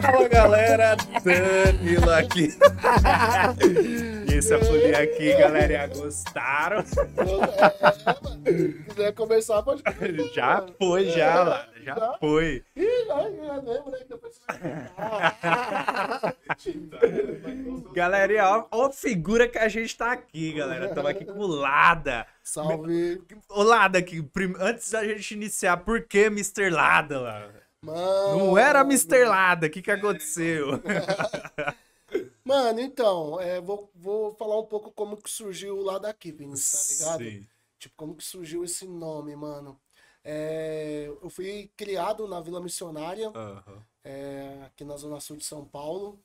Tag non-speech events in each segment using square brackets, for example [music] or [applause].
Fala galera, Danilo aqui. [laughs] esse é aqui, galera. Gostaram? É, é, se quiser começar, pode começar. Já foi, já, lá. Já, já, foi. Ih, já, já lembro, né? Depois [laughs] Galera, ó, ó a figura que a gente tá aqui, galera. Estamos aqui com o Lada. Salve. O Lada, aqui, antes da gente iniciar, por que Mr. Lada, Lada? Mano. Não era Mr. Lada, o que, que aconteceu? [laughs] Mano, então, é, vou, vou falar um pouco como que surgiu o Lada Keeping, tá ligado? Sim. Tipo, como que surgiu esse nome, mano. É, eu fui criado na Vila Missionária, uhum. é, aqui na Zona Sul de São Paulo.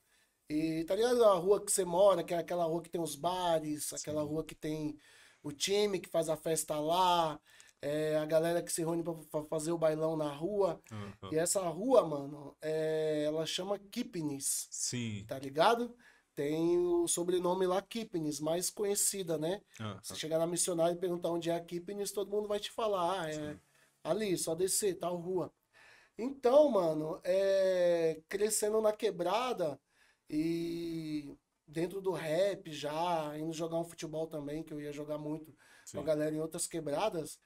E tá ligado a rua que você mora, que é aquela rua que tem os bares, Sim. aquela rua que tem o time que faz a festa lá, é, a galera que se reúne pra, fazer o bailão na rua. Uhum. E essa rua, mano, é, ela chama Kipnis. Sim. Tá ligado? Tem o sobrenome lá Kipnis, mais conhecida, né? Uhum. Você chegar na missionária e perguntar onde é a Kipnis, todo mundo vai te falar. Ah, é Sim. ali, só descer, tal rua. Então, mano, é, crescendo na quebrada e dentro do rap já, indo jogar um futebol também, que eu ia jogar muito Sim. com a galera em outras quebradas.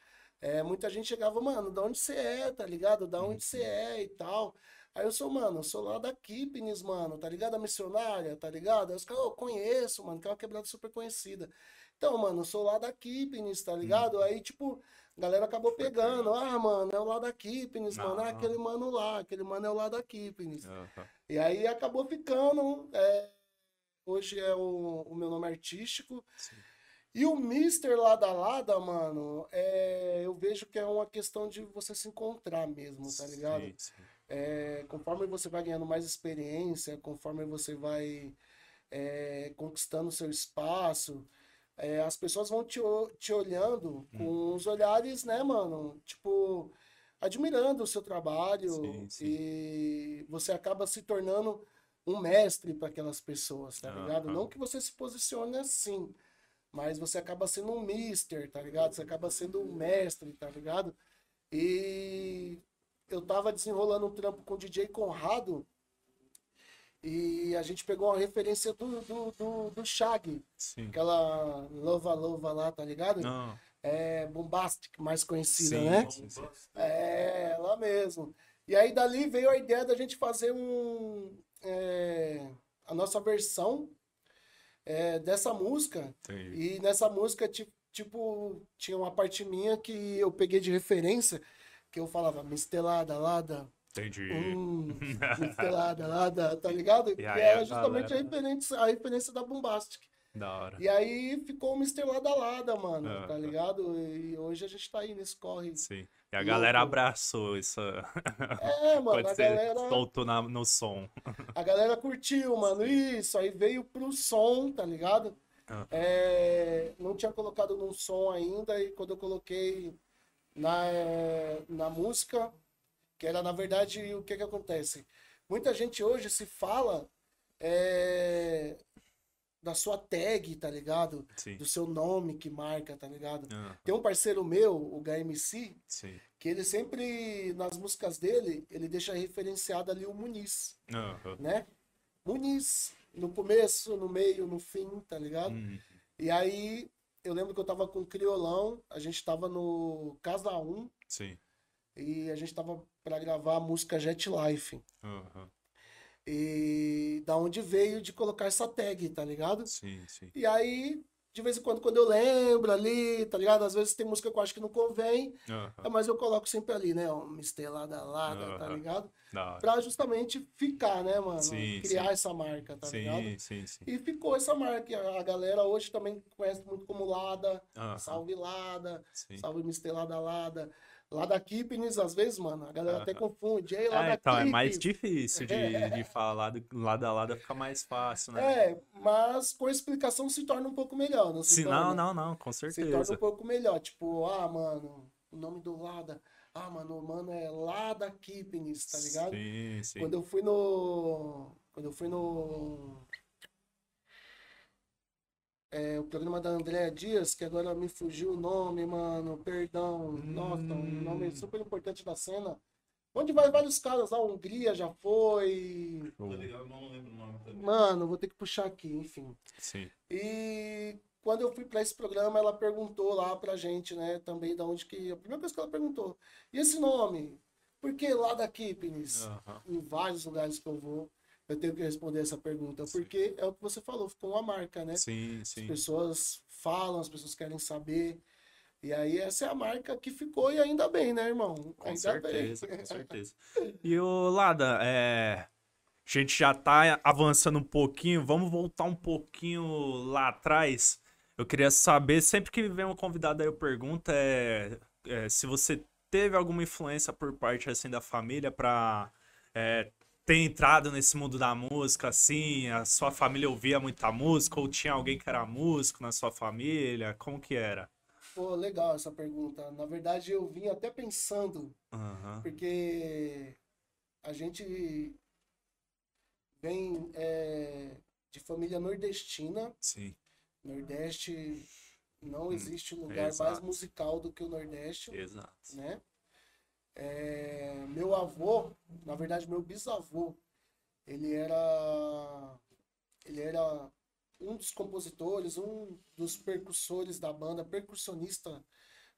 É, muita gente chegava, mano, da onde você é, tá ligado? Da onde você uhum. é e tal. Aí eu sou, mano, eu sou lá da Kipnis, mano, tá ligado? A missionária, tá ligado? Aí os caras, eu conheço, mano, que é uma quebrada super conhecida. Então, mano, eu sou lá da Kipnis, tá ligado? Uhum. Aí, tipo, a galera acabou pegando. Ah, mano, é o lá da Kipnis, mano. Ah, aquele mano lá, aquele mano é o lá da Kipnis. E aí acabou ficando. É, hoje é o, o meu nome artístico. Sim. E o Mister Lada Lada, mano, é, eu vejo que é uma questão de você se encontrar mesmo, tá ligado? Sim, sim. É, conforme você vai ganhando mais experiência, conforme você vai é, conquistando seu espaço, é, as pessoas vão te, te olhando com hum. os olhares, né, mano? Tipo, admirando o seu trabalho sim, e você acaba se tornando um mestre para aquelas pessoas, tá ligado? Não que você se posicione assim, mas você acaba sendo um mister, tá ligado? Você acaba sendo um mestre, tá ligado? E eu tava desenrolando um trampo com o DJ Conrado e a gente pegou uma referência do, do, do, do Shag. Sim. Aquela Louva Louva lá, tá ligado? Não. É Bombastic, mais conhecida, sim, né? Sim, sim. É, lá mesmo. E aí dali veio a ideia da gente fazer um. É, a nossa versão é, dessa música. Entendi. E nessa música, tipo, tinha uma parte minha que eu peguei de referência, que eu falava mistelada, lada. Entendi. Hum, mistelada, [laughs] lada, tá ligado? E que era justamente a, a, referência, a referência da Bombastic. Da hora. E aí ficou o Mr. Lada Lada, mano, uh, tá ligado? E hoje a gente tá aí nesse corre. Sim. E a galera abraçou isso. É, [laughs] mano, Pode a galera. Soltou na, no som. A galera curtiu, mano. Isso, aí veio pro som, tá ligado? Ah. É, não tinha colocado no som ainda, e quando eu coloquei na, na música, que era na verdade o que que acontece? Muita gente hoje se fala é, da sua tag, tá ligado? Sim. Do seu nome que marca, tá ligado? Uhum. Tem um parceiro meu, o HMC, Sim. que ele sempre, nas músicas dele, ele deixa referenciado ali o Muniz, uhum. né? Muniz, no começo, no meio, no fim, tá ligado? Uhum. E aí, eu lembro que eu tava com o Criolão, a gente tava no Casa 1, Sim. e a gente tava para gravar a música Jet Life. Uhum. E da onde veio de colocar essa tag, tá ligado? Sim, sim. E aí, de vez em quando, quando eu lembro ali, tá ligado? Às vezes tem música que eu acho que não convém, uhum. mas eu coloco sempre ali, né? Uma estelada lá, uhum. tá ligado? Não. Pra justamente ficar, né, mano? Sim, Criar sim. essa marca, tá sim, ligado? Sim, sim. E ficou essa marca. A galera hoje também conhece muito como Lada, uhum. Salve Lada, Salve Mistelada Lada. Lá da Kipnis, às vezes, mano, a galera até confunde. Aí, lá é, da então, Kipnis. é mais difícil de, é. de falar do lado a lado, fica mais fácil, né? É, mas com a explicação se torna um pouco melhor, não se, se Não, não, não, com certeza. Se torna um pouco melhor. Tipo, ah, mano, o nome do Lada. Ah, mano, mano é Lada Kipnis, tá ligado? Sim, sim. Quando eu fui no. Quando eu fui no é, o programa da Andréa Dias, que agora me fugiu o nome, mano, perdão. Hum. Nossa, um nome super importante da cena. Onde vai vários caras lá, Hungria já foi. Tá ligado, não lembro o nome também. Mano, vou ter que puxar aqui, enfim. Sim. E quando eu fui para esse programa, ela perguntou lá pra gente, né, também da onde que. A primeira coisa que ela perguntou. E esse nome? Por que lá da Kipnis? Uhum. Em vários lugares que eu vou, eu tenho que responder essa pergunta. Sim. Porque é o que você falou, ficou uma marca, né? Sim, sim. As pessoas falam, as pessoas querem saber. E aí essa é a marca que ficou e ainda bem, né, irmão? Com ainda certeza, bem. com certeza. [laughs] E o Lada, é... a gente já tá avançando um pouquinho, vamos voltar um pouquinho lá atrás. Eu queria saber, sempre que vem um convidado aí eu pergunto é, é se você teve alguma influência por parte assim da família para é, ter entrado nesse mundo da música, assim, a sua família ouvia muita música ou tinha alguém que era músico na sua família, como que era? Pô, legal essa pergunta. Na verdade, eu vim até pensando, uhum. porque a gente vem é, de família nordestina. Sim. Nordeste não hum, existe lugar Exato. mais musical do que o Nordeste. Exato. Né? É, meu avô, na verdade, meu bisavô, ele era. Ele era um dos compositores, um dos percussores da banda, percussionista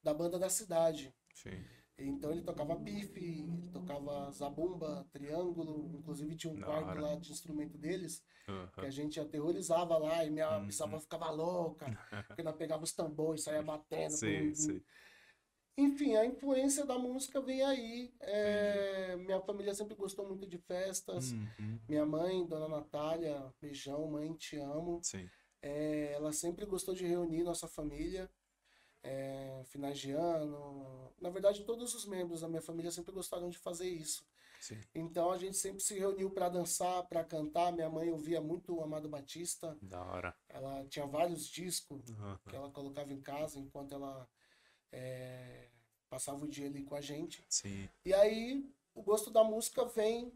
da banda da cidade. Sim. Então ele tocava bife, ele tocava zabumba, triângulo, inclusive tinha um quarto lá de instrumento deles, uhum. que a gente aterrorizava lá e minha uhum. bisavó ficava louca, [laughs] porque nós pegava os tambores, saía batendo. Sim, sim. Enfim, a influência da música vem aí. É, minha família sempre gostou muito de festas. Uhum. Minha mãe, Dona Natália, beijão, mãe, te amo. É, ela sempre gostou de reunir nossa família. É, finais de ano. Na verdade, todos os membros da minha família sempre gostaram de fazer isso. Sim. Então a gente sempre se reuniu para dançar, para cantar. Minha mãe ouvia muito o Amado Batista. Da hora. Ela tinha vários discos uhum. que ela colocava em casa enquanto ela é, passava o dia ali com a gente. Sim. E aí o gosto da música vem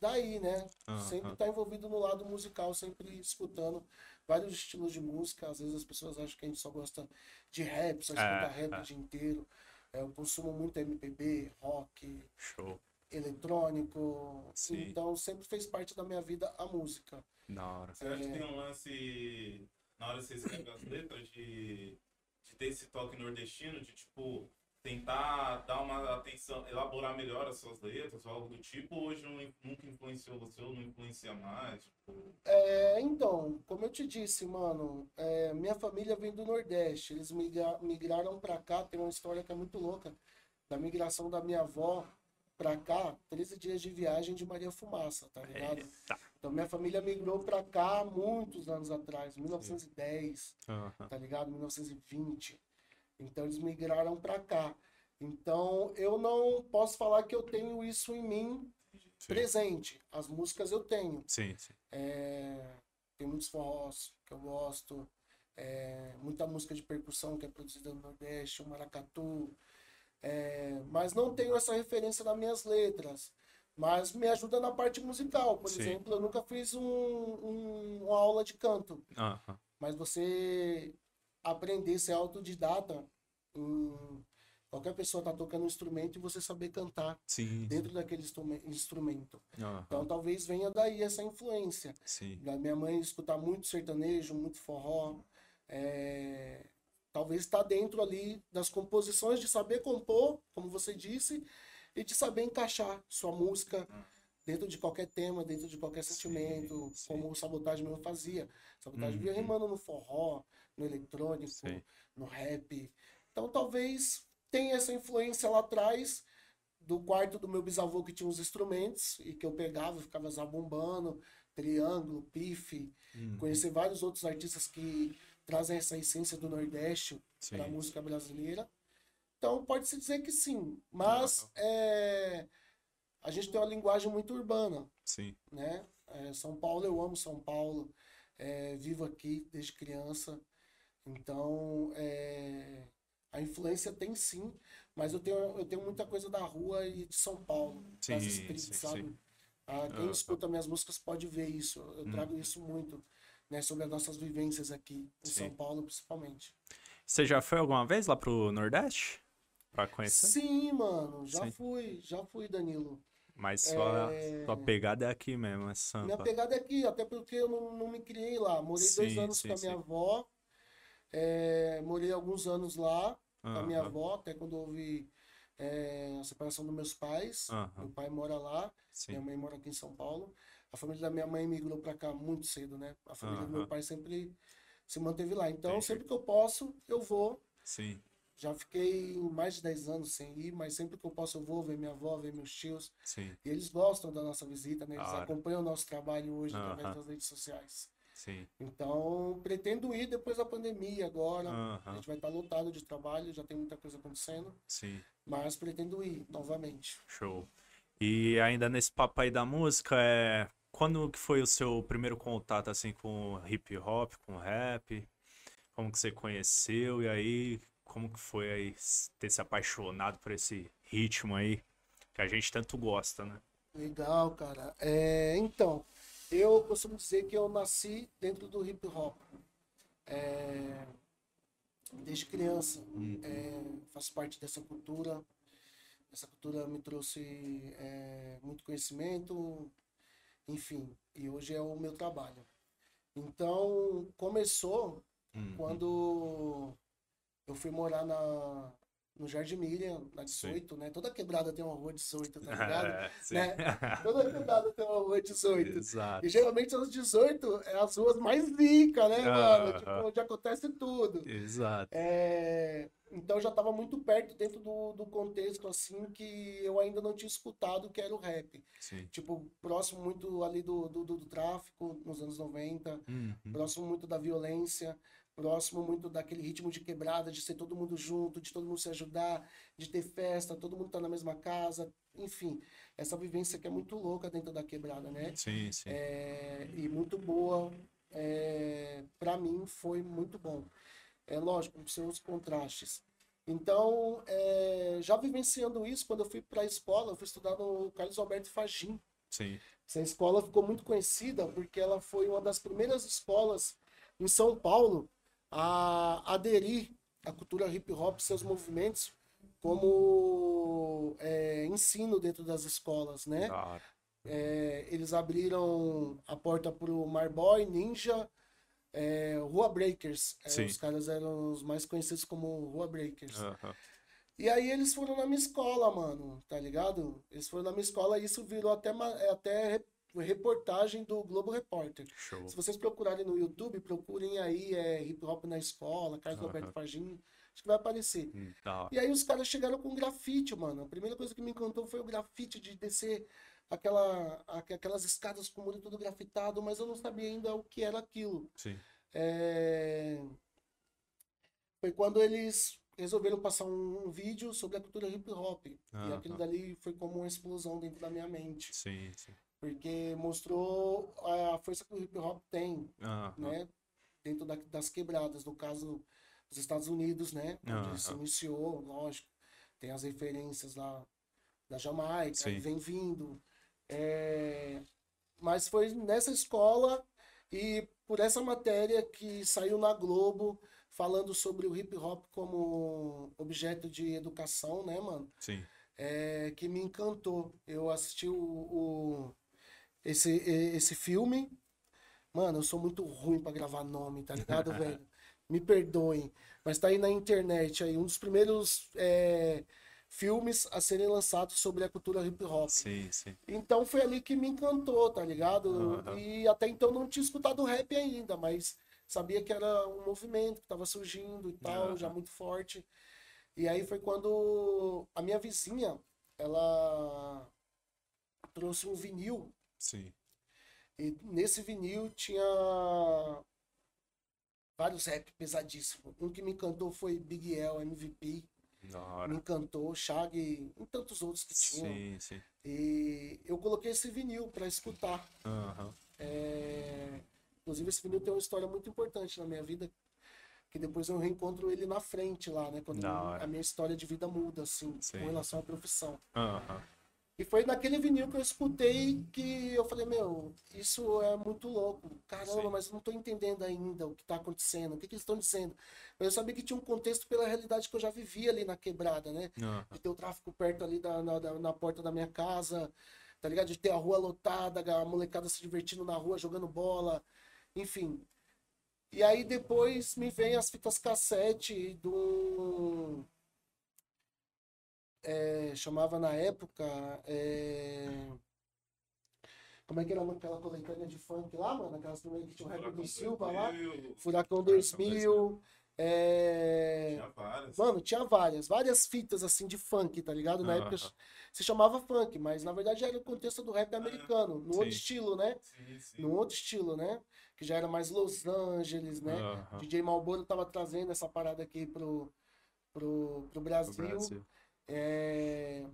daí, né? Uhum. Sempre tá envolvido no lado musical, sempre escutando vários estilos de música. Às vezes as pessoas acham que a gente só gosta de rap, só escuta é, rap é. o dia inteiro. É, eu consumo muito MPB, rock, Show. eletrônico. Sim. Então sempre fez parte da minha vida a música. Na hora. Você acha que tem um lance na hora que você escreve as letras de ter esse toque nordestino, de tipo, tentar dar uma atenção, elaborar melhor as suas letras ou algo do tipo, hoje não, nunca influenciou você ou não influencia mais? Tipo... É, então, como eu te disse, mano, é, minha família vem do Nordeste, eles migra, migraram pra cá, tem uma história que é muito louca, da migração da minha avó pra cá, 13 dias de viagem de Maria Fumaça, tá ligado? Eita. Então minha família migrou pra cá muitos anos atrás, 1910, uhum. tá ligado? 1920. Então eles migraram pra cá. Então eu não posso falar que eu tenho isso em mim sim. presente. As músicas eu tenho. Sim, sim. É, tem muitos forrós que eu gosto. É, muita música de percussão que é produzida no Nordeste, o maracatu, é, mas não tenho essa referência nas minhas letras. Mas me ajuda na parte musical. Por Sim. exemplo, eu nunca fiz um, um, uma aula de canto. Uhum. Mas você aprender, ser autodidata, um, qualquer pessoa está tocando um instrumento e você saber cantar sim, dentro daquele instrumento. Uhum. Então talvez venha daí essa influência. Sim. Da minha mãe escutar muito sertanejo, muito forró. É talvez está dentro ali das composições de saber compor, como você disse, e de saber encaixar sua música dentro de qualquer tema, dentro de qualquer sentimento, sim. como o Sabotagem mesmo fazia. Sabotagem uhum. vinha rimando no forró, no eletrônico, sim. no rap. Então talvez tenha essa influência lá atrás do quarto do meu bisavô que tinha os instrumentos e que eu pegava, ficava zabumbando, triângulo, pife, uhum. conhecer vários outros artistas que trazem essa essência do Nordeste para a música brasileira. Então pode-se dizer que sim, mas é, a gente tem uma linguagem muito urbana. Sim. Né? É, São Paulo, eu amo São Paulo, é, vivo aqui desde criança. Então é, a influência tem sim, mas eu tenho, eu tenho muita coisa da rua e de São Paulo, sim, das streets, sim, sabe? Sim. Ah, quem escuta minhas músicas pode ver isso. Eu trago hum. isso muito né, sobre as nossas vivências aqui em. São Paulo, principalmente. Você já foi alguma vez lá pro Nordeste? Pra conhecer? Sim, mano, já Sim. fui, já fui, Danilo. Mas sua, é... sua pegada é aqui mesmo, é Sampa. Minha pegada é aqui, até porque eu não, não me criei lá. Morei sim, dois anos sim, com a minha sim. avó, é, morei alguns anos lá com a minha avó, até quando houve é, a separação dos meus pais. Meu pai mora lá, minha mãe mora aqui em São Paulo. A família da minha mãe migrou para cá muito cedo, né? A família do meu pai sempre se manteve lá. Então, Entendi. sempre que eu posso, eu vou. Sim. Já fiquei mais de 10 anos sem ir, mas sempre que eu posso eu vou ver minha avó, ver meus tios. Sim. E eles gostam da nossa visita, né? Eles acompanham o nosso trabalho hoje uh -huh. através das redes sociais. Sim. Então, pretendo ir depois da pandemia agora. Uh -huh. A gente vai estar lotado de trabalho, já tem muita coisa acontecendo. Sim. Mas pretendo ir novamente. Show. E ainda nesse papo aí da música, é... quando que foi o seu primeiro contato assim com hip hop, com rap? Como que você conheceu e aí como que foi aí ter se apaixonado por esse ritmo aí que a gente tanto gosta, né? Legal, cara. É, então, eu costumo dizer que eu nasci dentro do hip hop. É, desde criança. Hum. É, faço parte dessa cultura. Essa cultura me trouxe é, muito conhecimento, enfim, e hoje é o meu trabalho. Então, começou hum. quando eu fui morar na, no Jardim Miriam, na 18, [laughs] sim. né? Toda quebrada tem uma rua 18, tá ligado? É, né? Toda quebrada tem uma rua 18. Exato. E geralmente as 18 é as ruas mais ricas, né, mano? Tipo, onde acontece tudo. Exato. É... Então já tava muito perto dentro do, do contexto, assim, que eu ainda não tinha escutado que era o rap. Sim. Tipo, próximo muito ali do, do, do, do tráfico, nos anos 90, uhum. próximo muito da violência próximo muito daquele ritmo de quebrada, de ser todo mundo junto, de todo mundo se ajudar, de ter festa, todo mundo tá na mesma casa, enfim, essa vivência que é muito louca dentro da quebrada, né? Sim, sim. É, e muito boa, é, para mim foi muito bom. É lógico, com seus contrastes. Então, é, já vivenciando isso, quando eu fui para a escola, eu fui estudar no Carlos Alberto Fagin. Sim. Essa escola ficou muito conhecida porque ela foi uma das primeiras escolas em São Paulo a aderir à cultura hip hop, seus movimentos, como é, ensino dentro das escolas, né? É, eles abriram a porta para o Marboy, Ninja, é, Rua Breakers. É, os caras eram os mais conhecidos como Rua Breakers. Uhum. E aí eles foram na minha escola, mano, tá ligado? Eles foram na minha escola e isso virou até, até reportagem do Globo Repórter. Show. Se vocês procurarem no YouTube, procurem aí é, Hip Hop na Escola, Carlos uhum. Roberto Fagin, acho que vai aparecer. Hum, tá. E aí os caras chegaram com grafite, mano. A primeira coisa que me encantou foi o grafite de descer aquela, aquelas escadas com o muro todo grafitado, mas eu não sabia ainda o que era aquilo. Sim. É... Foi quando eles resolveram passar um, um, vídeo sobre a cultura hip hop. Ah, e aquilo dali foi como uma explosão dentro da minha mente. Sim, sim porque mostrou a força que o hip hop tem, né? Dentro da, das quebradas, no caso dos Estados Unidos, né? Onde se iniciou, lógico. Tem as referências lá da Jamaica, vem vindo. É... Mas foi nessa escola e por essa matéria que saiu na Globo falando sobre o hip hop como objeto de educação, né, mano? Sim. É, que me encantou. Eu assisti o, o esse, esse filme. Mano, eu sou muito ruim para gravar nome, tá ligado, [laughs] velho? Me perdoem. Mas tá aí na internet aí, um dos primeiros é, filmes a serem lançados sobre a cultura hip hop. Sim, sim. Então foi ali que me encantou, tá ligado? Uhum. E até então não tinha escutado rap ainda, mas sabia que era um movimento que tava surgindo e tal, uhum. já muito forte. E aí foi quando a minha vizinha, ela trouxe um vinil Sim. E nesse vinil tinha vários rap pesadíssimos. Um que me encantou foi Big L, MVP. Me encantou, Shag e tantos outros que tinham. Sim, sim. E eu coloquei esse vinil para escutar. Uhum. É... Inclusive, esse vinil tem uma história muito importante na minha vida. Que depois eu reencontro ele na frente lá, né? Quando a minha história de vida muda, assim, sim. com relação à profissão. Uhum. E foi naquele vinil que eu escutei que eu falei, meu, isso é muito louco. Caramba, Sim. mas eu não tô entendendo ainda o que tá acontecendo, o que, que eles estão dizendo. Mas eu sabia que tinha um contexto pela realidade que eu já vivia ali na quebrada, né? Uhum. De ter o tráfico perto ali da, na, na porta da minha casa, tá ligado? De ter a rua lotada, a molecada se divertindo na rua, jogando bola, enfim. E aí depois me vem as fitas cassete do é, chamava na época. É... Como é que era aquela coletânea de funk lá, mano? Aquelas primeiras que tinha o Rap do Silva lá. Furacão 2000. É... Tinha várias. Mano, tinha várias. Várias fitas assim de funk, tá ligado? Na época se chamava funk, mas na verdade era o contexto do rap americano. No sim. outro estilo, né? Sim, sim. No outro estilo, né? Que já era mais Los Angeles, né? DJ Malboro tava trazendo essa parada aqui pro, pro, pro Brasil. Pro Brasil. É...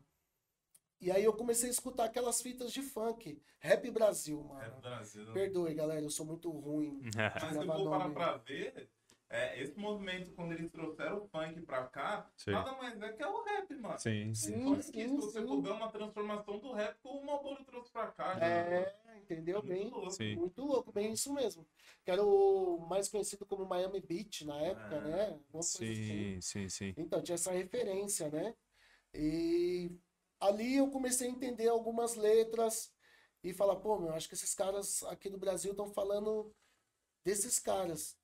E aí eu comecei a escutar aquelas fitas de funk. Rap Brasil, mano. Rap Brasil. Perdoe, galera, eu sou muito ruim. [laughs] Mas se eu for parar pra ver, é, esse movimento, quando eles trouxeram o funk pra cá, sim. nada mais é que é o rap, mano. Sim, sim. Então, sim, sim, você for ver uma transformação do rap que o Malboro trouxe pra cá. É, já. entendeu? É bem, louco. muito louco, bem isso mesmo. Que era o mais conhecido como Miami Beach na época, é. né? sim, assim. sim, sim. Então tinha essa referência, né? E ali eu comecei a entender algumas letras e falar, pô, meu, acho que esses caras aqui no Brasil estão falando desses caras.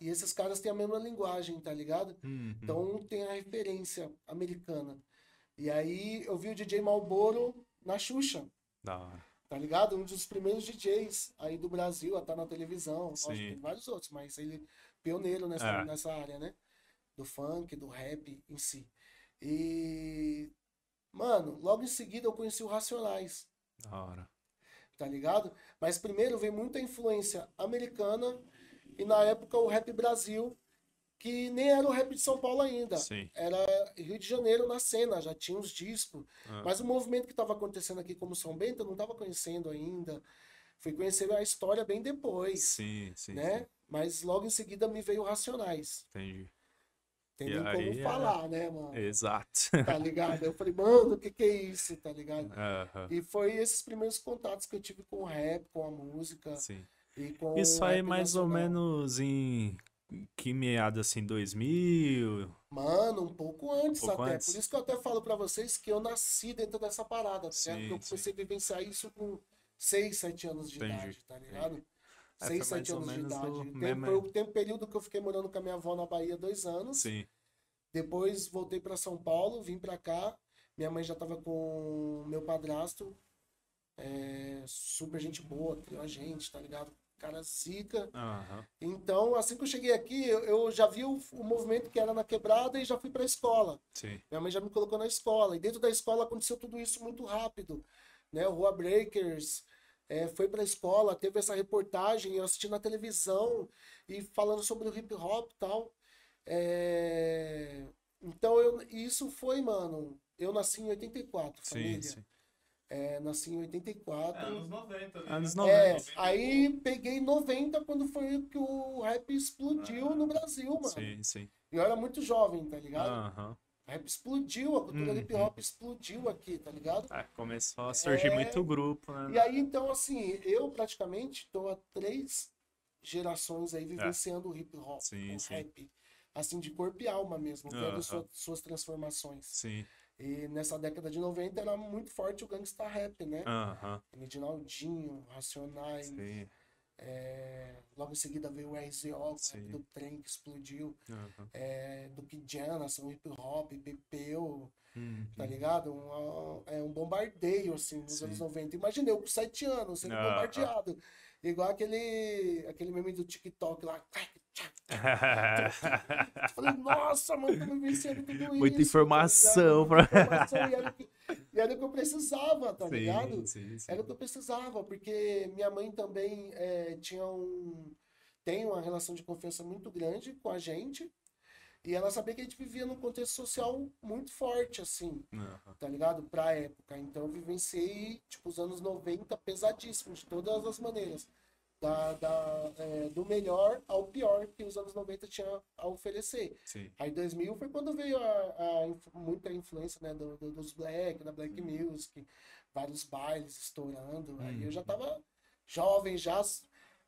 E esses caras têm a mesma linguagem, tá ligado? Uhum. Então tem a referência americana. E aí eu vi o DJ Malboro na Xuxa. Da Tá ligado? Um dos primeiros DJs aí do Brasil a estar tá na televisão. Lógico, tem vários outros, mas ele pioneiro nessa, é. nessa área, né? Do funk, do rap em si. E, mano, logo em seguida eu conheci o Racionais. Da hora. Tá ligado? Mas primeiro veio muita influência americana e na época o Rap Brasil, que nem era o rap de São Paulo ainda. Sim. Era Rio de Janeiro na cena, já tinha os discos. Ah. Mas o movimento que estava acontecendo aqui como São Bento eu não estava conhecendo ainda. Fui conhecer a história bem depois. Sim, sim. Né? Sim. Mas logo em seguida me veio Racionais. Entendi. Tem nem como é... falar, né, mano? Exato. Tá ligado? Eu falei, mano, o que que é isso, tá ligado? E foi esses primeiros contatos que eu tive com o rap, com a música. Sim. E com isso aí mais nacional. ou menos em que meado assim, 2000? Mano, um pouco antes um pouco até. Antes. Por isso que eu até falo para vocês que eu nasci dentro dessa parada, tá ligado? Porque eu comecei sim. a vivenciar isso com 6, 7 anos de Entendi. idade, tá ligado? Entendi. 6, é, 7 anos de idade. Tempo, foi o tempo período que eu fiquei morando com a minha avó na Bahia, dois anos. Sim. Depois voltei para São Paulo, vim para cá. Minha mãe já tava com meu padrasto. É, super gente boa, criou a gente, tá ligado? Cara zica. Uhum. Então, assim que eu cheguei aqui, eu, eu já vi o, o, movimento que era na quebrada e já fui pra escola. Sim. Minha mãe já me colocou na escola. E dentro da escola aconteceu tudo isso muito rápido. Né? O Rua Breakers, é, foi para a escola, teve essa reportagem, eu assisti na televisão e falando sobre o hip hop e tal. É... Então, eu, isso foi, mano. Eu nasci em 84, família. Sim, sim. É, nasci em 84. É, anos 90. Ali, anos 90. Né? É, aí peguei 90 quando foi que o rap explodiu ah, no Brasil, mano. Sim, sim. E eu era muito jovem, tá ligado? Aham. Rap explodiu, a cultura uhum. hip hop explodiu aqui, tá ligado? É, começou a surgir é... muito grupo, né? E aí, então, assim, eu praticamente tô há três gerações aí vivenciando o hip hop, sim, o sim. rap. Assim, de corpo e alma mesmo, vendo uhum. suas, suas transformações. Sim. E nessa década de 90 era muito forte o gangsta rap, né? Aham. Uhum. Edinaldinho, Racionais. Sim. É, logo em seguida veio o RZO, do trem que explodiu. Uhum. É, do Kidjana, são hip hop, Pepeu, uhum. tá ligado? Um, é um bombardeio, assim, nos Sim. anos 90. Imaginei eu com 7 anos sendo uhum. bombardeado. Igual aquele, aquele meme do TikTok lá. [laughs] Falei, nossa, mano, tô vivenciando tudo [laughs] isso. Muita informação. Pra... Muita informação e, era o que, e era o que eu precisava, tá sim, ligado? Sim, sim. Era o que eu precisava, porque minha mãe também é, tinha um. tem uma relação de confiança muito grande com a gente. E ela sabia que a gente vivia num contexto social muito forte, assim, uhum. tá ligado? Pra época. Então eu vivenciei, tipo, os anos 90 pesadíssimos, de todas as maneiras. Da, da é, do melhor ao pior que os anos 90 tinham a oferecer. Sim. Aí 2000 foi quando veio a, a muita influência né, do, do, dos Black, da Black Music, vários bailes estourando. Aí eu já uhum. tava jovem, já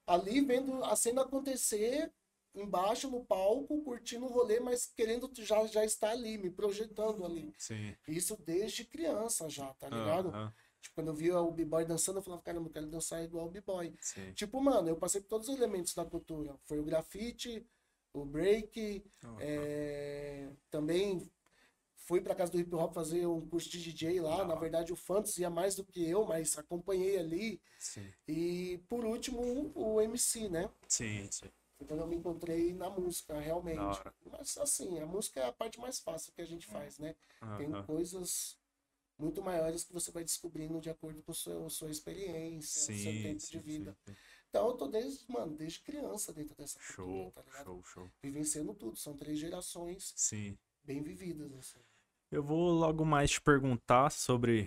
ali vendo a cena acontecer embaixo no palco, curtindo o rolê, mas querendo já, já estar ali, me projetando ali. Sim. Isso desde criança já, tá ligado? Uh -huh. Tipo, quando eu via o b-boy dançando, eu falava, caramba, eu quero dançar igual o b-boy. Tipo, mano, eu passei por todos os elementos da cultura. Foi o grafite, o break, uh -huh. é... também fui pra casa do hip hop fazer um curso de DJ lá. Na verdade, o Fantasy ia mais do que eu, mas acompanhei ali. Sim. E por último, o MC, né? Sim, sim. Então eu me encontrei na música, realmente. Mas assim, a música é a parte mais fácil que a gente faz, né? Uhum. Tem coisas muito maiores que você vai descobrindo de acordo com a sua, sua experiência, sim, seu tempo sim, de vida. Sim, então eu tô desde, mano, desde criança dentro dessa show, cultura, tá ligado? Show, show. Vivenciando tudo. São três gerações bem vividas, assim. Eu vou logo mais te perguntar sobre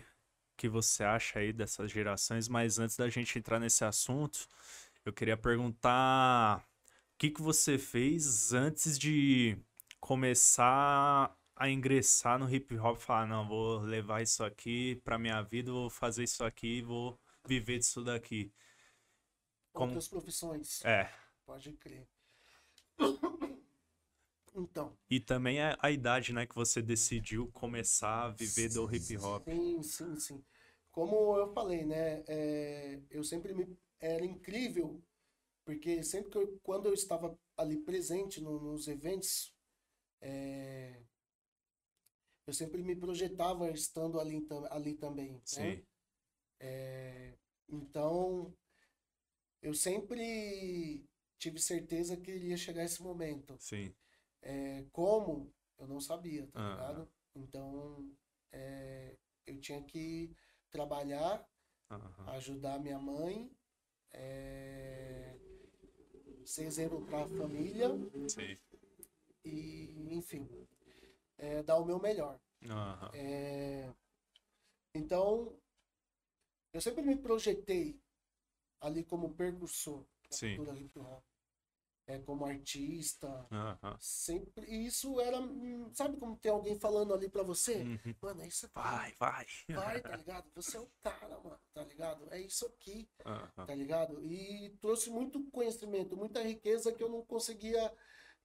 o que você acha aí dessas gerações, mas antes da gente entrar nesse assunto, eu queria perguntar o que, que você fez antes de começar a ingressar no hip hop falar, não, vou levar isso aqui pra minha vida, vou fazer isso aqui, vou viver disso daqui. Como... Outras profissões. É. Pode crer. Então. E também a, a, idade, né, que você decidiu começar a viver sim, do hip hop. Sim, sim, sim. Como eu falei, né, é, eu sempre me era incrível porque sempre que eu, quando eu estava ali presente no, nos eventos, é, eu sempre me projetava estando ali, ali também. Né? Sim. Né? É, então, eu sempre tive certeza que iria chegar esse momento. Sim. É, como? Eu não sabia, tá uhum. ligado? Então, é, eu tinha que trabalhar, uhum. ajudar minha mãe, é, ser exemplo para a família. Sim. E, enfim, é, dar o meu melhor. Uhum. É, então, eu sempre me projetei ali como percursor da Sim. cultura hip hop é, como artista. Uhum. Sempre. E isso era. Sabe como tem alguém falando ali pra você? Uhum. Mano, é isso aqui. Vai, vai. Vai, tá ligado? Você é o cara, mano, tá ligado? É isso aqui, uhum. tá ligado? E trouxe muito conhecimento, muita riqueza que eu não conseguia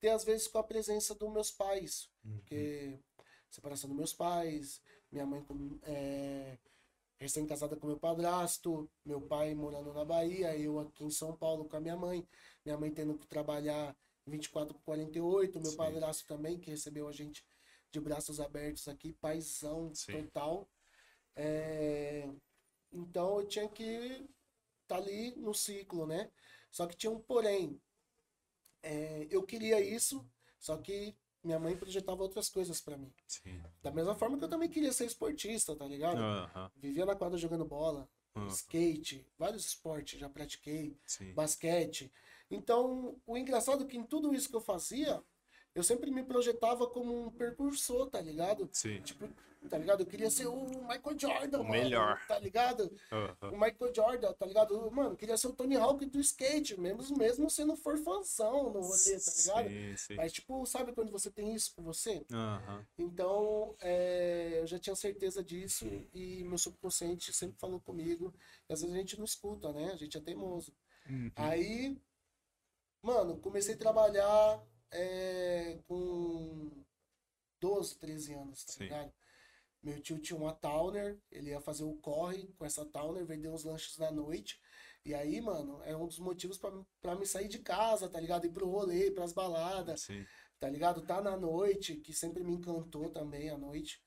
ter, às vezes, com a presença dos meus pais. Uhum. Porque separação dos meus pais, minha mãe é, recém-casada com meu padrasto, meu pai morando na Bahia, eu aqui em São Paulo com a minha mãe, minha mãe tendo que trabalhar 24 por 48, meu Sim. padrasto também, que recebeu a gente de braços abertos aqui, paizão Sim. total. É... Então eu tinha que estar tá ali no ciclo, né? Só que tinha um porém. É... Eu queria isso, só que minha mãe projetava outras coisas para mim. Sim. Da mesma forma que eu também queria ser esportista, tá ligado? Vivia na quadra jogando bola, skate, vários esportes já pratiquei, Sim. basquete. Então, o engraçado é que em tudo isso que eu fazia, eu sempre me projetava como um percursor, tá ligado? Sim. Tipo, tá ligado? Eu queria ser o Michael Jordan, o mano, melhor. Tá ligado? Uhum. O Michael Jordan, tá ligado? Mano, eu queria ser o Tony Hawk do skate, mesmo, mesmo sendo forfanzão no rolê, tá ligado? Sim, sim. Mas, tipo, sabe quando você tem isso com você? Uhum. Então, é, eu já tinha certeza disso e meu subconsciente sempre falou comigo. E às vezes a gente não escuta, né? A gente é teimoso. Uhum. Aí, mano, comecei a trabalhar é, com 12, 13 anos, tá Sim. ligado? Meu tio tinha uma Towner, ele ia fazer o corre com essa Towner, vender uns lanches da noite. E aí, mano, é um dos motivos para me sair de casa, tá ligado? Ir pro rolê, pras baladas, Sim. tá ligado? Tá na noite, que sempre me encantou também a noite.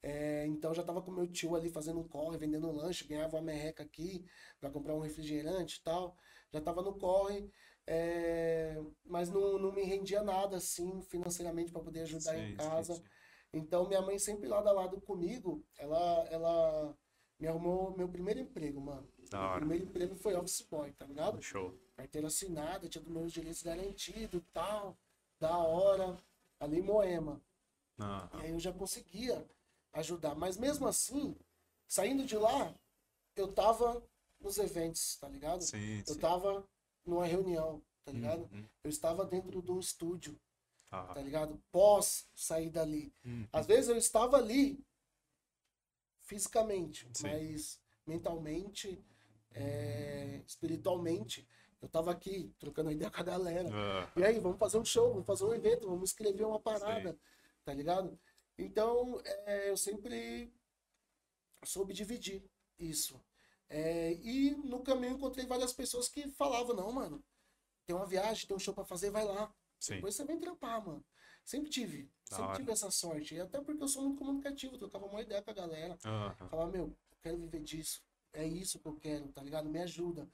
É, então já tava com meu tio ali fazendo um corre, vendendo lanche, ganhava uma merreca aqui para comprar um refrigerante e tal. Já tava no corre, é, mas não, não me rendia nada assim financeiramente para poder ajudar sim, em casa. Sim, sim. Então, minha mãe sempre lado a lado comigo, ela, ela me arrumou meu primeiro emprego, mano. Da hora. Meu primeiro emprego foi office boy, tá ligado? Show. Carteira assinada, tinha dos meus direitos garantidos tal. Da hora. Ali em Moema. Ah. E aí eu já conseguia ajudar. Mas mesmo assim, saindo de lá, eu tava nos eventos, tá ligado? Sim, eu sim. tava numa reunião, tá ligado? Uhum. Eu estava dentro de um estúdio, ah. tá ligado? Pós sair dali. Uhum. Às vezes eu estava ali fisicamente, Sim. mas mentalmente, é, espiritualmente, eu tava aqui trocando ideia com a galera. Uh. E aí, vamos fazer um show, vamos fazer um evento, vamos escrever uma parada, Sim. tá ligado? Então, é, eu sempre soube dividir isso. É, e no caminho encontrei várias pessoas que falavam, não, mano, tem uma viagem, tem um show para fazer, vai lá. Sim. Depois você vem trampar, mano. Sempre tive. Da sempre hora. tive essa sorte. E até porque eu sou muito comunicativo, trocava uma ideia com a galera. Uhum. Falava, meu, eu quero viver disso. É isso que eu quero, tá ligado? Me ajuda.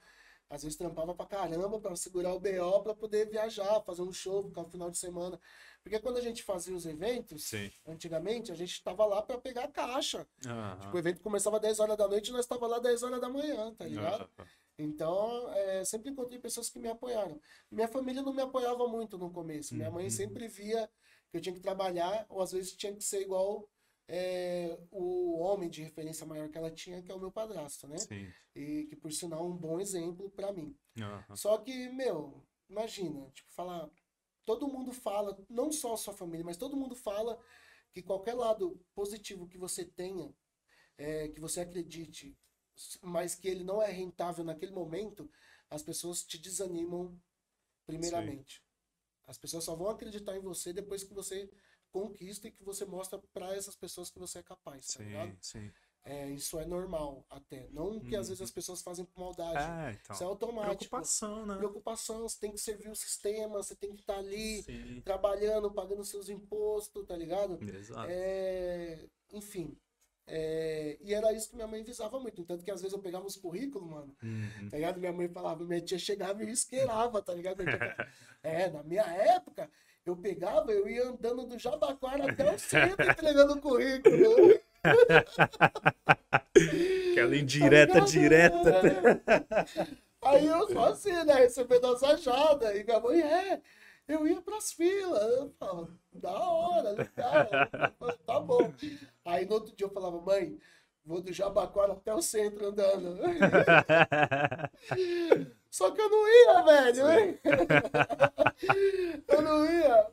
Às vezes trampava pra caramba pra segurar o BO pra poder viajar, fazer um show, ficar no final de semana. Porque quando a gente fazia os eventos, Sim. antigamente, a gente estava lá para pegar a caixa. Uhum. Tipo, o evento começava 10 horas da noite e nós estava lá 10 horas da manhã, tá ligado? Uhum. Então, é, sempre encontrei pessoas que me apoiaram. Minha família não me apoiava muito no começo. Minha mãe uhum. sempre via que eu tinha que trabalhar, ou às vezes tinha que ser igual é, o homem de referência maior que ela tinha, que é o meu padrasto, né? Sim. E que, por sinal, é um bom exemplo para mim. Só que, meu, imagina, tipo, falar todo mundo fala, não só a sua família, mas todo mundo fala que qualquer lado positivo que você tenha, é, que você acredite, mas que ele não é rentável naquele momento, as pessoas te desanimam primeiramente. Sim. As pessoas só vão acreditar em você depois que você conquista e que você mostra para essas pessoas que você é capaz, tá sim, ligado? Sim. É, isso é normal até. Não que às vezes uhum. as pessoas fazem por maldade. É, então, isso é automático. Preocupação, né? Preocupação, você tem que servir o sistema, você tem que estar tá ali Sim. trabalhando, pagando seus impostos, tá ligado? Exato. É, enfim. É, e era isso que minha mãe visava muito. Tanto que às vezes eu pegava os currículos, mano. Uhum. Tá ligado? Minha mãe falava, minha tia chegava e esquerava, tá ligado? [laughs] é, na minha época, eu pegava, eu ia andando do Jabaquara até o [laughs] centro entregando o currículo. [laughs] Aquela indireta tá direta. É. Aí eu só assim, né? Recebendo as ajadas. E minha mãe, é, eu ia pras filas. Eu falava, da hora, legal. tá bom. Aí no outro dia eu falava, mãe, vou do Jabaquara até o centro andando. [laughs] Só que eu não ia, velho. [laughs] eu não ia.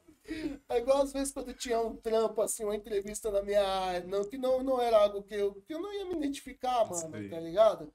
É igual às vezes quando tinha um trampo, assim, uma entrevista na minha área, não, que não, não era algo que eu, que eu não ia me identificar, mano, Sim. tá ligado?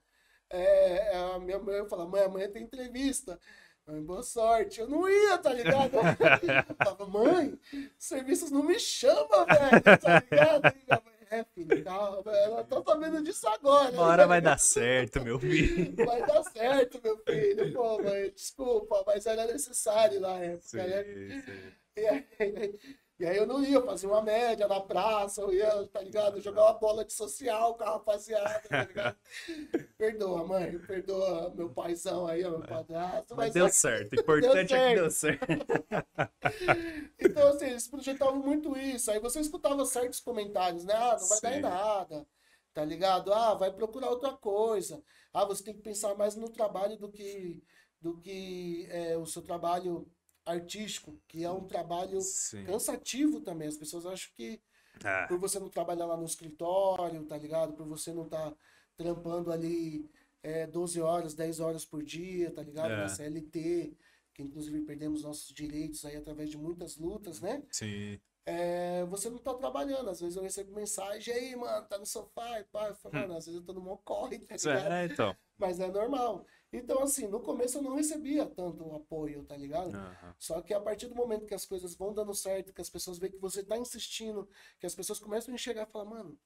É, é, a minha mãe falava, mãe, amanhã tem entrevista. Mãe, boa sorte. Eu não ia, tá ligado? [laughs] Eu falava, mãe, serviços não me chama, velho, tá ligado? [laughs] E minha mãe, é, filho, calma, ela tá sabendo disso agora. Uma hora vai dar certo, meu filho. [laughs] Vai dar certo, meu filho. Pô, mãe, desculpa, mas era necessário na época, sim, né? Sim. E aí, e aí eu não ia fazer uma média na praça, eu ia, tá ligado? Jogar uma bola de social com a rapaziada, tá ligado? [laughs] perdoa, mãe, perdoa meu paizão aí, meu padrasto. Mas, mas deu certo, [laughs] o importante é que deu certo. [laughs] então, assim, eles projetavam muito isso. Aí você escutava certos comentários, né? Ah, não vai Sim. dar em nada, tá ligado? Ah, vai procurar outra coisa. Ah, você tem que pensar mais no trabalho do que, do que é, o seu trabalho artístico, que é um trabalho Sim. cansativo também. As pessoas acham que é. por você não trabalhar lá no escritório, tá ligado? Por você não estar tá trampando ali é, 12 horas, 10 horas por dia, tá ligado? É. Na CLT, que inclusive perdemos nossos direitos aí através de muitas lutas, né? Sim. É, você não tá trabalhando. Às vezes eu recebo mensagem, aí, mano, tá no sofá, e pá, eu falo, hum. mano, às vezes eu tô no mó corre, tá ligado? É, então. Mas é normal. Então, assim, no começo eu não recebia tanto apoio, tá ligado? Uhum. Só que a partir do momento que as coisas vão dando certo, que as pessoas veem que você tá insistindo, que as pessoas começam a enxergar e falar, mano,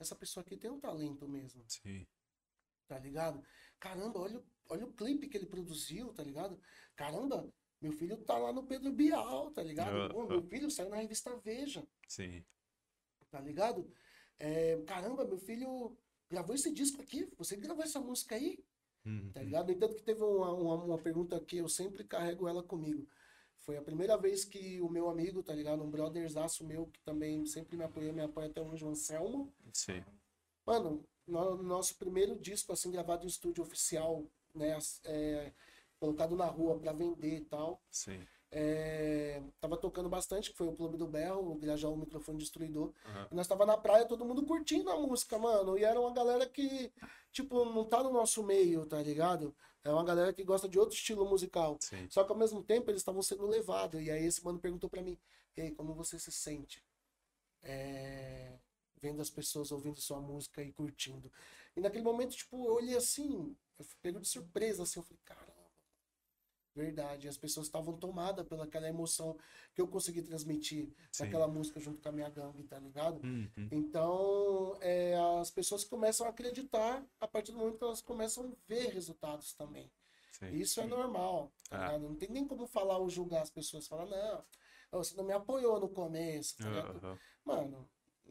essa pessoa aqui tem um talento mesmo. Sim. Tá ligado? Caramba, olha, olha o clipe que ele produziu, tá ligado? Caramba, meu filho tá lá no Pedro Bial, tá ligado? Uhum. Pô, meu filho saiu na revista Veja. Sim. Tá ligado? É, caramba, meu filho gravou esse disco aqui. Você gravou essa música aí? Uhum. Tá ligado? No entanto que teve uma, uma, uma, pergunta que eu sempre carrego ela comigo. Foi a primeira vez que o meu amigo, tá ligado? Um brotherzaço meu que também sempre me apoiou, me apoia até hoje, o Anselmo. Sim. Mano, no, nosso primeiro disco, assim, gravado em estúdio oficial, né? É, colocado na rua para vender e tal. Sim. É, tava tocando bastante, que foi o Clube do Berro, o Grajal, o microfone destruidor. Uhum. E nós tava na praia, todo mundo curtindo a música, mano. E era uma galera que, tipo, não tá no nosso meio, tá ligado? É uma galera que gosta de outro estilo musical. Sim. Só que ao mesmo tempo eles estavam sendo levados. E aí esse mano perguntou para mim, e aí, como você se sente? É... Vendo as pessoas ouvindo sua música e curtindo. E naquele momento, tipo, eu olhei assim, eu pego de surpresa, assim, eu falei, cara, Verdade. As pessoas estavam tomadas pelaquela emoção que eu consegui transmitir Sim. naquela música junto com a minha gangue, tá ligado? Uhum. Então, é, as pessoas começam a acreditar a partir do momento que elas começam a ver resultados também. Sim. Isso é normal, tá ah. Não tem nem como falar ou julgar as pessoas. Falar, não, você não me apoiou no começo, tá ligado? Uhum. Mano,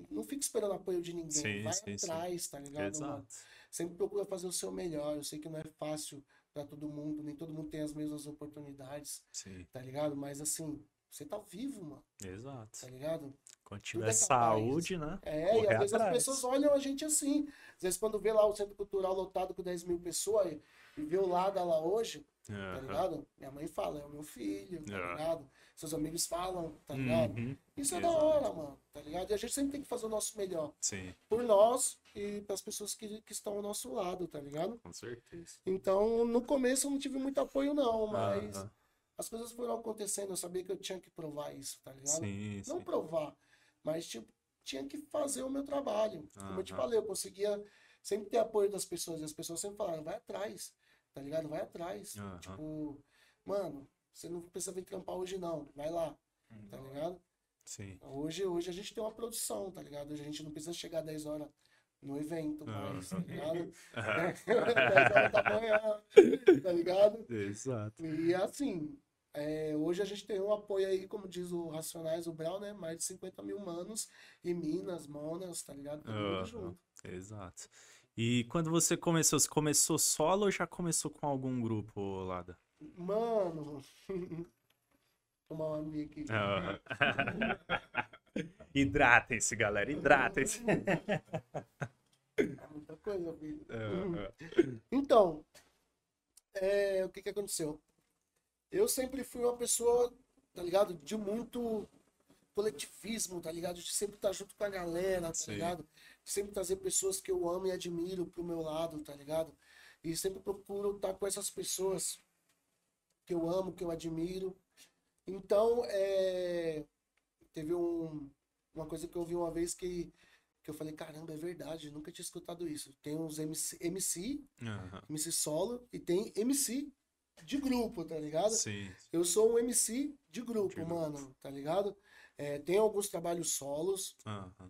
não fica esperando apoio de ninguém. Sim, Vai atrás, tá ligado, Exato. mano? Sempre procura fazer o seu melhor. Eu sei que não é fácil para todo mundo, nem todo mundo tem as mesmas oportunidades. Sim. Tá ligado? Mas assim, você tá vivo, mano. Exato. Tá ligado? Quando tiver é saúde, né? É, Correr e às vezes atrás. as pessoas olham a gente assim. Às vezes quando vê lá o centro cultural lotado com 10 mil pessoas e vê o Lada lá hoje, uhum. tá ligado? Minha mãe fala, é o meu filho, tá uhum. ligado? Seus amigos falam, tá ligado? Uhum. Isso é da hora, mano, tá ligado? E a gente sempre tem que fazer o nosso melhor. Sim. Por nós e para as pessoas que, que estão ao nosso lado, tá ligado? Com certeza. Então, no começo eu não tive muito apoio, não, mas as coisas foram acontecendo. Eu sabia que eu tinha que provar isso, tá ligado? Sim, não sim. provar, mas tipo, tinha que fazer o meu trabalho. Como eu te falei, eu conseguia sempre ter apoio das pessoas. E as pessoas sempre falaram, vai atrás, tá ligado? Vai atrás. Tipo, mano, você não precisa vir trampar hoje, não. Vai lá, uhum. tá ligado? Sim. Hoje, hoje a gente tem uma produção, tá ligado? Hoje a gente não precisa chegar 10 horas no evento, mas, tá ligado? [laughs] 10 horas da manhã, tá ligado? Exato. E assim, é, hoje a gente tem um apoio aí, como diz o Racionais, o Brau, né? Mais de 50 mil manos em Minas, Monas, tá ligado? Todo mundo junto. Exato. E quando você começou, você começou solo ou já começou com algum grupo, Lada? Mano. Tomar [laughs] uma minha aqui. [laughs] Hidratem-se, galera, hidratem-se. É muita coisa, filho. Então, é, o que que aconteceu? Eu sempre fui uma pessoa, tá ligado? De muito coletivismo, tá ligado? De sempre estar junto com a galera, tá Sim. ligado? De sempre trazer pessoas que eu amo e admiro pro meu lado, tá ligado? E sempre procuro estar com essas pessoas que eu amo, que eu admiro. Então, é... teve um... uma coisa que eu ouvi uma vez que, que eu falei, caramba, é verdade, nunca tinha escutado isso. Tem uns MC, MC, uhum. MC solo, e tem MC de grupo, tá ligado? Sim. Eu sou um MC de grupo, de mano, grupo. tá ligado? É, tem alguns trabalhos solos uhum.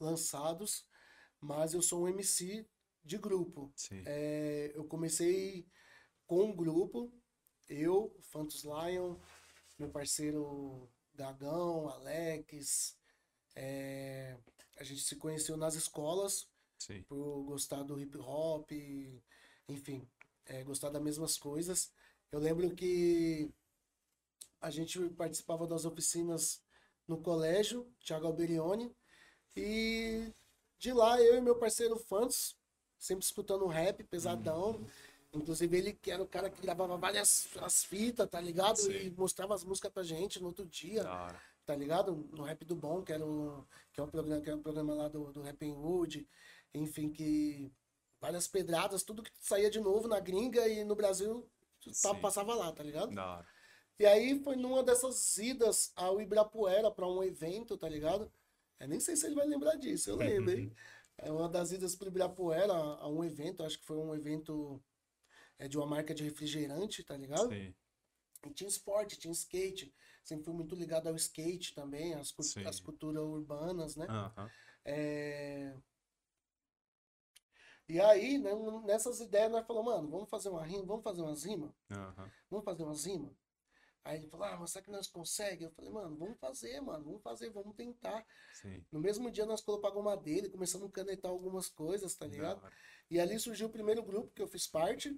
lançados, mas eu sou um MC de grupo. É, eu comecei com um grupo, eu, Fantos Lion, meu parceiro Gagão, Alex. É, a gente se conheceu nas escolas Sim. por gostar do hip hop, enfim, é, gostar das mesmas coisas. Eu lembro que a gente participava das oficinas no colégio, Thiago Alberione, e de lá eu e meu parceiro Fantos, sempre escutando rap pesadão. Uhum. Inclusive ele que era o cara que gravava várias as fitas, tá ligado? Sim. E mostrava as músicas pra gente no outro dia. Tá ligado? No Rap do Bom, que era um, que é um programa, que é um programa lá do, do Rap Wood. Enfim, que várias pedradas, tudo que saía de novo na gringa e no Brasil tá, passava lá, tá ligado? E aí foi numa dessas idas ao Ibirapuera para um evento, tá ligado? Eu nem sei se ele vai lembrar disso, eu lembro, hein? [laughs] É uma das idas pro Ibirapuera a um evento, acho que foi um evento é, de uma marca de refrigerante, tá ligado? Sim. E tinha esporte, tinha skate. Sempre fui muito ligado ao skate também, às, às culturas urbanas, né? Uhum. É... E aí, né, nessas ideias, nós falamos, mano, vamos fazer uma rima, vamos fazer umas rimas? Uhum. Vamos fazer umas rimas? Aí ele falou, ah, mas será que nós conseguimos? Eu falei, mano, vamos fazer, mano, vamos fazer, vamos tentar. Sim. No mesmo dia nós colocamos uma dele, começamos a canetar algumas coisas, tá ligado? E ali surgiu o primeiro grupo que eu fiz parte,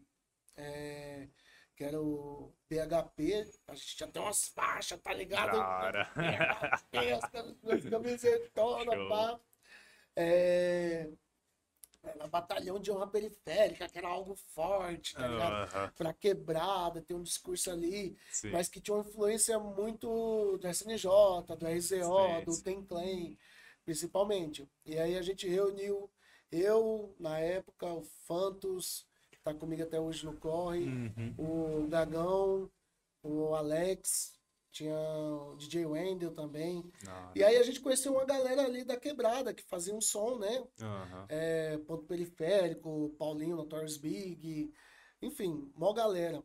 é, que era o BHP, a gente já tem umas faixas, tá ligado? Cara. BHP, as [laughs] camisetona, pá. É, Era batalhão de honra periférica, que era algo forte, tá ligado? Pra quebrada, ter um discurso ali, sim. mas que tinha uma influência muito do SNJ, do RZO, sim, do Tenclen, principalmente. E aí a gente reuniu eu, na época, o Fantos, tá comigo até hoje no Corre, uhum. o Gagão, o Alex, tinha o DJ Wendel também. Ah, e aí a gente conheceu uma galera ali da quebrada que fazia um som, né? Uhum. É, Ponto Periférico, Paulinho, Notorious Big, enfim, mó galera.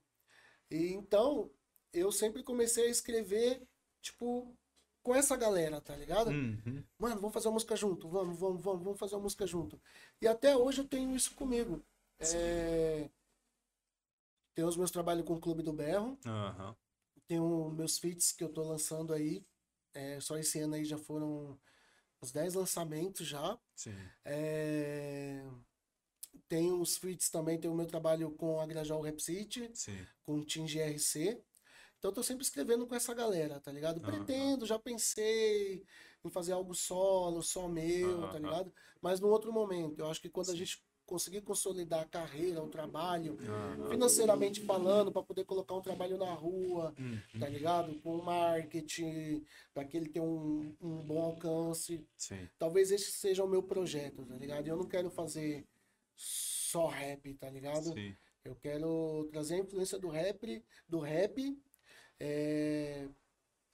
E então eu sempre comecei a escrever, tipo, com essa galera, tá ligado? Uhum. Mano, vamos fazer uma música junto, vamos, vamos, vamos, vamos fazer uma música junto. E até hoje eu tenho isso comigo. É... Tenho os meus trabalhos com o Clube do Berro. Uhum. Tenho meus feats que eu tô lançando aí. É, só esse ano aí já foram uns 10 lançamentos já. Sim. É... Tenho os feats também, tenho o meu trabalho com a Grajal Rap City, Sim. com o Team GRC. Então eu tô sempre escrevendo com essa galera, tá ligado? Pretendo, já pensei em fazer algo solo, só meu, tá ligado? Mas num outro momento. Eu acho que quando Sim. a gente conseguir consolidar a carreira, o trabalho, financeiramente falando, para poder colocar um trabalho na rua, uhum. tá ligado? Com marketing, para que ele tenha um, um bom alcance. Sim. Talvez esse seja o meu projeto, tá ligado? Eu não quero fazer só rap, tá ligado? Sim. Eu quero trazer a influência do rap, do rap é,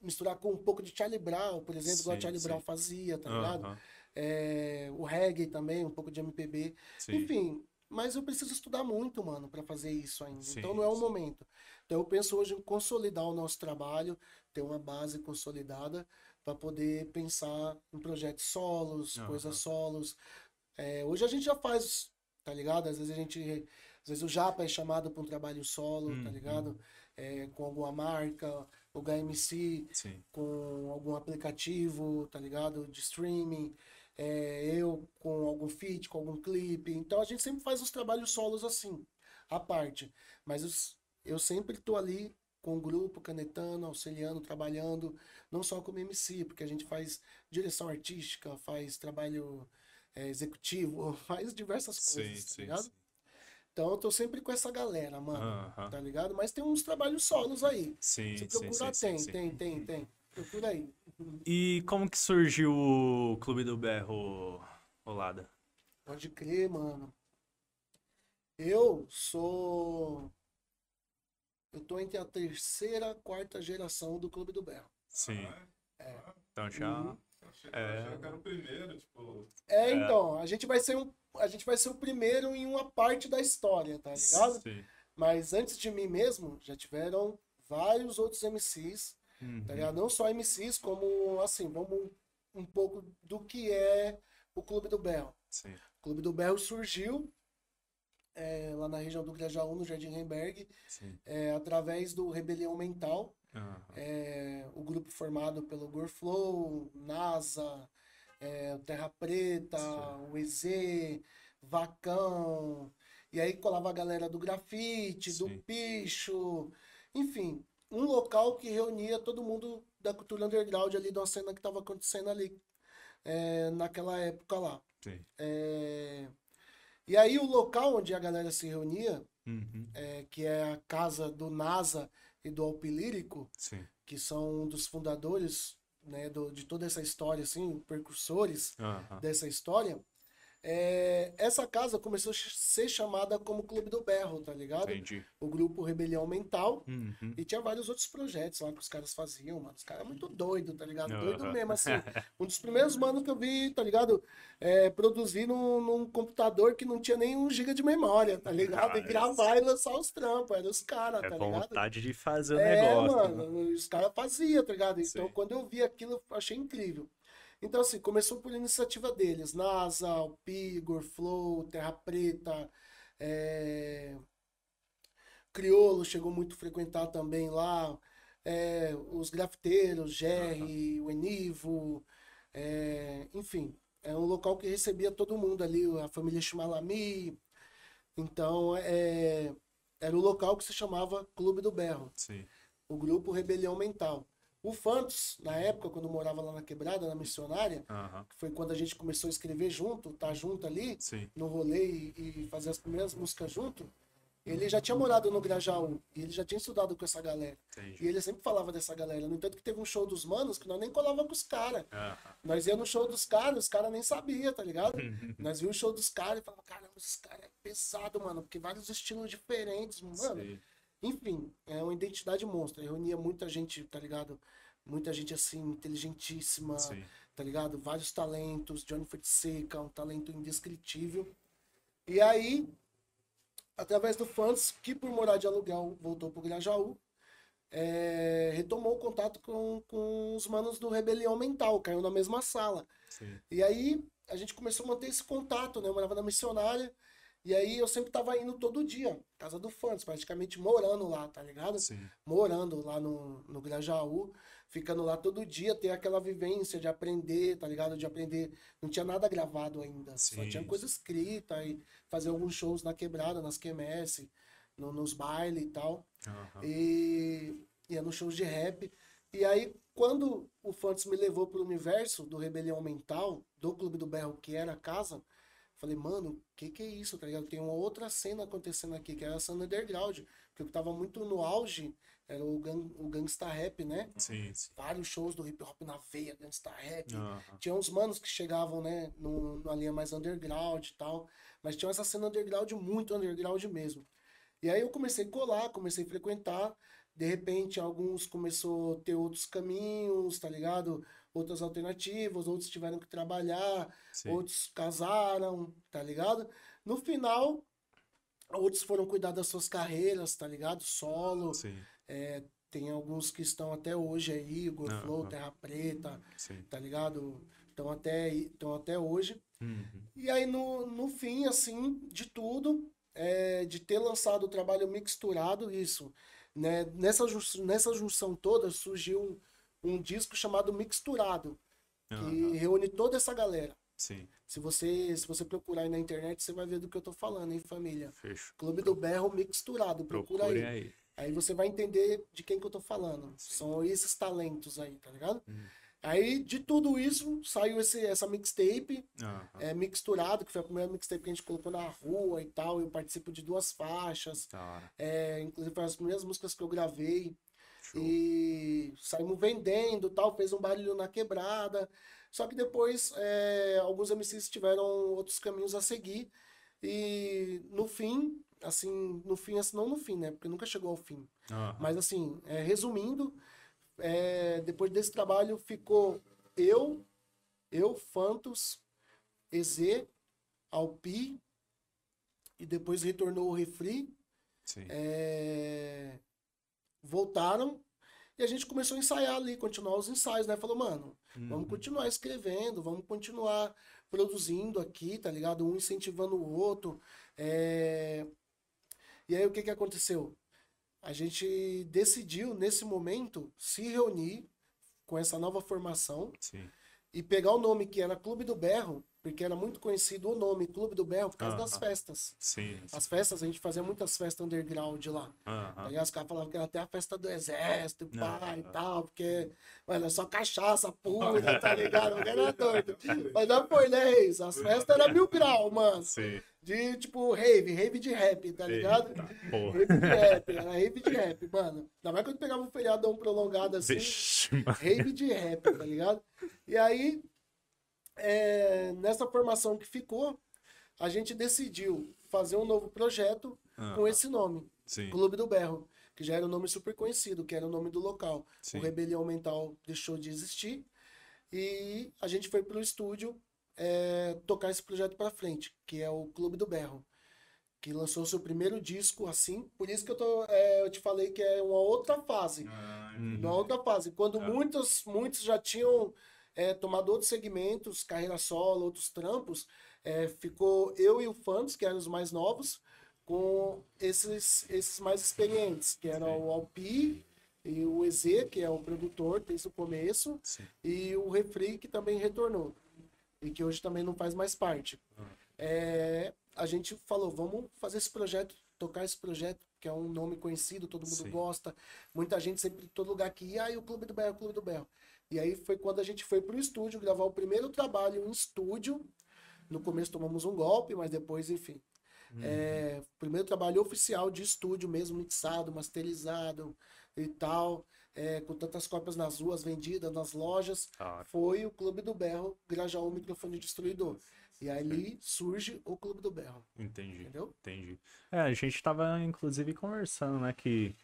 misturar com um pouco de Charlie Brown, por exemplo, sim, igual a Charlie sim. Brown fazia, tá ligado? É, o reggae também, um pouco de MPB. Sim. Enfim, mas eu preciso estudar muito, mano, para fazer isso ainda. Sim, então não é o momento. Então eu penso hoje em consolidar o nosso trabalho, ter uma base consolidada para poder pensar em projetos solos, uhum. coisas solos. É, hoje a gente já faz, tá ligado? Às vezes a gente. Às vezes o Japa é chamado para um trabalho solo, tá uhum. tá ligado? é, com alguma marca, o HMC, Sim. com algum aplicativo, tá ligado? De streaming, é, eu com algum feat, com algum clipe. Então a gente sempre faz os trabalhos solos assim, à parte. Mas os, eu sempre tô ali com o grupo, canetando, auxiliando, trabalhando, não só como MC, porque a gente faz direção artística, faz trabalho é, executivo, [laughs] faz diversas coisas, sim, tá ligado? Sim. Então eu tô sempre com essa galera, mano. Uh -huh. Tá ligado? Mas tem uns trabalhos solos aí. Sim, Se procurar, sim, tem, sim, tem, sim. tem, tem. Procura aí. E como que surgiu o Clube do Berro, Olada? Pode crer, mano. Eu sou. Eu tô entre a terceira e quarta geração do Clube do Berro. Sim. É. Então já. Uhum. É... Já era o primeiro, tipo. É, então, a gente vai ser um a gente vai ser o primeiro em uma parte da história, tá ligado? Sim. Mas antes de mim mesmo, já tiveram vários outros MCs, uhum. tá ligado? Não só MCs, como, assim, vamos um pouco do que é o Clube do Berro. Sim. O Clube do Berro surgiu é, lá na região do Grajaú, no Jardim Remberg, é, através do Rebelião Mental, uhum. é, o grupo formado pelo Gorflow, NASA, é, Terra Preta, Sim. o EZ, Vacão. E aí colava a galera do grafite, Sim. do picho, enfim, um local que reunia todo mundo da cultura underground ali, de uma cena que estava acontecendo ali é, naquela época lá. É, e aí o local onde a galera se reunia, uhum. é, que é a casa do NASA e do Alpilírico, que são um dos fundadores né, do, de toda essa história, assim, percursores uhum. dessa história, é, essa casa começou a ser chamada como Clube do Berro, tá ligado? Entendi. O grupo Rebelião Mental. Uhum. E tinha vários outros projetos lá que os caras faziam, mano. Os caras muito doido, tá ligado? Uhum. Doido mesmo, assim. [laughs] um dos primeiros manos que eu vi, tá ligado? É, produzir num, num, computador que não tinha nem um giga de memória, tá ligado? e gravar e lançar os trampos. Eram os caras, é tá ligado? vontade de fazer o é, negócio. É, mano. Né? Os caras faziam, tá ligado? Então, Sim. quando eu vi aquilo, eu achei incrível. Então, assim, começou por iniciativa deles. NASA, Alpi, Gorflow, Terra Preta, é... Criolo chegou muito a frequentar também lá. É, os grafiteiros, Jerry, o Enivo, é, enfim, é um local que recebia todo mundo ali, a família Chimalami. Então, é, era o local que se chamava Clube do Berro. Sim. O grupo Rebelião Mental. O Fantos, na época, quando eu morava lá na Quebrada, na missionária, que foi quando a gente começou a escrever junto, tá junto ali, Sim. no rolê e, e fazer as primeiras músicas junto, ele já tinha morado no Grajaú e ele já tinha estudado com essa galera. Entendi. E ele sempre falava dessa galera. No entanto, que teve um show dos manos que nós nem colava com os caras. Aham. Nós ia no show dos caras, os caras nem sabia, tá ligado? [laughs] nós vimos o show dos caras e falava, caramba, esses caras é pesado, mano, porque vários estilos diferentes, mano. Sim. Enfim, é uma identidade monstra. Reunia muita gente, tá ligado? Muita gente assim, inteligentíssima, Sim. tá ligado? Vários talentos. Johnny Fonseca, um talento indescritível. E aí, através do fãs, que por morar de aluguel voltou pro Grajaú, é, retomou o contato com, com os manos do Rebelião Mental, caiu na mesma sala. Sim. E aí a gente começou a manter esse contato, né? Eu morava na missionária. E aí eu sempre tava indo todo dia, casa do fãs, praticamente morando lá, tá ligado? Sim. Morando lá no, no Grajaú, ficando lá todo dia, ter aquela vivência de aprender, tá ligado? De aprender. Não tinha nada gravado ainda, só Sim, tinha coisa escrita e fazer alguns shows na quebrada, nas quermesse, no, nos bailes e tal. Aham. E ia nos shows de rap. E aí, quando o Fantos me levou pro universo do Rebelião Mental, do Clube do Berro, que era a casa, falei, mano, o que que é isso, tá ligado? Tem uma outra cena acontecendo aqui, que era a cena underground. Porque eu tava muito no auge, era o, gang, o gangsta rap, né? Sim, sim. Vários shows do hip hop na veia, gangsta rap. Aham. Tinha uns manos que chegavam, né, no, numa linha mais underground e tal. Mas tinha essa cena underground muito underground mesmo. E aí eu comecei a colar, comecei a frequentar. De repente, alguns começou a ter outros caminhos, tá ligado? Outras alternativas, outros tiveram que trabalhar, Sim. outros casaram, tá ligado? No final, outros foram cuidar das suas carreiras, tá ligado? Solo. É, tem alguns que estão até hoje aí, Igor Aham. Flow, Terra Preta, Sim. tá ligado? Estão até, estão até hoje. Uhum. E aí, no, no fim, assim, de tudo, é, de ter lançado o trabalho mixturado, isso, né? Nessa, nessa junção toda surgiu um, disco chamado Mixturado, que reúne toda essa galera. Sim. Se você, se você procurar aí na internet, você vai ver do que eu tô falando, hein, família? Fechou. Clube do Berro Mixturado, procura Procure aí. aí. Aí você vai entender de quem que eu tô falando. São esses talentos aí, tá ligado? Hum. Aí, de tudo isso, saiu esse, essa mixtape, Aham. é, mixturado, que foi a primeira mixtape que a gente colocou na rua e tal. Eu participo de duas faixas. Hora. É, inclusive, foi as primeiras músicas que eu gravei. Show. E saímos vendendo tal, fez um barulho na quebrada. Só que depois é, alguns MCs tiveram outros caminhos a seguir. E no fim, assim, no fim, assim, não no fim, né? Porque nunca chegou ao fim. Mas assim, é, resumindo, é, depois desse trabalho ficou eu, eu, Fantos, EZ, Alpi, e depois retornou o Refri, Sim. é, voltaram e a gente começou a ensaiar ali, continuar os ensaios, né? Falou, mano, vamos Uhum. continuar escrevendo, vamos continuar produzindo aqui, tá ligado? Um incentivando o outro. é, E aí o que que aconteceu? A gente decidiu, nesse momento, se reunir com essa nova formação Sim. e pegar o nome que era Clube do Berro, porque era muito conhecido o nome Clube do Berro por causa das festas. Sim. As festas, a gente fazia muitas festas underground lá. Aham. Aí os caras falavam que era até a festa do exército, Aham. e tal, porque, mano, é só cachaça pura, [laughs] tá ligado? Era doido. Mas não foi, né, Reis? As festas eram mil grau, mano. Sim. De, tipo, rave, rave de rap, tá ligado? Eita. Rave de rap, era rave de rap, mano. Ainda mais quando pegava um feriadão prolongado assim, Vixe, rave de rap, tá ligado? E aí, é, nessa formação que ficou, a gente decidiu fazer um novo projeto com Aham. esse nome. Sim. Clube do Berro, que já era um nome super conhecido, que era o nome do local. Sim. O Rebelião Mental deixou de existir e a gente foi pro estúdio é, tocar esse projeto para frente, que é o Clube do Berro, que lançou seu primeiro disco assim. Por isso que eu, tô, é, eu te falei que é uma outra fase. Ah. Uma outra fase. Quando Tá. muitos, muitos já tinham é, tomado outros segmentos, carreira solo, outros trampos, é, ficou eu e o Fantos, que eram os mais novos, com esses, esses mais experientes, que eram Sim. o Alpi e o EZ, que é o produtor desde o começo, Sim. e o Refri, que também retornou, e que hoje também não faz mais parte. Ah. É, a gente falou, vamos fazer esse projeto tocar esse projeto, que é um nome conhecido, todo mundo Sim. gosta. Muita gente sempre, todo lugar que ia, ah, o Clube do Berro, o Clube do Berro. E aí foi quando a gente foi pro estúdio gravar o primeiro trabalho em estúdio. No começo tomamos um golpe, mas depois, enfim. Uhum. É, primeiro trabalho oficial de estúdio mesmo, mixado, masterizado e tal. É, com tantas cópias nas ruas vendidas, nas lojas, ah. foi o Clube do Berro, Grajaú Microfone Destruidor. E ali surge o Clube do Berro. Entendi. Entendeu? Entendi. É, a gente tava, inclusive, conversando, né, que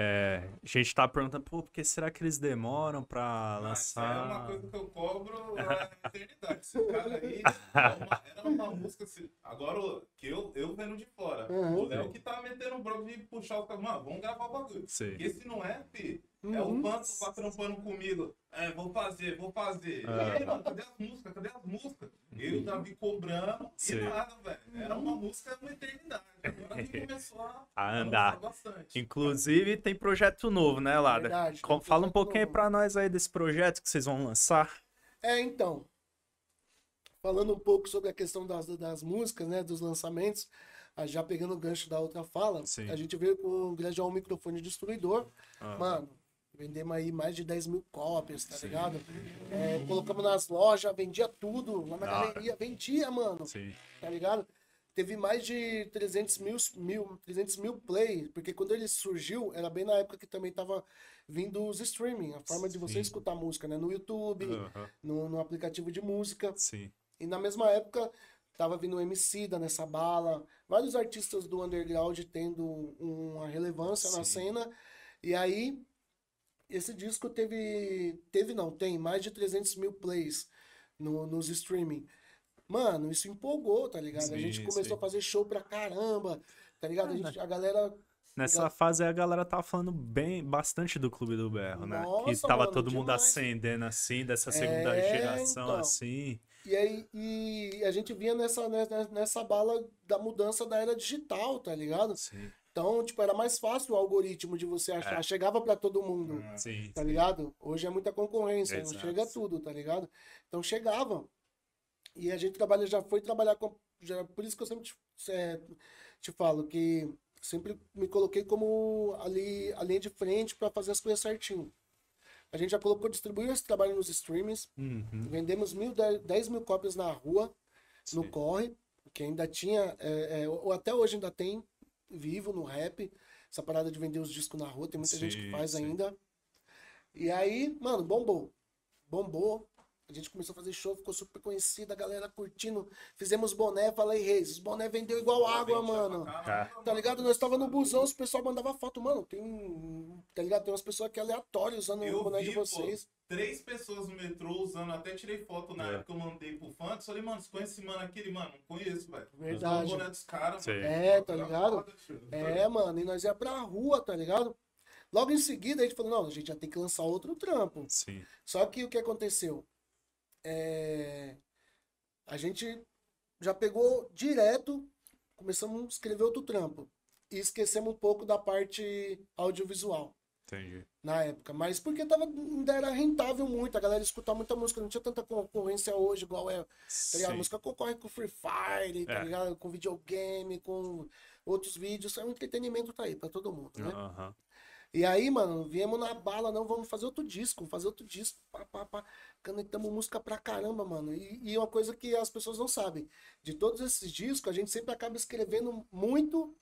é, a gente tá perguntando, pô, por que será que eles demoram pra lançar? é uma coisa que eu cobro a eternidade. Esse cara aí era uma, era uma música. Assim, agora, que eu, eu vendo de fora. Uhum. O Léo que tá metendo o bronco de puxar o Mano, vamos gravar o bagulho. Sim. Porque se não é, fi, Uhum. É o Pantos lá trampando comigo. É, vou fazer, vou fazer. Ah. E aí, mano, cadê as músicas? Cadê as músicas? Uhum. Eu e o Davi cobrando e nada, velho. Era uma música uma eternidade. Agora que começou a, [laughs] a andar. Bastante. Inclusive, tem projeto novo, né, Lada? Verdade, Fala um pouquinho novo. pra nós aí desse projeto que vocês vão lançar. É, então. Falando um pouco sobre a questão das, das músicas, né, dos lançamentos já pegando o gancho da outra fala, Sim. a gente veio com o Gradual Microfone Destruidor. Ah. Mano, Vendemos aí mais de 10 mil cópias, tá Sim. ligado? É, colocamos nas lojas, vendia tudo. Lá na ah. galeria, vendia, mano. Sim. Tá ligado? Teve mais de 300 mil, mil, 300 mil play, porque quando ele surgiu, era bem na época que também tava vindo os streaming, a forma de você Sim. escutar música, né? No YouTube, no, no aplicativo de música. Sim. E na mesma época, tava vindo o MC da nessa bala, vários artistas do underground tendo uma relevância Sim. na cena. E aí esse disco teve. Teve não, tem mais de 300 mil plays no, nos streaming. Mano, isso empolgou, tá ligado? Sim, a gente começou sim. a fazer show pra caramba, tá ligado? A, gente, a galera. Nessa ligado? fase a galera tava falando bem, bastante do Clube do Berro, né? Nossa, que tava mano, todo mundo acendendo assim, dessa segunda é, geração, então. assim. E aí e a gente vinha nessa, nessa, nessa bala da mudança da era digital, tá ligado? Sim. Então, tipo, era mais fácil o algoritmo de você achar. É. Chegava para todo mundo. Ah, sim, tá sim. ligado? Hoje é muita concorrência, Exato. não chega tudo, tá ligado? Então chegava. E a gente trabalha, já foi trabalhar com. Já, por isso que eu sempre te, é, te falo que sempre me coloquei como ali a linha de frente para fazer as coisas certinho. A gente já colocou, distribuiu esse trabalho nos streams. Uhum. Vendemos mil, dez mil cópias na rua, Sim. no corre, que ainda tinha, é, é, ou até hoje ainda tem vivo no rap. Essa parada de vender os discos na rua, tem muita sim, gente que faz sim. ainda. E aí, mano, bombou. Bombou. A gente começou a fazer show, ficou super conhecida, a galera curtindo. Fizemos boné, falei, Reis, os boné vendeu igual água, mano. Tá. tá ligado? Nós tava no busão, os pessoal mandava foto, mano. Tem. Tá ligado? Tem umas pessoas aqui aleatórias usando o boné vi, de vocês. Pô, três pessoas no metrô usando, até tirei foto na é. época que eu mandei pro fã. Falei, mano, você conhece esse mano aqui? mano, não conheço, velho. Verdade. Boné dos caras, É, tá ligado? É, mano, e nós ia pra rua, tá ligado? Logo em seguida a gente falou, não, a gente já tem que lançar outro trampo. Sim. Só que o que aconteceu? é, a gente já pegou direto, começamos a escrever outro trampo. E esquecemos um pouco da parte audiovisual. Entendi. Na época. Mas porque tava, ainda era rentável muito, a galera escutava muita música, não tinha tanta concorrência hoje, igual é. Tá a música concorre com Free Fire, tá é. Com videogame, com outros vídeos. É um entretenimento tá aí pra todo mundo, né? Uhum. E aí, mano, viemos na bala, não, vamos fazer outro disco, fazer outro disco, pá, pá, pá. Canetamos música pra caramba, mano. E, e uma coisa que as pessoas não sabem, de todos esses discos, a gente sempre acaba escrevendo muito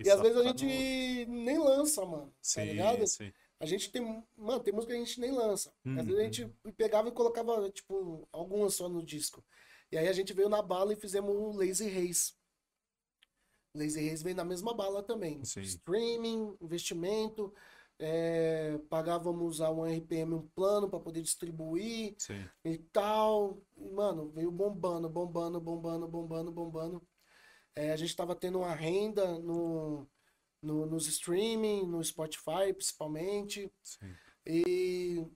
e, e às vezes a gente nem lança, mano. Tá sim, tá ligado? Sim. A gente tem, mano, tem música que a gente nem lança. Uhum. Às vezes a gente uhum. pegava e colocava, tipo, algumas só no disco. E aí a gente veio na bala e fizemos o Lazy Race. Lazy Race vem na mesma bala também. Sim. Streaming, investimento, é, pagávamos a um RPM um plano para poder distribuir Sim. e tal. Mano, veio bombando, bombando, bombando, bombando, bombando. É, a gente estava tendo uma renda no, no, nos streaming, no Spotify principalmente. Sim. E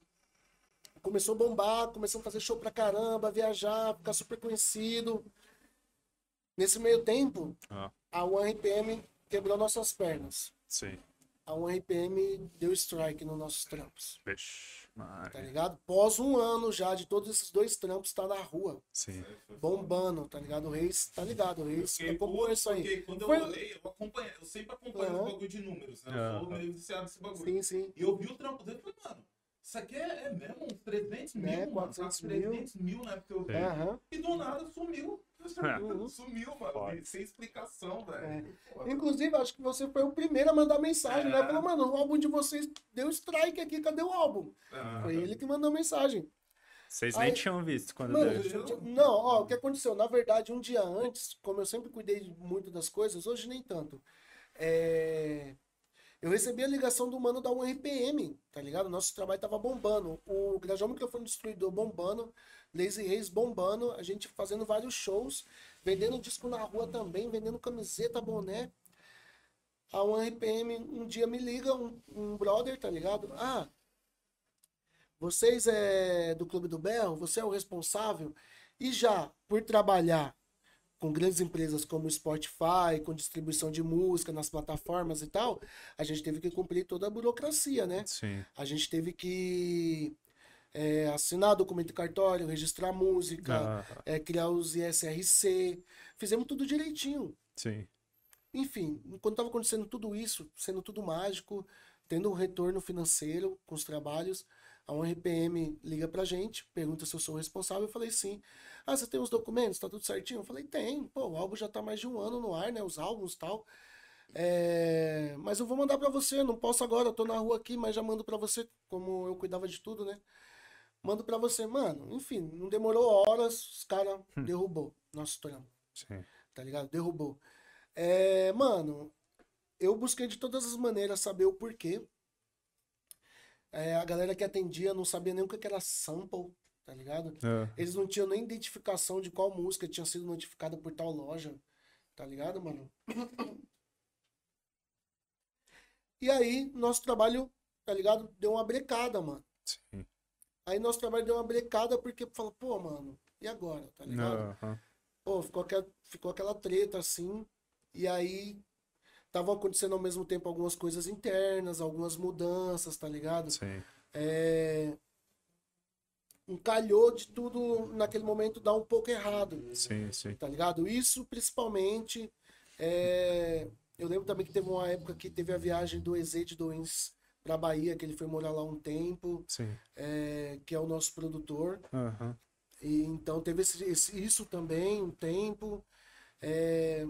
começou a bombar, começou a fazer show pra caramba, viajar, ficar super conhecido. Nesse meio tempo, ah a OneRPM quebrou nossas pernas. Sim. A 1RPM deu strike nos nossos trampos. Vixe, tá ligado? Pós um ano já de todos esses dois trampos tá na rua. Sim. Bombando, tá ligado? O Reis, tá ligado? O Reis acompanhou isso aí. Porque quando eu Foi... olhei, eu acompanhei, eu sempre acompanho uhum. os bagulho de números, né? Eu sou meio viciado nesse bagulho. Sim, sim. E eu vi o trampo dele e falei, mano, isso aqui é, é mesmo uns 300 mil, é, 400 mano, 300 mil, né? Porque eu vi. Uhum. E do nada sumiu. Uhum. [laughs] Sumiu, mano. Pode. Sem explicação, velho. É. Inclusive, acho que você foi o primeiro a mandar mensagem, né? é. né? Falou, mano, o álbum de vocês deu strike aqui, cadê o álbum? Uhum. Foi ele que mandou mensagem. Vocês nem tinham visto quando mano, deu. Não, ó, o que aconteceu? Na verdade, um dia antes, como eu sempre cuidei muito das coisas, hoje nem tanto. É... Eu recebi a ligação do mano da 1RPM, tá ligado? Nosso trabalho tava bombando. O Grajão Microfone Destruidor bombando, Lazy Reis bombando, a gente fazendo vários shows, vendendo disco na rua também, vendendo camiseta, boné. A 1RPM um dia me liga, um, um brother, tá ligado? Ah, vocês é do Clube do Berro, você é o responsável. E já por trabalhar com grandes empresas como Spotify, com distribuição de música nas plataformas e tal, a gente teve que cumprir toda a burocracia, né? Sim. A gente teve que é, assinar documento de cartório, registrar música, ah. é, criar os ISRC. Fizemos tudo direitinho. Sim. Enfim, quando estava acontecendo tudo isso, sendo tudo mágico, tendo um retorno financeiro com os trabalhos, a 1RPM liga pra gente, pergunta se eu sou o responsável. Eu falei sim. Ah, você tem os documentos? Tá tudo certinho? Eu falei, tem. Pô, o álbum já tá mais de um ano no ar, né? Os álbuns e tal. É... Mas eu vou mandar para você, não posso agora, eu tô na rua aqui, mas já mando para você, como eu cuidava de tudo, né? Mando para você, mano. Enfim, não demorou horas, os caras hum. derrubou nosso trampo. Sim. Tá ligado? Derrubou. É, mano, eu busquei de todas as maneiras saber o porquê. É, a galera que atendia não sabia nem o que era sample, tá ligado? É. Eles não tinham nem identificação de qual música tinha sido notificada por tal loja, tá ligado, mano? E aí, nosso trabalho, tá ligado? Deu uma brecada, mano. Sim. Aí nosso trabalho deu uma brecada porque falou, pô, mano, e agora, tá ligado? Uhum. Pô, ficou aquela, ficou aquela treta assim. E aí, estavam acontecendo ao mesmo tempo algumas coisas internas, algumas mudanças, tá ligado? Sim. É, encalhou de tudo naquele momento dar um pouco errado. Sim, sim. Tá ligado? Isso principalmente. É... Eu lembro também que teve uma época que teve a viagem do Ezed Doens pra Bahia, que ele foi morar lá um tempo. Sim. É... Que é o nosso produtor. Uhum. E, então teve esse, esse, isso também, um tempo. É...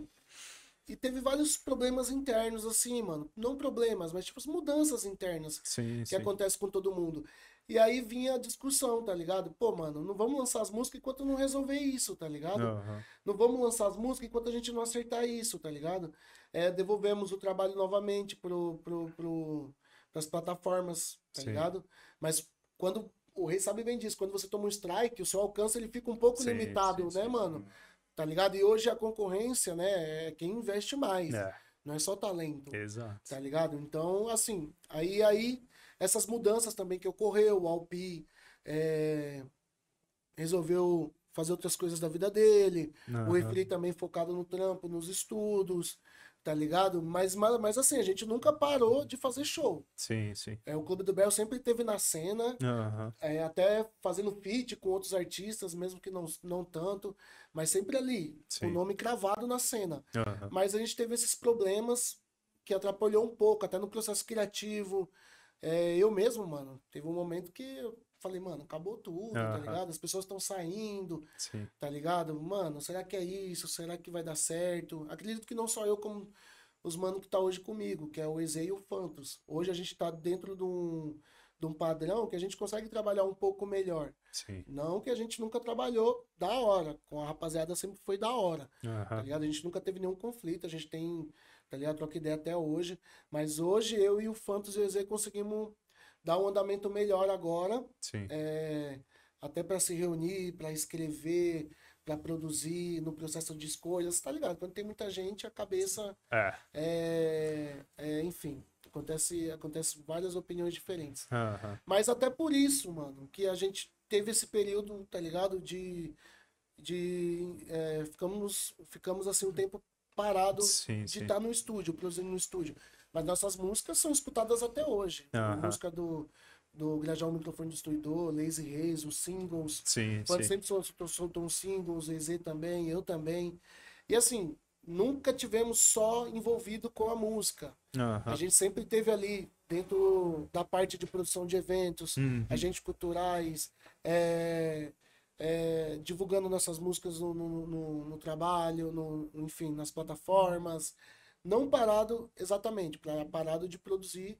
E teve vários problemas internos, assim, mano. Não problemas, mas tipo mudanças internas sim, que sim. acontecem com todo mundo. E aí vinha a discussão, tá ligado? Pô, mano, não vamos lançar as músicas enquanto não resolver isso, tá ligado? Uhum. Não vamos lançar as músicas enquanto a gente não acertar isso, tá ligado? É, devolvemos o trabalho novamente pro, pro, pro, pras plataformas, tá sim. ligado? Mas quando. O rei sabe bem disso, quando você toma um strike, o seu alcance ele fica um pouco sim, limitado, né, mano? Tá ligado? E hoje a concorrência, né, é quem investe mais. É. Não é só talento. Exato. Tá ligado? Então, assim, aí, aí essas mudanças também que ocorreu, o Alpi é, resolveu fazer outras coisas da vida dele, uhum. o Refri também focado no trampo, nos estudos, tá ligado? Mas, mas, mas assim, a gente nunca parou de fazer show. Sim, sim. É, o Clube do Bel sempre teve na cena, uhum. é, até fazendo feat com outros artistas, mesmo que não, não tanto, mas sempre ali, sim. o nome cravado na cena. Uhum. Mas a gente teve esses problemas que atrapalhou um pouco, até no processo criativo. É, eu mesmo, mano, teve um momento que eu falei, mano, acabou tudo, tá ligado? As pessoas estão saindo, Sim. tá ligado? Mano, será que é isso? Será que vai dar certo? Acredito que não só eu, como os mano que tá hoje comigo, que é o Eze e o Fantos. Hoje a gente tá dentro de um, de um padrão que a gente consegue trabalhar um pouco melhor. Sim. Não que a gente nunca trabalhou da hora. Com a rapaziada sempre foi da hora. Tá ligado? A gente nunca teve nenhum conflito. A gente tem, tá ligado? Troca ideia até hoje. Mas hoje eu e o Fantos e Eze conseguimos dar um andamento melhor agora. Sim. É, até para se reunir, para escrever, para produzir, no processo de escolhas, tá ligado? Quando tem muita gente, a cabeça. É. é, é enfim, acontece, acontece várias opiniões diferentes. Uhum. Mas até por isso, mano, que a gente teve esse período, tá ligado? De. de é, ficamos, ficamos assim um tempo parado sim, de estar tá no estúdio, produzindo no estúdio. Mas nossas músicas são escutadas até hoje. Uh -huh. A música do, do Grajar o Microfone Destruidor, Lazy Reis, os singles. Sim, Quando sempre soltou, soltou uns singles, EZ também, eu também. E assim, nunca tivemos só envolvido com a música. A gente sempre teve ali dentro da parte de produção de eventos, uhum. agentes culturais, é, é, divulgando nossas músicas no, no, no, no trabalho, no, enfim, nas plataformas. Não parado exatamente, parado de produzir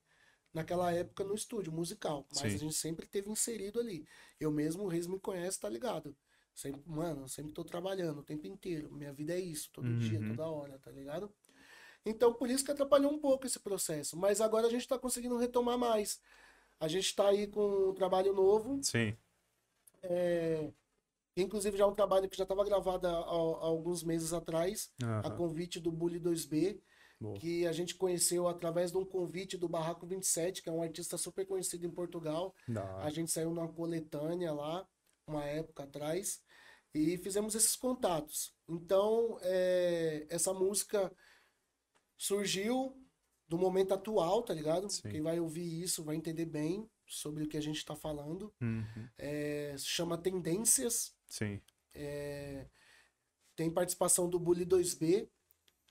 naquela época no estúdio musical. Mas Sim. a gente sempre teve inserido ali. Eu mesmo, o Reis me conhece, tá ligado? Sempre, mano, sempre tô trabalhando o tempo inteiro. Minha vida é isso, todo uhum. dia, toda hora, tá ligado? Então, por isso que atrapalhou um pouco esse processo. Mas agora a gente está conseguindo retomar mais. A gente está aí com um trabalho novo. Sim. É, inclusive, já é um trabalho que já estava gravado há, há, alguns meses atrás, uhum. a convite do Bully 2B. Boa. Que a gente conheceu através de um convite do Barraco 27, que é um artista super conhecido em Portugal. Não. A gente saiu numa coletânea lá, uma época atrás, e fizemos esses contatos. Então, é, essa música surgiu do momento atual, tá ligado? Sim. Quem vai ouvir isso vai entender bem sobre o que a gente está falando. Uhum. É, se chama Tendências. Sim. É, tem participação do Bully 2B,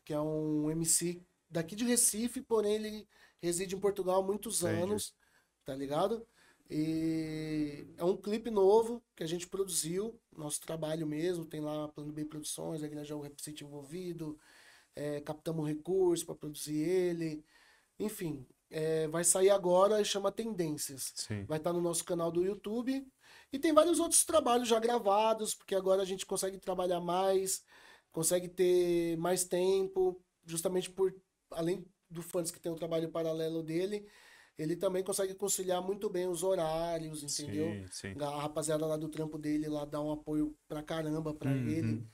que é um MC daqui de Recife, porém ele reside em Portugal há muitos Entendi. anos, tá ligado? E é um clipe novo que a gente produziu, nosso trabalho mesmo, tem lá Plano B Produções, a o Repsite envolvido, é, captamos recursos para produzir ele. Enfim, é, vai sair agora e chama Tendências. Sim. Vai estar tá no nosso canal do YouTube. E tem vários outros trabalhos já gravados, porque agora a gente consegue trabalhar mais, consegue ter mais tempo, justamente por, além do fãs que tem o trabalho paralelo dele, ele também consegue conciliar muito bem os horários, entendeu? Sim, sim. A rapaziada lá do trampo dele lá dá um apoio pra caramba pra uhum. ele.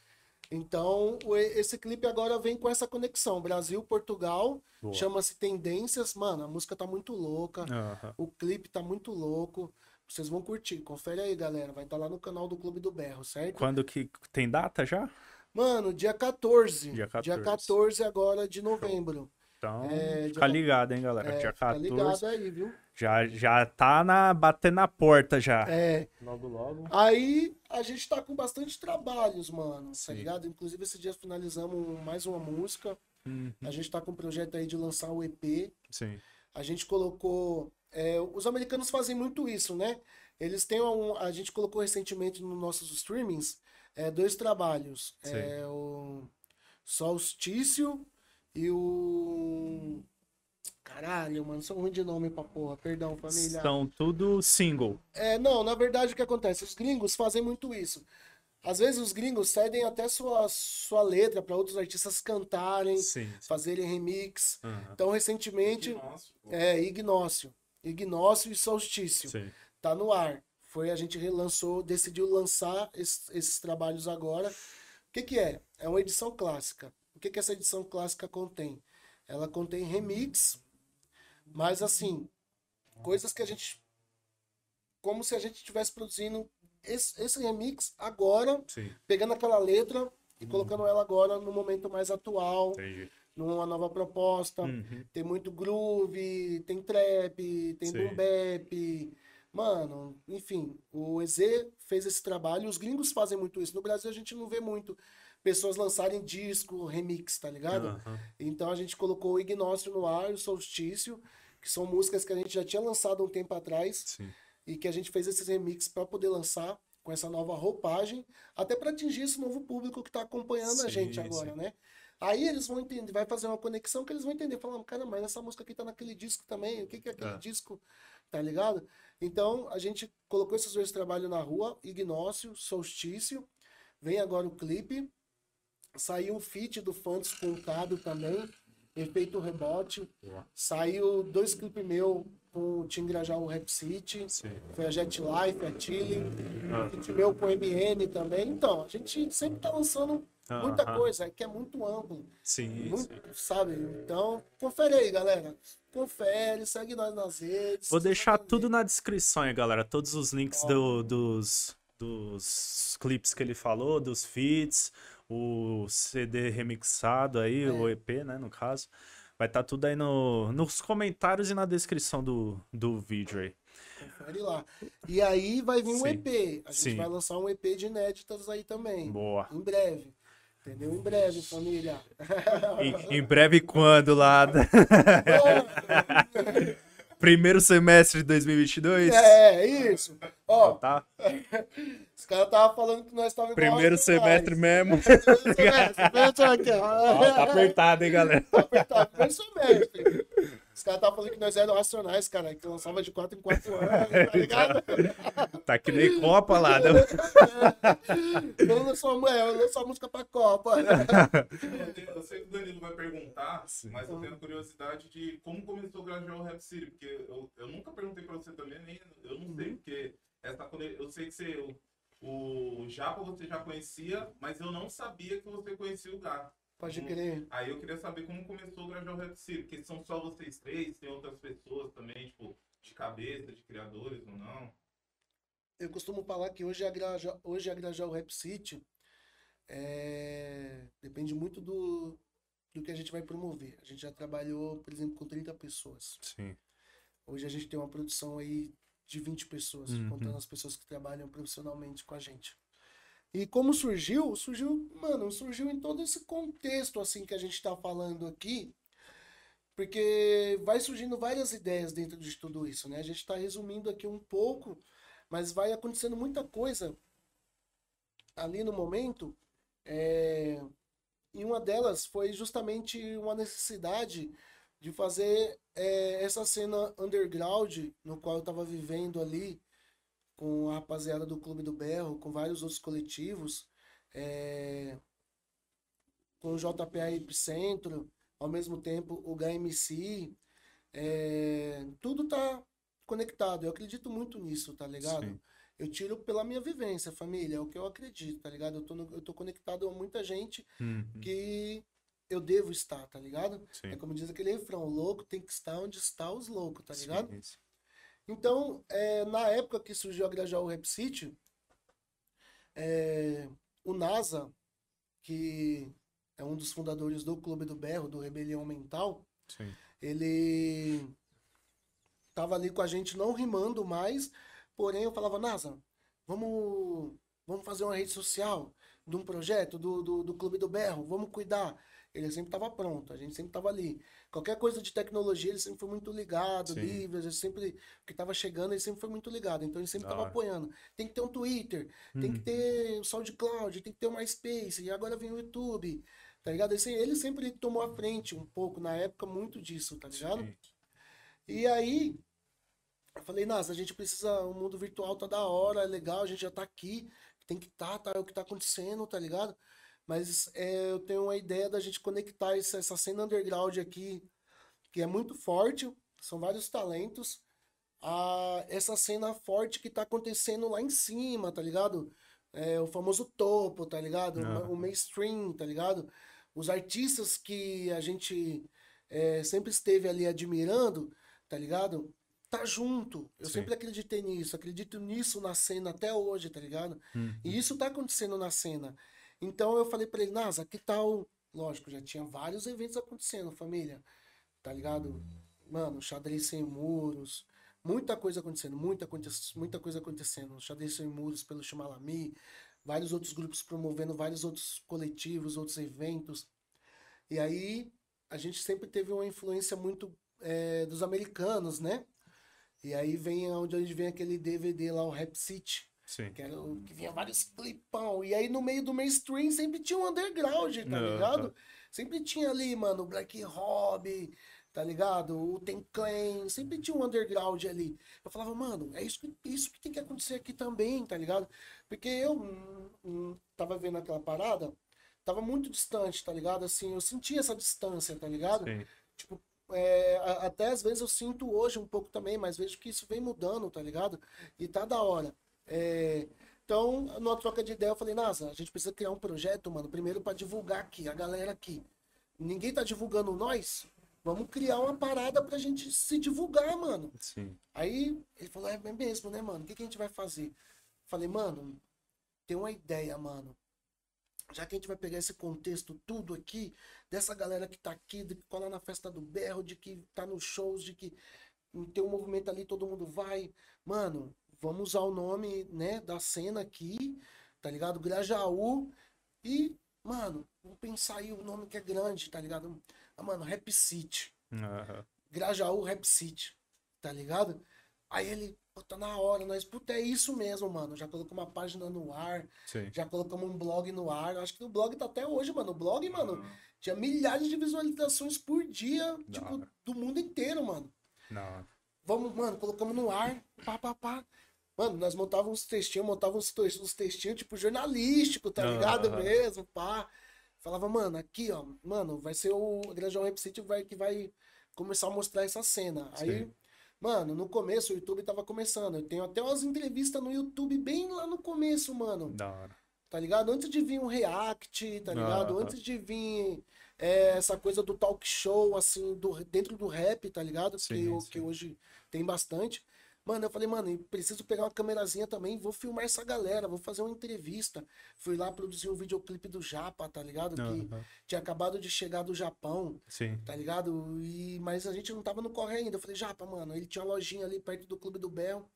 Então, esse clipe agora vem com essa conexão. Brasil, Portugal, chama-se Tendências. Mano, a música tá muito louca. Uhum. O clipe tá muito louco. Vocês vão curtir. Confere aí, galera. Vai estar tá lá no canal do Clube do Berro, certo? Quando que tem data já? Mano, dia 14. Dia 14, dia 14 agora de novembro. Então, é, fica ligado, hein, galera. É, dia 14. Fica ligado aí, viu? Já, já tá na, batendo na porta já. É. Logo, logo. Aí a gente tá com bastante trabalhos, mano. Tá Sim. Tá ligado? Inclusive, esse dia finalizamos mais uma música. Uhum. A gente tá com um projeto aí de lançar o EP. Sim. A gente colocou. É, os americanos fazem muito isso, né? Eles têm um. A gente colocou recentemente nos nossos streamings é, dois trabalhos. Sim. É o Solstício e o. Caralho, mano, são ruim de nome pra porra. Perdão, família. São tudo single. É, não, na verdade o que acontece? Os gringos fazem muito isso. Às vezes os gringos cedem até sua, sua letra para outros artistas cantarem, sim, sim. fazerem remix. Uhum. Então, recentemente. Ignócio, é, Ignócio. Ignócio e Solstício. Sim. Tá no ar. Foi, a gente relançou, decidiu lançar esses, esses trabalhos agora. O que, que é? É uma edição clássica. O que, que essa edição clássica contém? Ela contém remix, mas assim, coisas que a gente. Como se a gente estivesse produzindo esse, esse, remix agora, Sim. pegando aquela letra e uhum. colocando ela agora no momento mais atual. Entendi. Numa nova proposta. Uhum. Tem muito groove, tem trap, tem boom bap. Mano, enfim, o EZ fez esse trabalho. Os gringos fazem muito isso. No Brasil a gente não vê muito pessoas lançarem disco, remix, tá ligado? Uhum. Então a gente colocou o Ignócio no ar, o Solstício, que são músicas que a gente já tinha lançado um tempo atrás Sim. e que a gente fez esses remixes para poder lançar com essa nova roupagem, até para atingir esse novo público que tá acompanhando sim, a gente agora, sim. né? Aí eles vão entender, vai fazer uma conexão que eles vão entender, falando, cara, mas essa música aqui tá naquele disco também, o que, que é aquele é. disco, tá ligado? Então a gente colocou esses dois trabalhos na rua, Ignócio, Solstício, vem agora o clipe, Saiu um feat do Fantos com o Cado também, Efeito Rebote. Saiu dois clipes meu com o Tingrajá, o Rap City. Sim. Foi a Jet Life, a Chile. Ah. Meu com o MN também. Então, a gente sempre tá lançando muita coisa, é que é muito amplo. Sim, muito, sim. Sabe? Então, confere aí, galera. Confere, segue nós nas redes. Vou deixar tudo na descrição aí, galera. Todos os links do, dos, dos clipes que ele falou, dos feats o CD remixado aí, é. o EP, né, no caso. Vai estar tá tudo aí no, nos comentários e na descrição do, do vídeo aí. Confere lá. E aí vai vir um Sim. EP. A gente Sim. vai lançar um EP de inéditas aí também. Boa. Em breve. Entendeu? Em breve, família. em, em breve quando, lá? [laughs] [laughs] Primeiro semestre de 2022? É, isso. Ó, então tá. [laughs] Os caras estavam falando que nós estávamos Primeiro semestre mesmo. Primeiro semestre, aqui, ó. tá apertado, hein, galera? Tá apertado. Primeiro semestre. Os caras estavam falando que nós éramos racionais, cara, que lançava de 4 em 4 anos, tá [laughs] ligado? tá que nem Copa lá, né? [laughs] Eu lançou, eu lançou a música pra Copa. Eu sei que o Danilo vai perguntar, Sim. mas eu tenho curiosidade de como começou o Gradual Rap City, porque eu, eu nunca perguntei pra você também, nem, eu não sei, porque essa, eu sei que você, o, o Japa você já conhecia, mas eu não sabia que você conhecia o Gato. Pode crer. Aí eu queria saber como começou o Gradual Rap City, porque são só vocês três, tem outras pessoas também, tipo, de cabeça, de criadores ou não? Eu costumo falar que hoje a Gradual, hoje a Gradual Rap City é... depende muito do, do que a gente vai promover. A gente já trabalhou, por exemplo, com 30 pessoas. Sim. Hoje a gente tem uma produção aí de 20 pessoas, uhum. contando as pessoas que trabalham profissionalmente com a gente. E como surgiu? Surgiu, mano, surgiu em todo esse contexto assim que a gente está falando aqui, porque vai surgindo várias ideias dentro de tudo isso, né? A gente está resumindo aqui um pouco, mas vai acontecendo muita coisa ali no momento. É... E uma delas foi justamente uma necessidade de fazer é, essa cena underground no qual eu estava vivendo ali com a rapaziada do Clube do Berro, com vários outros coletivos, é, com o JPA Epicentro, ao mesmo tempo o HMC, é, tudo tá conectado. Eu acredito muito nisso, tá ligado? Sim. Eu tiro pela minha vivência, família, é o que eu acredito, tá ligado? Eu tô, no, eu tô conectado a muita gente uhum. que eu devo estar, tá ligado? Sim. É como diz aquele refrão, o louco tem que estar onde está os loucos, tá ligado? Sim, então, é, na época que surgiu a Grajaú Rap City, é, o NASA, que é um dos fundadores do Clube do Berro, do Rebelião Mental, Sim. ele tava ali com a gente não rimando mais, porém eu falava, NASA, vamos, vamos fazer uma rede social de um projeto do, do, do Clube do Berro, vamos cuidar ele sempre estava pronto, a gente sempre estava ali. Qualquer coisa de tecnologia, ele sempre foi muito ligado, Sim. livros, ele sempre, o que estava chegando, ele sempre foi muito ligado, então ele sempre estava apoiando. Tem que ter um Twitter, hum. tem que uhum. ter o SoundCloud, tem que ter o MySpace, e agora vem o YouTube, tá ligado? Ele, ele sempre tomou a frente um pouco, na época, muito disso, tá ligado? Sim. E aí, eu falei, nossa, a gente precisa, o mundo virtual tá da hora, é legal, a gente já tá aqui, tem que tá, tá, é o que tá acontecendo, tá ligado? Mas é, eu tenho uma ideia da gente conectar essa, essa cena underground aqui, que é muito forte, são vários talentos, a essa cena forte que tá acontecendo lá em cima, tá ligado? É, o famoso topo, tá ligado? O mainstream, tá ligado? Os artistas que a gente é, sempre esteve ali admirando, tá ligado? Tá junto. Eu Sim. sempre acreditei nisso, acredito nisso na cena até hoje, tá ligado? Uhum. E isso tá acontecendo na cena. Então eu falei para ele, Nasa, que tal? Lógico, já tinha vários eventos acontecendo, família. Tá ligado? Mano, xadrez sem muros. Muita coisa acontecendo, muita, muita coisa acontecendo. Xadrez sem muros pelo Chimalami. Vários outros grupos promovendo vários outros coletivos, outros eventos. E aí a gente sempre teve uma influência muito é, dos americanos, né? E aí vem onde vem aquele DVD lá, o Rap City Sim. Que, era, que vinha vários clipão. E aí no meio do mainstream sempre tinha um underground, tá Não, ligado? Tá. Sempre tinha ali, mano, o Black Hobby, tá ligado? O Ten Clan, sempre tinha um underground ali. Eu falava, mano, é isso que, isso que tem que acontecer aqui também, tá ligado? Porque eu hum, hum, tava vendo aquela parada, tava muito distante, tá ligado? Assim, eu sentia essa distância, tá ligado? Sim. Tipo, é, até às vezes eu sinto hoje um pouco também, mas vejo que isso vem mudando, tá ligado? E tá da hora. É, então, numa troca de ideia, eu falei, Nasa, a gente precisa criar um projeto, mano, primeiro para divulgar aqui, a galera aqui. Ninguém tá divulgando nós, vamos criar uma parada pra gente se divulgar, mano. Sim. Aí ele falou, é mesmo, né, mano? O que, que a gente vai fazer? Falei, mano, tem uma ideia, mano. já que a gente vai pegar esse contexto tudo aqui, dessa galera que tá aqui, de que cola na festa do berro, de que tá nos shows, de que tem um movimento ali, todo mundo vai. Mano, vamos usar o nome, né, da cena aqui, tá ligado? Grajaú. E, mano, vamos pensar aí o nome que é grande, tá ligado? Ah, mano, Rap City. Uhum. Grajaú Rap City, tá ligado? Aí ele, pô, tá na hora, nós, puta, é isso mesmo, mano. Já colocamos uma página no ar, Sim. já colocamos um blog no ar. Acho que o blog tá até hoje, mano. O blog, mano, uhum. tinha milhares de visualizações por dia, tipo, do mundo inteiro, mano. Não. Vamos, mano, colocamos no ar, pá, pá, pá. Mano, nós montávamos uns textinhos, montávamos uns textinhos, tipo, jornalístico, tá ligado? Uhum. Mesmo, pá. Falava, mano, aqui, ó, mano, vai ser o Grande Rap City vai, que vai começar a mostrar essa cena. Sim. Aí Mano, no começo o YouTube tava começando. Eu tenho até umas entrevistas no YouTube bem lá no começo, mano. Da hora. Tá ligado? Antes de vir um react, tá ligado? Antes de vir é, essa coisa do talk show, assim, do, dentro do rap, tá ligado? Sim, que, sim. que hoje tem bastante. Mano, eu falei, mano, preciso pegar uma câmerazinha também, vou filmar essa galera, vou fazer uma entrevista. Fui lá produzir um videoclipe do Japa, tá ligado? Uhum. Que tinha acabado de chegar do Japão, Sim. tá ligado? E, mas a gente não tava no corre ainda. Eu falei, Japa, mano, ele tinha uma lojinha ali perto do Clube do Bel.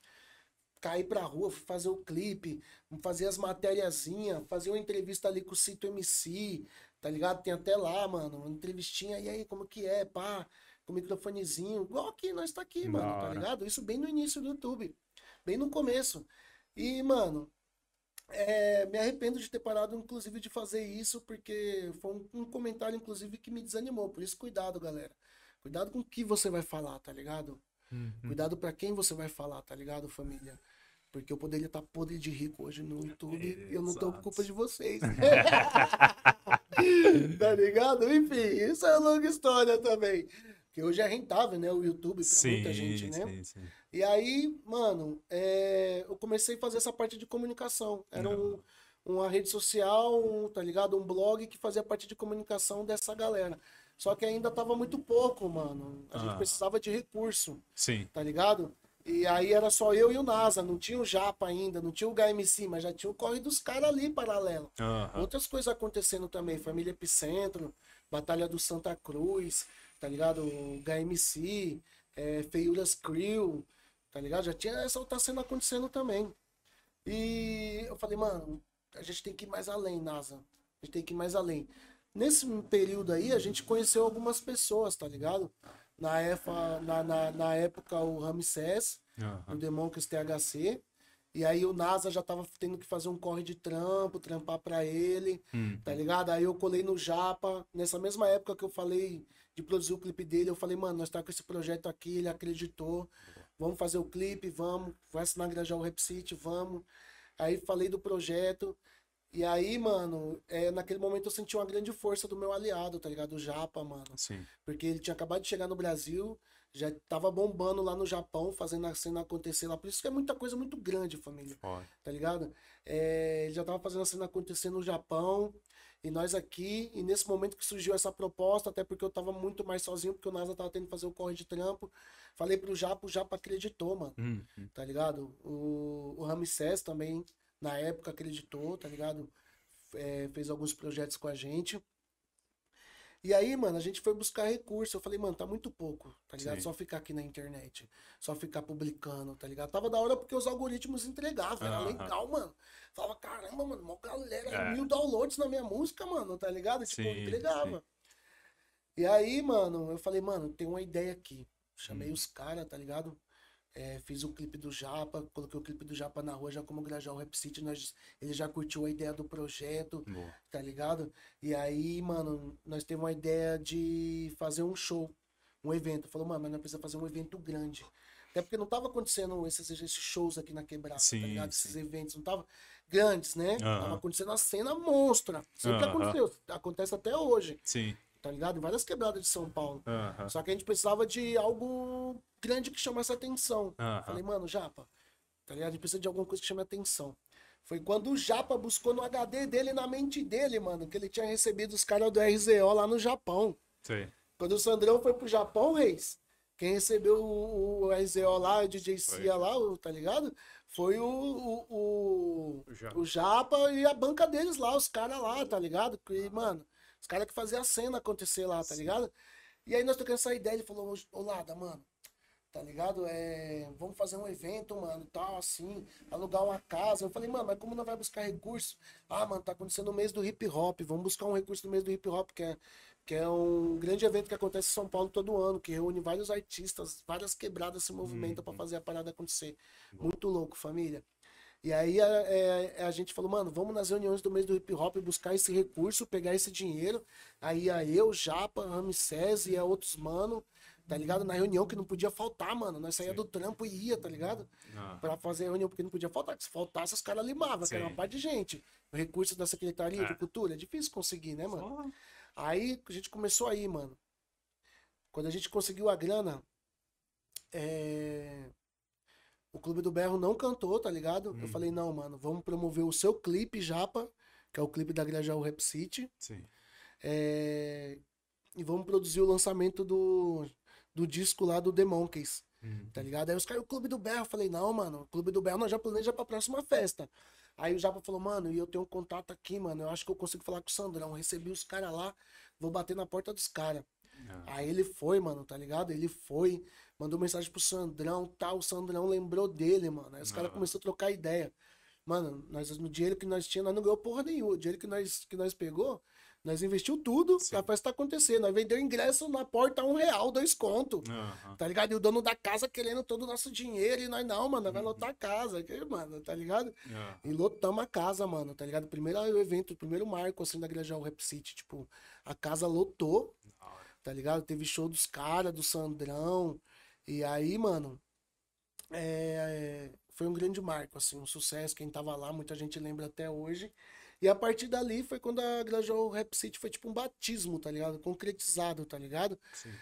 Caí pra rua, fui fazer o clipe, fazer as matériazinhas, fazer uma entrevista ali com o Cito MC, tá ligado? Tem até lá, mano, uma entrevistinha, e aí, como que é, pá? Com microfonezinho, igual aqui, nós tá aqui, mano, tá ligado? Isso bem no início do YouTube, bem no começo. E, mano, é, me arrependo de ter parado, inclusive, de fazer isso, porque foi um, um, comentário, inclusive, que me desanimou. Por isso, cuidado, galera. Cuidado com o que você vai falar, tá ligado? Uhum. Cuidado para quem você vai falar, tá ligado, família? Porque eu poderia estar tá podre de rico hoje no YouTube e eu não tô com culpa de vocês. [laughs] [laughs] tá ligado? Enfim, isso é longa história também. Que hoje é rentável, né? O YouTube pra sim, muita gente, né? Sim, sim. E aí, mano, é, eu comecei a fazer essa parte de comunicação. Era um, uma rede social, um, tá ligado? Um blog que fazia parte de comunicação dessa galera. Só que ainda tava muito pouco, mano. A ah. gente precisava de recurso. Sim. Tá ligado? E aí era só eu e o NASA, não tinha o Japa ainda, não tinha o HMC, mas já tinha o corre dos caras ali paralelo. Uhum. Outras coisas acontecendo também, Família Epicentro, Batalha do Santa Cruz, tá ligado? HMC, é, Feiuras Crew, tá ligado? Já tinha essa outra cena acontecendo também. E eu falei, mano, a gente tem que ir mais além, NASA. A gente tem que ir mais além. Nesse período aí, a gente conheceu algumas pessoas, tá ligado? Na, época, na, na, na época o Ramsés, uhum. o Democracy THC. E aí o NASA já tava tendo que fazer um corre de trampo, trampar para ele, uhum. tá ligado? Aí eu colei no Japa, nessa mesma época que eu falei de produzir o clipe dele. Eu falei, mano, nós tá com esse projeto aqui, ele acreditou. Vamos fazer o clipe, vamos. Vai assinar Grajar o Rap City, vamos. Aí falei do projeto. E aí, mano, é, naquele momento eu senti uma grande força do meu aliado, tá ligado? O Japa, mano. Sim. Porque ele tinha acabado de chegar no Brasil, já tava bombando lá no Japão, fazendo a cena acontecer lá. Por isso que é muita coisa muito grande, família. Tá ligado? É, ele já tava fazendo a cena acontecer no Japão. E nós aqui, e nesse momento que surgiu essa proposta, até porque eu tava muito mais sozinho, porque o NASA tava tendo que fazer o corre de trampo, falei pro Japa, o Japa acreditou, mano. Uhum. Tá ligado? O, o Ramsés também, na época, acreditou, tá ligado? É, fez alguns projetos com a gente. E aí, mano, a gente foi buscar recurso. Eu falei, mano, tá muito pouco, tá ligado? Sim. Só ficar aqui na internet, só ficar publicando, tá ligado? Tava da hora porque os algoritmos entregavam, era legal, mano. Falava, caramba, mano, uma galera, é. mil downloads na minha música, mano, tá ligado? E, tipo, sim, entregava. Sim. E aí, mano, eu falei, mano, tem uma ideia aqui. Chamei hum. os caras, tá ligado? É, fiz o clipe do Japa, coloquei o clipe do Japa na rua já como Grajal Rap City, nós, ele já curtiu a ideia do projeto, Boa. tá ligado? E aí, mano, nós temos uma ideia de fazer um show, um evento. Falou, mano, mas nós precisamos fazer um evento grande. Até porque não tava acontecendo esses, esses shows aqui na quebrada, tá sim, tá ligado? Sim. Esses eventos, não tava grandes, né? Uhum. Tava acontecendo a cena monstra. Sempre uhum. aconteceu, acontece até hoje. Sim tá ligado? Em várias quebradas de São Paulo. Uhum. Só que a gente precisava de algo grande que chamasse atenção. Uhum. Falei, mano, Japa, tá ligado? A gente precisa de alguma coisa que chame atenção. Foi quando o Japa buscou no HD dele, na mente dele, mano, que ele tinha recebido os caras do RZO lá no Japão. Sim. Quando o Sandrão foi pro Japão, Reis, quem recebeu o, o RZO lá, o DJ Cia lá, o, tá ligado? foi o, o, o, o, Japa. o Japa e a banca deles lá, os caras lá, tá ligado? E, mano, os caras que faziam a cena acontecer lá, tá Sim. ligado? E aí nós tocamos essa ideia, ele falou, ô Lada, mano, tá ligado? É, vamos fazer um evento, mano, tal, assim, alugar uma casa. Eu falei, mano, mas como não vai buscar recurso? Ah, mano, tá acontecendo no mês do hip hop, vamos buscar um recurso no mês do hip hop, que é, que é um grande evento que acontece em São Paulo todo ano, que reúne vários artistas, várias quebradas se movimentam uhum. para fazer a parada acontecer. Muito louco, família. E aí a, é, a, gente falou, mano, vamos nas reuniões do mês do hip hop buscar esse recurso, pegar esse dinheiro. Aí a eu, Japa, Ramsés e a outros mano, tá ligado? Na reunião que não podia faltar, mano. Nós saía do trampo e ia, tá ligado? Ah. Pra fazer a reunião, porque não podia faltar. Se faltasse, os caras limavam, que era uma parte de gente. O recurso da Secretaria é. de Cultura é difícil conseguir, né, mano? Só... Aí a gente começou aí, mano. Quando a gente conseguiu a grana, é... o Clube do Berro não cantou, tá ligado? Hum. Eu falei, não, mano, vamos promover o seu clipe Japa, que é o clipe da Grajaú Rap City. Sim. É... E vamos produzir o lançamento do, do disco lá do The Monkeys. Hum. Tá ligado? Aí os caras, o Clube do Berro, eu falei, não, mano, o Clube do Berro nós já planeja pra próxima festa. Aí o Japa falou, mano, e eu tenho um contato aqui, mano. Eu acho que eu consigo falar com o Sandrão. Recebi os caras lá, vou bater na porta dos caras. Ah. Aí ele foi, mano, tá ligado? Ele foi, mandou mensagem pro Sandrão, tal. O Sandrão lembrou dele, mano. Aí os caras começaram a trocar ideia. Mano, nós, no dinheiro que nós tínhamos, nós não ganhou porra nenhuma. O dinheiro que nós, que nós pegou, nós investiu tudo Sim. pra festa acontecer. Nós vendeu ingresso na porta um real, dois conto. Uhum. Tá ligado? E o dono da casa querendo todo o nosso dinheiro. E nós, não, mano, vai uhum. lotar a casa. Que, mano, tá ligado? Uhum. E lotamos a casa, mano, tá ligado? Primeiro evento, primeiro marco, assim, da Igreja Rap City. Tipo, a casa lotou. Tá ligado? Teve show dos caras, do Sandrão. E aí, mano, é, foi um grande marco, assim, um sucesso. Quem tava lá, muita gente lembra até hoje. E a partir dali foi quando a Gradual Rap City foi tipo um batismo, tá ligado? Concretizado, tá ligado? Sim.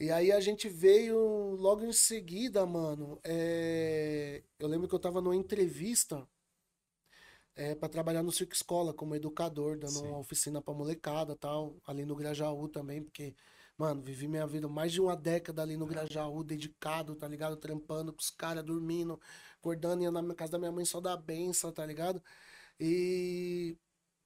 E aí a gente veio logo em seguida, mano. É... Eu lembro que eu tava numa entrevista é, para trabalhar no Circo Escola como educador, dando Sim. uma oficina pra molecada tal, ali no Grajaú também, porque, mano, vivi minha vida mais de uma década ali no Grajaú, dedicado, tá ligado? Trampando com os caras, dormindo, acordando, ia na casa da minha mãe só dar benção, tá ligado? E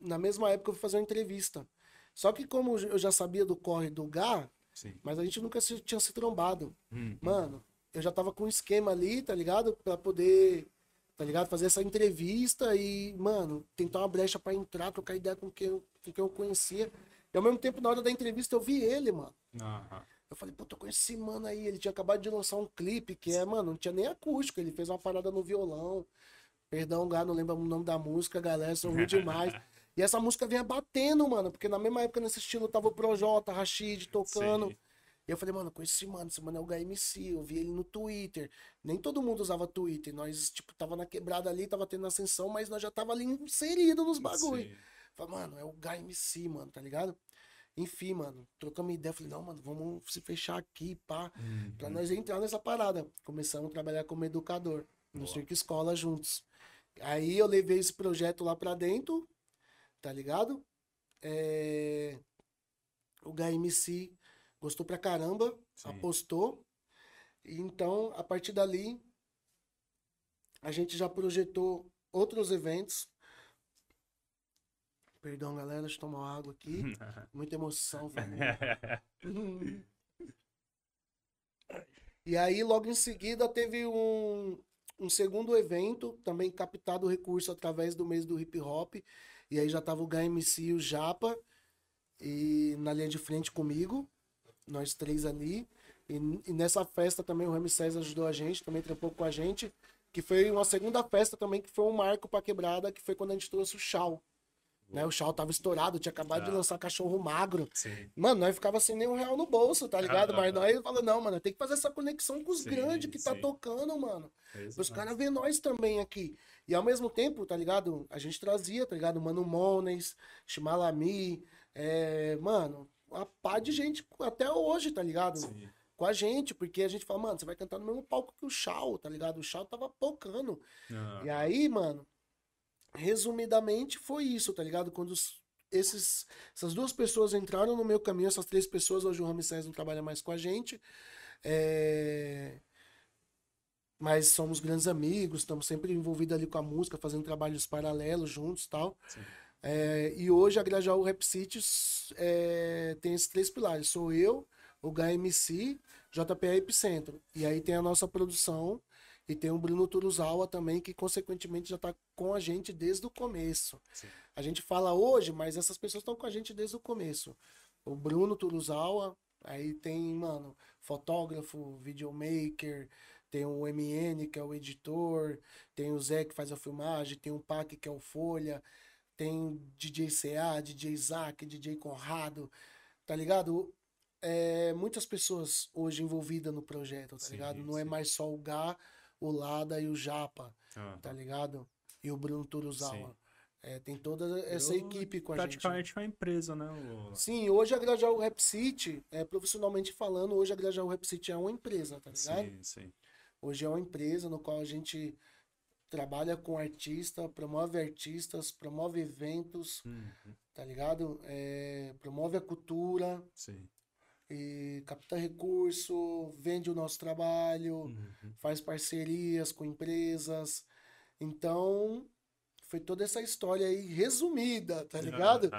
na mesma época eu fui fazer uma entrevista. Só que como eu já sabia do corre do Gá, Sim. mas a gente nunca se, tinha se trombado. Hum, Mano, eu já tava com um esquema ali, tá ligado? Pra poder, tá ligado? Fazer essa entrevista e, mano, tentar uma brecha para entrar, trocar ideia com quem, eu, com quem eu conhecia. E ao mesmo tempo, na hora da entrevista, eu vi ele, mano. Uhum. Eu falei, pô, eu conheci esse mano aí. Ele tinha acabado de lançar um clipe que é, mano, não tinha nem acústico. Ele fez uma parada no violão. Perdão, Gá, não lembro o nome da música, galera, são ruim demais. [laughs] e essa música vinha batendo, mano, porque na mesma época nesse estilo tava o Projota, Rashid tocando. Sim. E eu falei, mano, com esse mano, esse mano é o HMC, eu vi ele no Twitter. Nem todo mundo usava Twitter, nós, tipo, tava na quebrada ali, tava tendo ascensão, mas nós já tava ali inserido nos bagulho. Falei, mano, é o HMC, mano, tá ligado? Enfim, mano, trocamos ideia, falei, não, mano, vamos se fechar aqui, pá, uhum. pra nós entrar nessa parada. Começamos a trabalhar como educador, no Boa. Circo Escola juntos. Aí eu levei esse projeto lá pra dentro, tá ligado? É... O HMC gostou pra caramba, Sim. apostou. Então, a partir dali, a gente já projetou outros eventos. Perdão, galera, deixa eu tomar água aqui. [laughs] Muita emoção, [laughs] e aí, logo em seguida, teve um, um segundo evento, também captado o recurso através do mês do hip hop. E aí já tava o HMC e o Japa e na linha de frente comigo, nós três ali. E, e nessa festa também o Ramsés ajudou a gente, também trampou com a gente. Que foi uma segunda festa também, que foi um marco pra quebrada, que foi quando a gente trouxe o Chau. Né? O chau tava estourado, tinha acabado ah. de lançar cachorro magro. Sim. Mano, nós ficava sem nenhum real no bolso, tá ligado? Ah, Mas nós falamos, não, mano, tem que fazer essa conexão com os sim, grandes que tá sim. tá tocando, mano. Exato. Os caras verem nós também aqui. E ao mesmo tempo, tá ligado? A gente trazia, tá ligado? Mano Mones, Shimalami, é, mano, uma pá de gente até hoje, tá ligado? Sim. Com a gente, porque a gente fala, mano, você vai cantar no mesmo palco que o Chau, tá ligado? O Chau tava pocando. Ah. E aí, mano, resumidamente foi isso, tá ligado? Quando os, esses, essas duas pessoas entraram no meu caminho, essas três pessoas, hoje o Ramsés não trabalha mais com a gente. É... mas somos grandes amigos, estamos sempre envolvidos ali com a música, fazendo trabalhos paralelos juntos tal. É, e hoje a Grajaú Rap City é, tem esses três pilares. Sou eu, o HMC, JPA Epicentro. E aí tem a nossa produção e tem o Bruno Turuzawa também, que consequentemente já está com a gente desde o começo. Sim. A gente fala hoje, mas essas pessoas estão com a gente desde o começo. O Bruno Turuzawa, aí tem, mano, fotógrafo, videomaker, tem o MN, que é o editor, tem o Zé, que faz a filmagem, tem o Pac, que é o Folha, tem DJ CA, DJ Isaac, DJ Conrado, tá ligado? É, muitas pessoas hoje envolvidas no projeto, tá sim, ligado? Não é sim. é mais só o Gá o Lada e o Japa, uhum. tá ligado? E o Bruno Turuzawa. É, tem toda essa Eu, equipe com a gente. Praticamente uma empresa, né? O... Sim, hoje a Grajaú Rap City, é, profissionalmente falando, hoje a Grajaú Rap City é uma empresa, tá ligado? Sim, sim. Hoje é uma empresa no qual a gente trabalha com artista, promove artistas, promove eventos, uhum. tá ligado? É, promove a cultura. Sim e capta recurso, vende o nosso trabalho, uhum. faz parcerias com empresas. Então, foi toda essa história aí resumida, tá [laughs] ligado?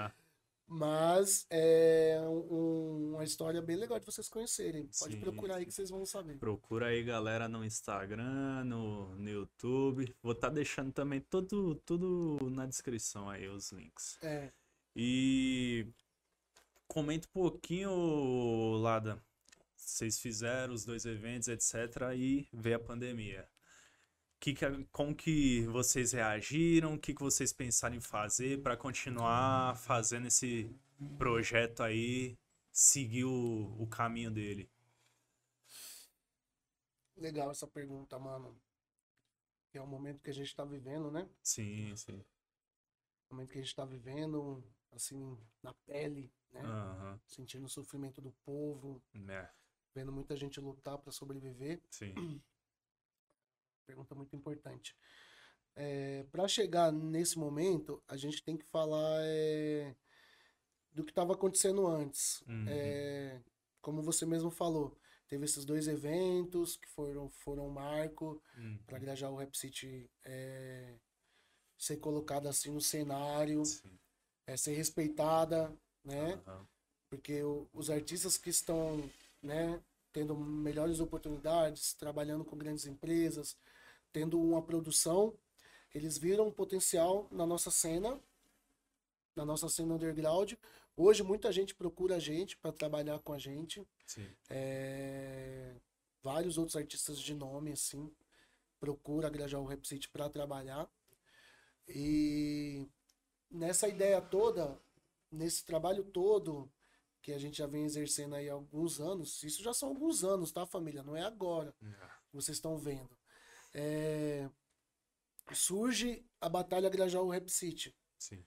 Mas é um, uma história bem legal de vocês conhecerem. Pode sim, procurar sim. aí que vocês vão saber. Procura aí, galera, no Instagram, no, no YouTube. Vou estar tá deixando também tudo, tudo na descrição aí, os links. É. E comenta um pouquinho, Lada. Vocês fizeram os dois eventos, etc. E veio a pandemia. Que que, como que vocês reagiram? O que, que vocês pensaram em fazer para continuar fazendo esse projeto aí, seguir o, o caminho dele? Legal essa pergunta, mano. É o momento que a gente está vivendo, né? Sim, sim. O momento que a gente está vivendo, assim, na pele, né? Uhum. Sentindo o sofrimento do povo, é. vendo muita gente lutar para sobreviver. Sim. [clears throat] Pergunta muito importante. É, para chegar nesse momento, a gente tem que falar é, do que estava acontecendo antes. Uhum. É, como você mesmo falou, teve esses dois eventos que foram, foram um marco uhum. para Grajaú Rap City é, ser colocada assim no cenário, é, ser respeitada, né? Uhum. Porque o, os artistas que estão, né, tendo melhores oportunidades, trabalhando com grandes empresas, tendo uma produção, eles viram um potencial na nossa cena, na nossa cena underground. Hoje muita gente procura a gente para trabalhar com a gente. É... Vários outros artistas de nome, assim, procura a o Rap City para trabalhar. E nessa ideia toda, nesse trabalho todo que a gente já vem exercendo aí há alguns anos, isso já são alguns anos, tá, família? Não é agora. Vocês estão vendo. É... Surge a Batalha Grajaú Rap City. Sim.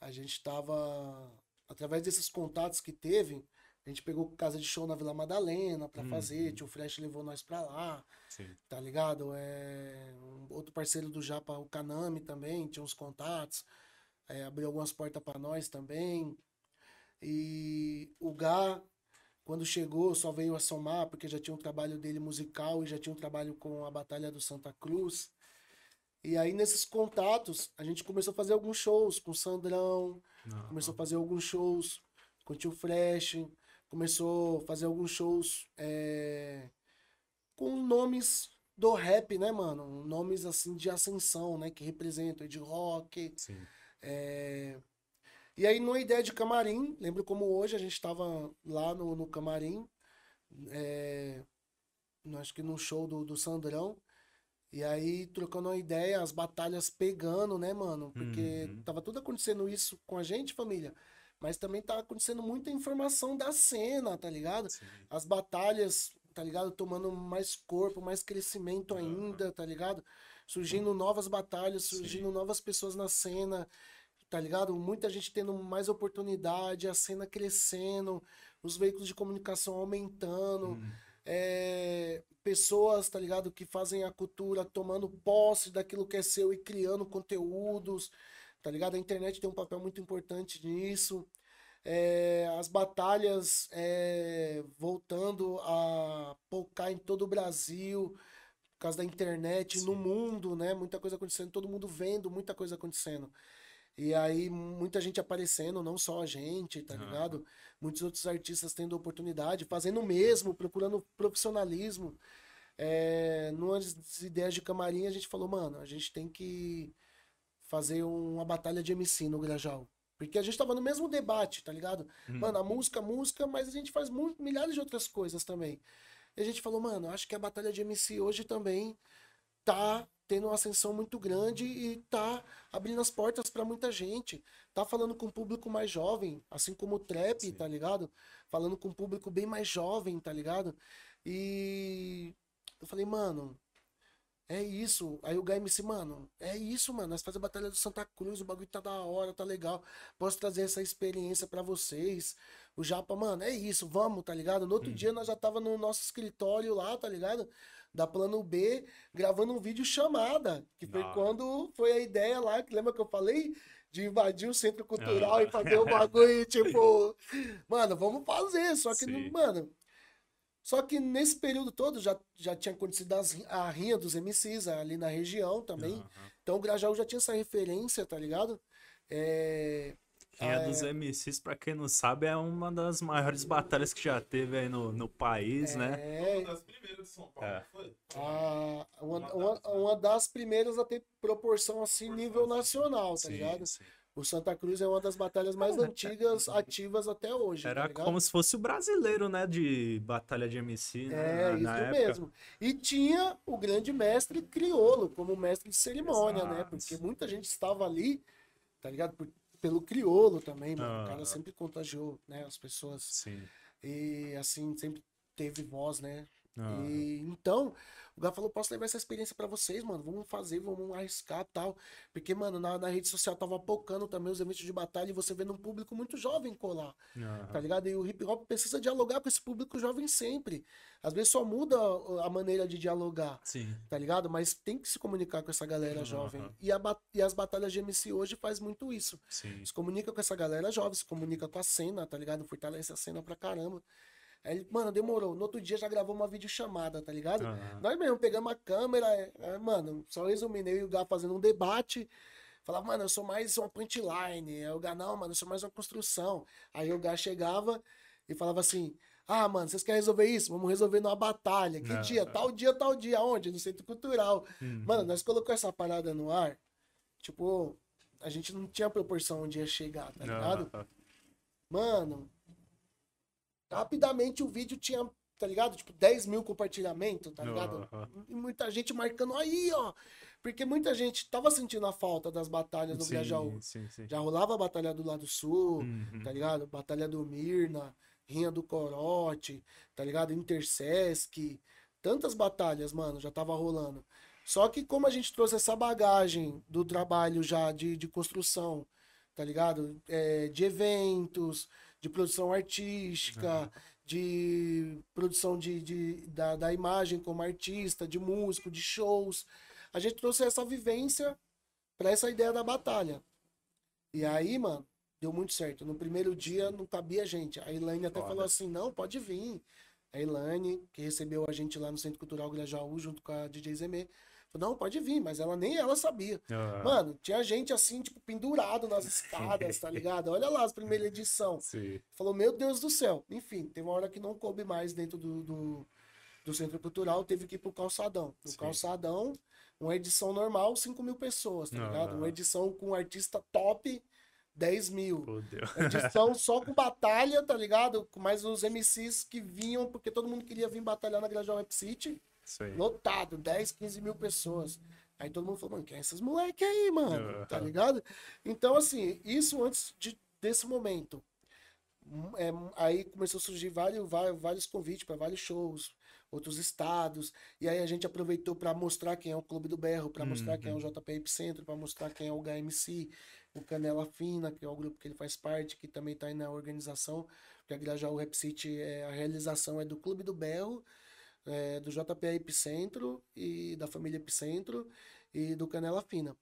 A gente estava, através desses contatos que teve, a gente pegou casa de show na Vila Madalena para uhum. fazer, tio Fresh levou nós para lá, Sim. tá ligado? É, um outro parceiro do Japa, o Kanami também, tinha uns contatos é, abriu algumas portas para nós também. E o Gá, quando chegou, só veio a somar, porque já tinha um trabalho dele musical e já tinha um trabalho com a Batalha do Santa Cruz. E aí, nesses contatos, a gente começou a fazer alguns shows com o Sandrão, Não. começou a fazer alguns shows com o Tio Fresh, começou a fazer alguns shows é, com nomes do rap, né, mano? Nomes, assim, de ascensão, né? Que representam de rock. Sim é... E aí, numa ideia de camarim, lembro como hoje a gente estava lá no, no camarim, é... acho que no show do, do Sandrão, e aí trocando uma ideia, as batalhas pegando, né, mano? Porque uhum. tava tudo acontecendo isso com a gente, família. Mas também tá acontecendo muita informação da cena, tá ligado? Sim. As batalhas, tá ligado? Tomando mais corpo, mais crescimento ainda, tá ligado? surgindo novas batalhas, surgindo Sim. novas pessoas na cena, tá ligado? Muita gente tendo mais oportunidade, a cena crescendo, os veículos de comunicação aumentando, hum. é, pessoas, tá ligado, que fazem a cultura tomando posse daquilo que é seu e criando conteúdos, tá ligado? A internet tem um papel muito importante nisso. É, as batalhas é, voltando a pocar em todo o Brasil, por causa da internet, Sim. no mundo, né? Muita coisa acontecendo, todo mundo vendo, muita coisa acontecendo. E aí, muita gente aparecendo, não só a gente, tá ligado? Muitos outros artistas tendo oportunidade, fazendo o mesmo, procurando profissionalismo. É, numas ideias de camarim, a gente falou, mano, a gente tem que fazer uma batalha de MC no Grajal. Porque a gente tava no mesmo debate, tá ligado? Hum. Mano, a música, música, mas a gente faz muito, milhares de outras coisas também. E a gente falou, mano, acho que a batalha de MC hoje também tá tendo uma ascensão muito grande e tá abrindo as portas para muita gente. Tá falando com o público mais jovem, assim como o trap, Sim. tá ligado? Falando com um público bem mais jovem, tá ligado? E eu falei, mano, é isso. Aí o MC, mano, é isso, mano. Nós fazemos a Batalha do Santa Cruz, o bagulho tá da hora, tá legal. Posso trazer essa experiência para vocês. O Japa, mano, é isso, vamos, tá ligado? No outro hum. dia nós já tava no nosso escritório lá, tá ligado? Da Plano B, gravando um vídeo chamada. Que foi Não. quando foi a ideia lá, que lembra que eu falei? De invadir o centro cultural e fazer o bagulho, [laughs] tipo, mano, vamos fazer. Só que, Sim. mano, só que nesse período todo já, já tinha acontecido as, a rinha dos MCs ali na região também. Uhum. Então o Grajaú já tinha essa referência, tá ligado? É... É... dos MCs, pra quem não sabe, é uma das maiores batalhas que já teve aí no, no país, é... né? É uma das primeiras de São Paulo, é. foi? Ah, uma, uma, uma, das primeiras a ter proporção assim, nível nacional, tá sim, ligado? Sim. O Santa Cruz é uma das batalhas mais antigas, ativas até hoje. Era tá como se fosse o brasileiro, né? De batalha de MC. Né, é, na, isso mesmo. E tinha o grande mestre criolo, como mestre de cerimônia, né? Exato. né? Porque muita gente estava ali, tá ligado? Por, pelo criolo também, mano. Ah, o cara sempre contagiou, né? As pessoas. Sim. E assim, sempre teve voz, né? Ah. E, então, o Gá falou, posso levar essa experiência para vocês, mano. Vamos fazer, vamos arriscar tal. Porque, mano, na, na, rede social tava pocando também os eventos de batalha e você vendo um público muito jovem colar. Uhum. Tá ligado? E o hip hop precisa dialogar com esse público jovem sempre. Às vezes só muda a maneira de dialogar. Sim. Tá ligado? Mas tem que se comunicar com essa galera uhum. jovem. E, a, e as batalhas de MC hoje faz muito isso. Sim. Se comunica com essa galera jovem, se comunica com a cena, tá ligado? Fortalece a cena pra caramba. Aí ele, mano, demorou. No outro dia já gravou uma videochamada, tá ligado? Uhum. Nós mesmo pegamos a câmera, é, é, mano, só resumindo, eu e o Gá fazendo um debate. Falava, mano, eu sou mais uma punchline. Aí o Gá, não, mano, eu sou mais uma construção. Aí o Gá chegava e falava assim: Ah, mano, vocês querem resolver isso? Vamos resolver numa batalha. Que dia? Tal dia, tal dia. Onde? No Centro Cultural. Uhum. Mano, nós colocamos essa parada no ar. Tipo, a gente não tinha proporção onde ia chegar, tá ligado? Uhum. Mano, Rapidamente o vídeo tinha, tá ligado? Tipo, 10 mil compartilhamentos, tá ligado? Uhum. E muita gente marcando aí, ó. Porque muita gente tava sentindo a falta das batalhas do Grajaú. Já rolava a Batalha do Lado Sul, uhum. tá ligado? Batalha do Mirna, Rinha do Corote, tá ligado? Intersesc. Tantas batalhas, mano, já tava rolando. Só que como a gente trouxe essa bagagem do trabalho já de, de construção, tá ligado? É, de eventos, de produção artística, uhum. de produção de, de, da, da imagem como artista, de músico, de shows. A gente trouxe essa vivência para essa ideia da batalha. E aí, mano, deu muito certo. No primeiro dia não cabia gente. A Elaine até Foda. falou assim: não, pode vir. A Elaine, que recebeu a gente lá no Centro Cultural Grajaú, junto com a DJ Zemê, Falei, não, pode vir, mas ela nem ela sabia. Uhum. Mano, tinha gente assim, tipo, pendurado nas [laughs] escadas, tá ligado? Olha lá as primeiras [laughs] edição. Sim. Falou, meu Deus do céu. Enfim, teve uma hora que não coube mais dentro do, do, do Centro Cultural, teve que ir pro calçadão. No Sim. calçadão, uma edição normal, 5 mil pessoas, tá ligado? Uma edição com um artista top. 10 mil. Edição só com [laughs] batalha, tá ligado? Com mais os MCs que vinham, porque todo mundo queria vir batalhar na Grajaú Rap City. Lotado, 10, 15 mil pessoas. Aí todo mundo falou, mano, quem é esses moleque aí, mano? Uhum. Tá ligado? Então, assim, isso antes de, desse momento. É, aí começou a surgir vários, vários, vários convites para vários shows, outros estados. E aí a gente aproveitou para mostrar quem é o Clube do Berro, para mostrar quem é o uhum. JP Epicentro, para mostrar quem é o HMC, o Canela Fina, que é o grupo que ele faz parte, que também está aí na organização. Porque a Grajaú Rap City, é, a realização é do Clube do Berro é, do JPA Epicentro e da família Epicentro e do Canela Fina.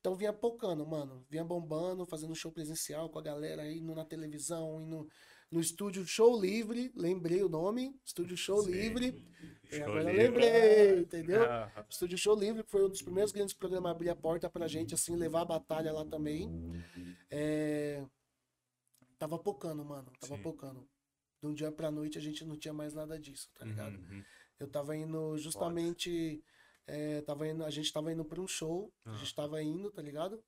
Então vinha pocando, mano. Vinha bombando, fazendo show presencial com a galera, indo na televisão, indo no estúdio Show Livre, lembrei o nome, estúdio Show Sim. Livre. Show agora livre. lembrei, entendeu? Estúdio Show Livre foi um dos primeiros grandes programas a abrir a porta pra gente, assim, levar a batalha lá também. É... Tava pocando, mano, tava Sim. pocando. De um dia pra noite a gente não tinha mais nada disso, tá ligado? Uhum. Eu tava indo justamente. É, tava indo, a gente tava indo pra um show, uhum. a gente tava indo, tá ligado?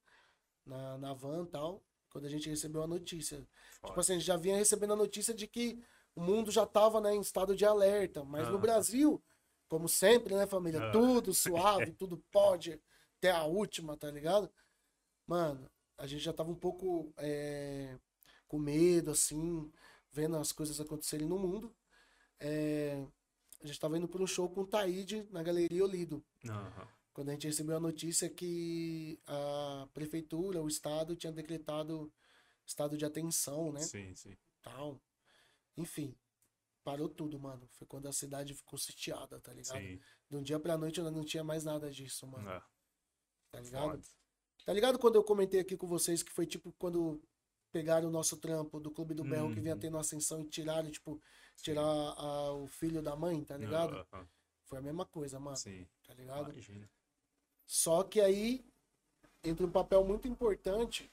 Na, na van e tal quando a gente recebeu a notícia. Foda. Tipo assim, a gente já vinha recebendo a notícia de que o mundo já tava né, em estado de alerta. Mas no Brasil, como sempre, né, família? Tudo [laughs] suave, tudo pode, até a última, tá ligado? Mano, a gente já tava um pouco é, com medo, assim, vendo as coisas acontecerem no mundo. É, a gente tava indo para um show com o Taíde na Galeria Olido. Uhum quando a gente recebeu a notícia que a prefeitura, o estado tinha decretado estado de atenção, né? Sim, sim. Tal. Enfim, parou tudo, mano. Foi quando a cidade ficou sitiada, tá ligado? Sim. De um dia pra noite não tinha mais nada disso, mano. É. Tá ligado? Foda. Tá ligado quando eu comentei aqui com vocês que foi tipo quando pegaram o nosso trampo do Clube do Berro que vinha uhum. tendo ascensão e tiraram, tipo, tirar a, o filho da mãe, tá ligado? Uhum. Foi a mesma coisa, mano. Sim. Tá ligado? Imagina. Só que aí entra um papel muito importante,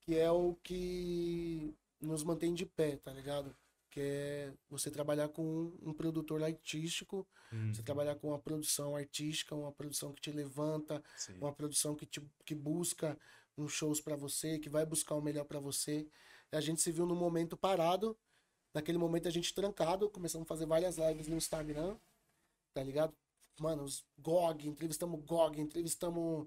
que é o que nos mantém de pé, tá ligado? Que é você trabalhar com um produtor artístico, uhum. você trabalhar com uma produção artística, uma produção que te levanta, Sim. uma produção que, te, que busca uns shows para você, que vai buscar o melhor para você. E a gente se viu num momento parado, naquele momento a gente trancado, começamos a fazer várias lives no Instagram, tá ligado? mano, os GOG, entrevistamos GOG, entrevistamos,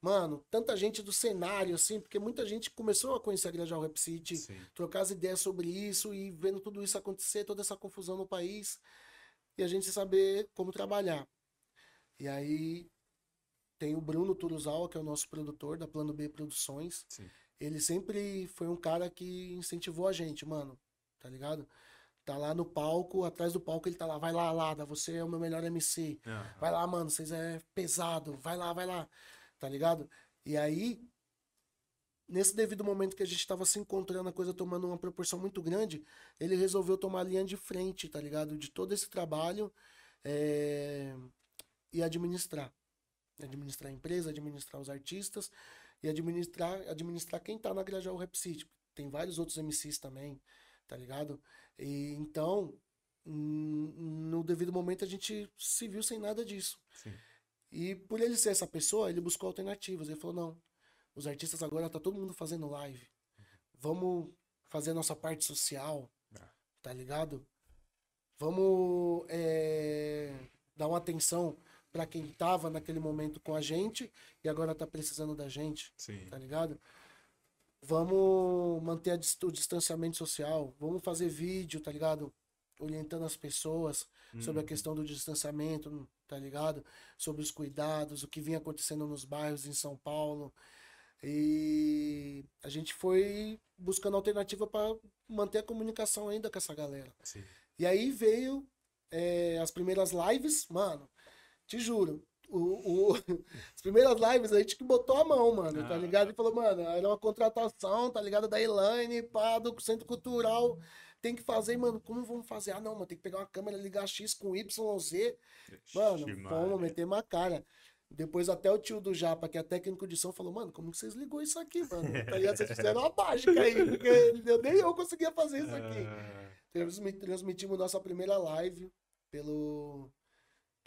mano, tanta gente do cenário, assim, porque muita gente começou a conhecer a Grajaú Rap City, Sim. trocar as ideias sobre isso e vendo tudo isso acontecer, toda essa confusão no país, e a gente saber como trabalhar. E aí tem o Bruno Turuzawa, que é o nosso produtor da Plano B Produções. Sim. Ele sempre foi um cara que incentivou a gente, mano, tá ligado? Tá lá no palco, atrás do palco ele tá lá, vai lá, Lada, você é o meu melhor MC. Uhum. Vai lá, mano, vocês é pesado, vai lá, vai lá. Tá ligado? E aí, nesse devido momento que a gente tava se encontrando, a coisa tomando uma proporção muito grande, ele resolveu tomar a linha de frente, tá ligado? De todo esse trabalho é... e administrar. Administrar a empresa, administrar os artistas e administrar, administrar quem tá na Grajaú Rap City. Tem vários outros MCs também, tá ligado? E, então, no devido momento, a gente se viu sem nada disso. Sim. E por ele ser essa pessoa, ele buscou alternativas. Ele falou: não, os artistas agora tá todo mundo fazendo live. Vamos fazer nossa parte social, ah. tá ligado? Vamos é, dar uma atenção para quem tava naquele momento com a gente e agora tá precisando da gente, Sim. tá ligado? Vamos manter o distanciamento social. Vamos fazer vídeo, tá ligado? Orientando as pessoas uhum. sobre a uhum. questão do distanciamento, tá ligado? Sobre os cuidados, o que vinha acontecendo nos bairros em São Paulo. E a gente foi buscando alternativa para manter a comunicação ainda com essa galera. Sim. E aí veio é, as primeiras lives, mano, te juro, o, o, [laughs] as primeiras lives a gente que botou a mão, mano, tá ah. tá ligado? E falou, mano, era uma contratação, tá ligado? Da Elaine, pá, do Centro Cultural. Tem que fazer, mano, como vamos fazer? Ah, não, mano, tem que pegar uma câmera, ligar X com Y, Z. Mano, vamos meter uma cara. Depois até o tio do Japa, que é técnico de som, falou, mano, como que vocês ligou isso aqui, mano? [laughs] Tá ligado? Vocês fizeram uma mágica aí, porque nem eu conseguia fazer isso aqui. Ah. Transmitimos nossa primeira live pelo.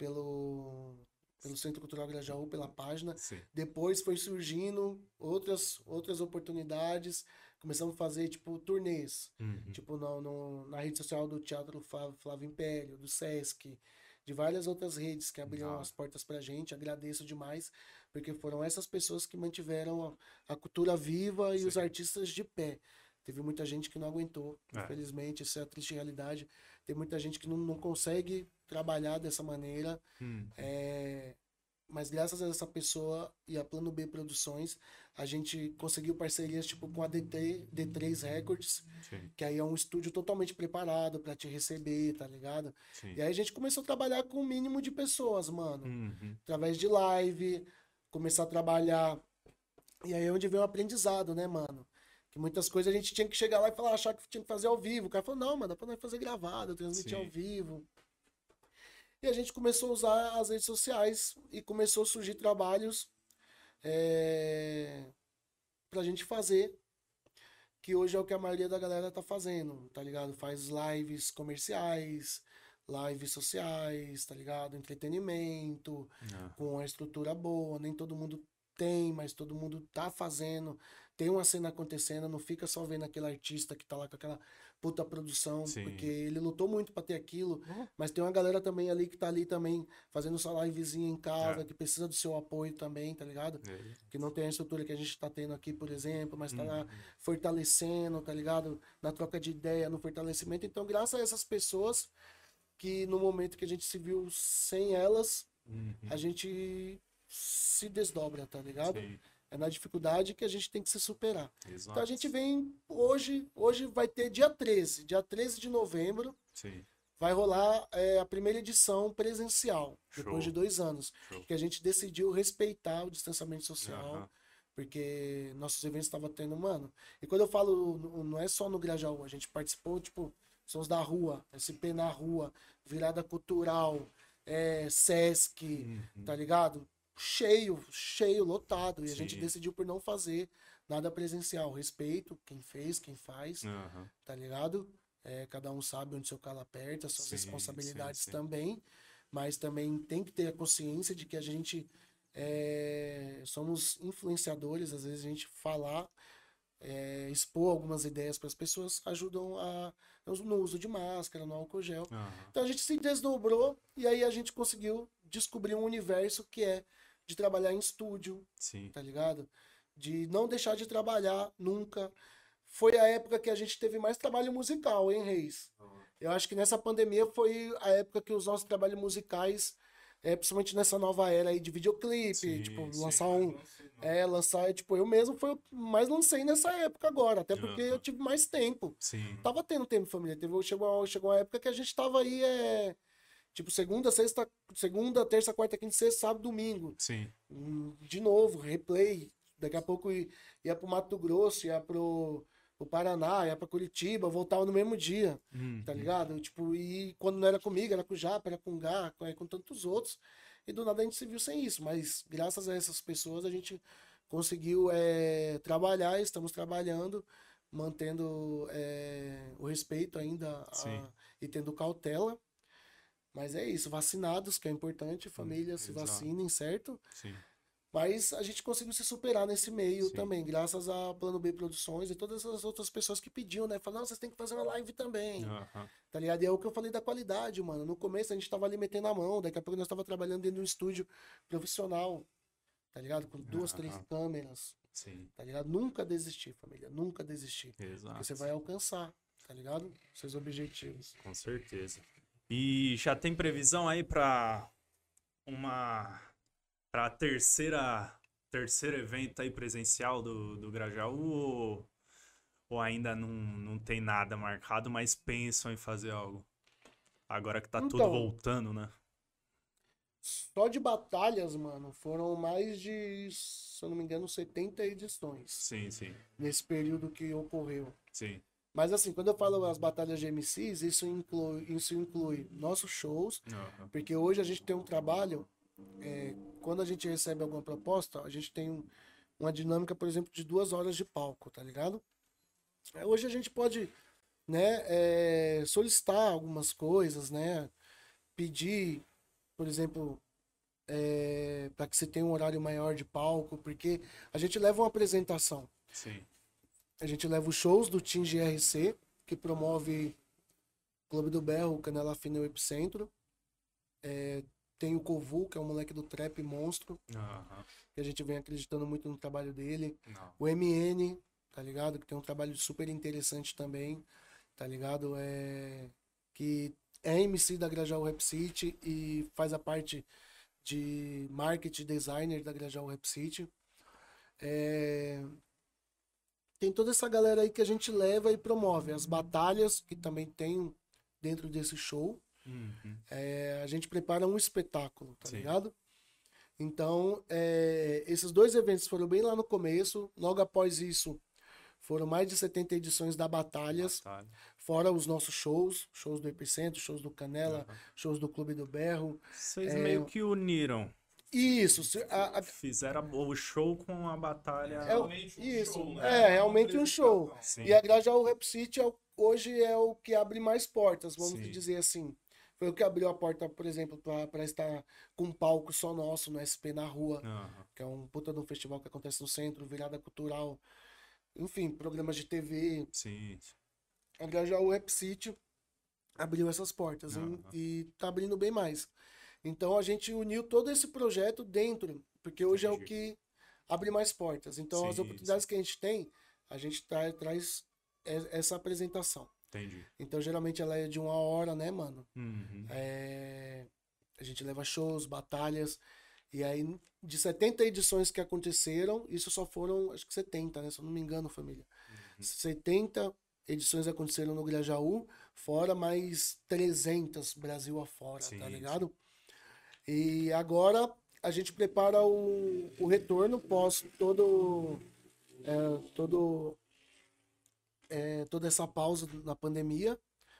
Pelo pelo Centro Cultural Grajaú, pela página. Sim. Depois foi surgindo outras, outras oportunidades. Começamos a fazer, tipo, turnês. Uhum. Tipo, no, no, na rede social do Teatro Flávio Império, do Sesc, de várias outras redes que abriram ah. as portas pra gente. Agradeço demais, porque foram essas pessoas que mantiveram a, a cultura viva e Sim. os artistas de pé. Teve muita gente que não aguentou, é. infelizmente, essa é a triste realidade. Tem muita gente que não, não consegue trabalhar dessa maneira. Hum. É, mas graças a essa pessoa e a Plano B Produções, a gente conseguiu parcerias tipo com a D3, D3 Records, Sim. que aí é um estúdio totalmente preparado para te receber, tá ligado? Sim. E aí a gente começou a trabalhar com o um mínimo de pessoas, mano. Uhum. Através de live, começar a trabalhar. E aí é onde vem o aprendizado, né, mano? Que muitas coisas a gente tinha que chegar lá e falar, achar que tinha que fazer ao vivo. O cara falou, não, mano, dá pra nós fazer gravado, transmitir Sim. ao vivo. E a gente começou a usar as redes sociais e começou a surgir trabalhos é, pra gente fazer. Que hoje é o que a maioria da galera tá fazendo, tá ligado? Faz lives comerciais, lives sociais, tá ligado? Entretenimento, ah. com a estrutura boa. Nem todo mundo tem, mas todo mundo tá fazendo. Tem uma cena acontecendo, não fica só vendo aquele artista que tá lá com aquela puta produção, Sim. porque ele lutou muito para ter aquilo, uhum. mas tem uma galera também ali que tá ali também fazendo sua livezinha em casa, é. que precisa do seu apoio também, tá ligado? É. Que não tem a estrutura que a gente tá tendo aqui, por exemplo, mas tá uhum. lá fortalecendo, tá ligado? Na troca de ideia, no fortalecimento. Então, graças a essas pessoas que no momento que a gente se viu sem elas, uhum. a gente se desdobra, tá ligado? Sim. É na dificuldade que a gente tem que se superar. Exato. Então a gente vem hoje, hoje vai ter dia 13, dia 13 de novembro. Sim. Vai rolar é, a primeira edição presencial, Show. depois de dois anos. Show. Que a gente decidiu respeitar o distanciamento social. Uhum. Porque nossos eventos estavam tendo, mano. E quando eu falo, não é só no Grajaú, a gente participou, tipo, sons da rua, SP na rua, virada cultural, é, Sesc, uhum. tá ligado? Cheio, cheio, lotado. E Sim. a gente decidiu por não fazer nada presencial. Respeito quem fez, quem faz, uhum. tá ligado? É, cada um sabe onde seu calo aperta, suas sim, responsabilidades sim, sim. também. Mas também tem que ter a consciência de que a gente é, somos influenciadores, às vezes a gente falar, é, expor algumas ideias para as pessoas ajudam a, no uso de máscara, no álcool gel. Uhum. Então a gente se desdobrou e aí a gente conseguiu descobrir um universo que é de trabalhar em estúdio, Sim. tá ligado? De não deixar de trabalhar nunca. Foi a época que a gente teve mais trabalho musical, hein, Reis? Uhum. Eu acho que nessa pandemia foi a época que os nossos trabalhos musicais, é, principalmente nessa nova era aí de videoclipe, sim, tipo, sim, lançar um. É, lançar, tipo, eu mesmo foi mais lancei nessa época agora, até porque uhum. eu tive mais tempo. Sim. Tava tendo tempo, família. Teve, chegou, chegou uma época que a gente tava aí, é, Tipo, segunda, sexta, segunda, terça, quarta, quinta, sexta, sábado, domingo. Sim. Hum, de novo, replay. Daqui a pouco ia pro Mato Grosso, ia pro, pro Paraná, ia pra Curitiba, voltava no mesmo dia. Hum, tá ligado? Hum. Tipo, e quando não era comigo, era com o Japa, era com o Gá, com, com tantos outros. E do nada a gente se viu sem isso. Mas graças a essas pessoas a gente conseguiu é, trabalhar, estamos trabalhando, mantendo é, o respeito ainda a, e tendo cautela mas é isso, vacinados, que é importante, família se vacinem, certo? Sim. Mas a gente conseguiu se superar nesse meio Sim. também, graças a Plano B Produções e todas as outras pessoas que pediam, né? Falaram, vocês têm que fazer uma live também. Uhum. Tá ligado? E é o que eu falei da qualidade, mano. No começo a gente tava ali metendo a mão, daqui a pouco nós tava trabalhando dentro de um estúdio profissional, tá ligado? Com duas, uhum. três câmeras. Sim. Tá ligado? Nunca desistir, família. Nunca desistir. Exato. Porque você vai alcançar, tá ligado? Seus objetivos. Com certeza. E já tem previsão aí para uma para terceira terceiro evento aí presencial do, do Grajaú ou, ou ainda não, não tem nada marcado, mas pensam em fazer algo? Agora que tá então, tudo voltando, né? Só de batalhas, mano, foram mais de, se eu não me engano, 70 edições. Sim, sim. Nesse período que ocorreu. Sim. Mas assim, quando eu falo as batalhas de MCs, isso inclui, isso inclui nossos shows, uhum. porque hoje a gente tem um trabalho, é, quando a gente recebe alguma proposta, a gente tem um, uma dinâmica, por exemplo, de duas horas de palco, tá ligado? É, hoje a gente pode né, é, solicitar algumas coisas, né? Pedir, por exemplo, é, para que você tenha um horário maior de palco, porque a gente leva uma apresentação. Sim. A gente leva os shows do Team GRC, que promove Clube do Berro, Canela Fina e o Epicentro. É, tem o Kovu, que é um moleque do trap monstro. Uhum. Que a gente vem acreditando muito no trabalho dele. Não. O MN, tá ligado? Que tem um trabalho super interessante também. Tá ligado? É... Que é MC da Grajaú Rap City e faz a parte de marketing designer da Grajaú Rap City. É tem toda essa galera aí que a gente leva e promove. As batalhas, que também tem dentro desse show. Uhum. É, a gente prepara um espetáculo, tá Sim. ligado? Então, é, esses dois eventos foram bem lá no começo. Logo após isso, Foram mais de 70 edições da Batalhas, Batalha. fora os nossos shows, shows do Epicentro, shows do Canela, uhum. shows do Clube do Berro. Vocês é... meio que uniram. Isso. A, a... Fizeram o show com a batalha. É, realmente um isso. Show, né? É, realmente um show. Sim. E a Grajaú Rap City é, hoje é o que abre mais portas, vamos Sim. dizer assim. Foi o que abriu a porta, por exemplo, para estar com um palco só nosso no SP na rua, uhum. que é um puta de um festival que acontece no centro, virada cultural, enfim, programas de TV. Sim. Já o Rap City abriu essas portas uhum. e, e tá abrindo bem mais. Então a gente uniu todo esse projeto dentro, porque hoje Entendi. é o que abre mais portas. Então sim, as oportunidades sim. que a gente tem, a gente tra traz essa apresentação. Entendi. Então, geralmente ela é de uma hora, né, mano? Uhum. É... A gente leva shows, batalhas. E aí, de 70 edições que aconteceram, isso só foram, acho que 70, né? Se eu não me engano, família. Uhum. 70 edições aconteceram no Grajaú, fora mais 300 Brasil afora, Sim, tá ligado? E agora a gente prepara o, o retorno pós todo, é, todo é, toda essa pausa na pandemia.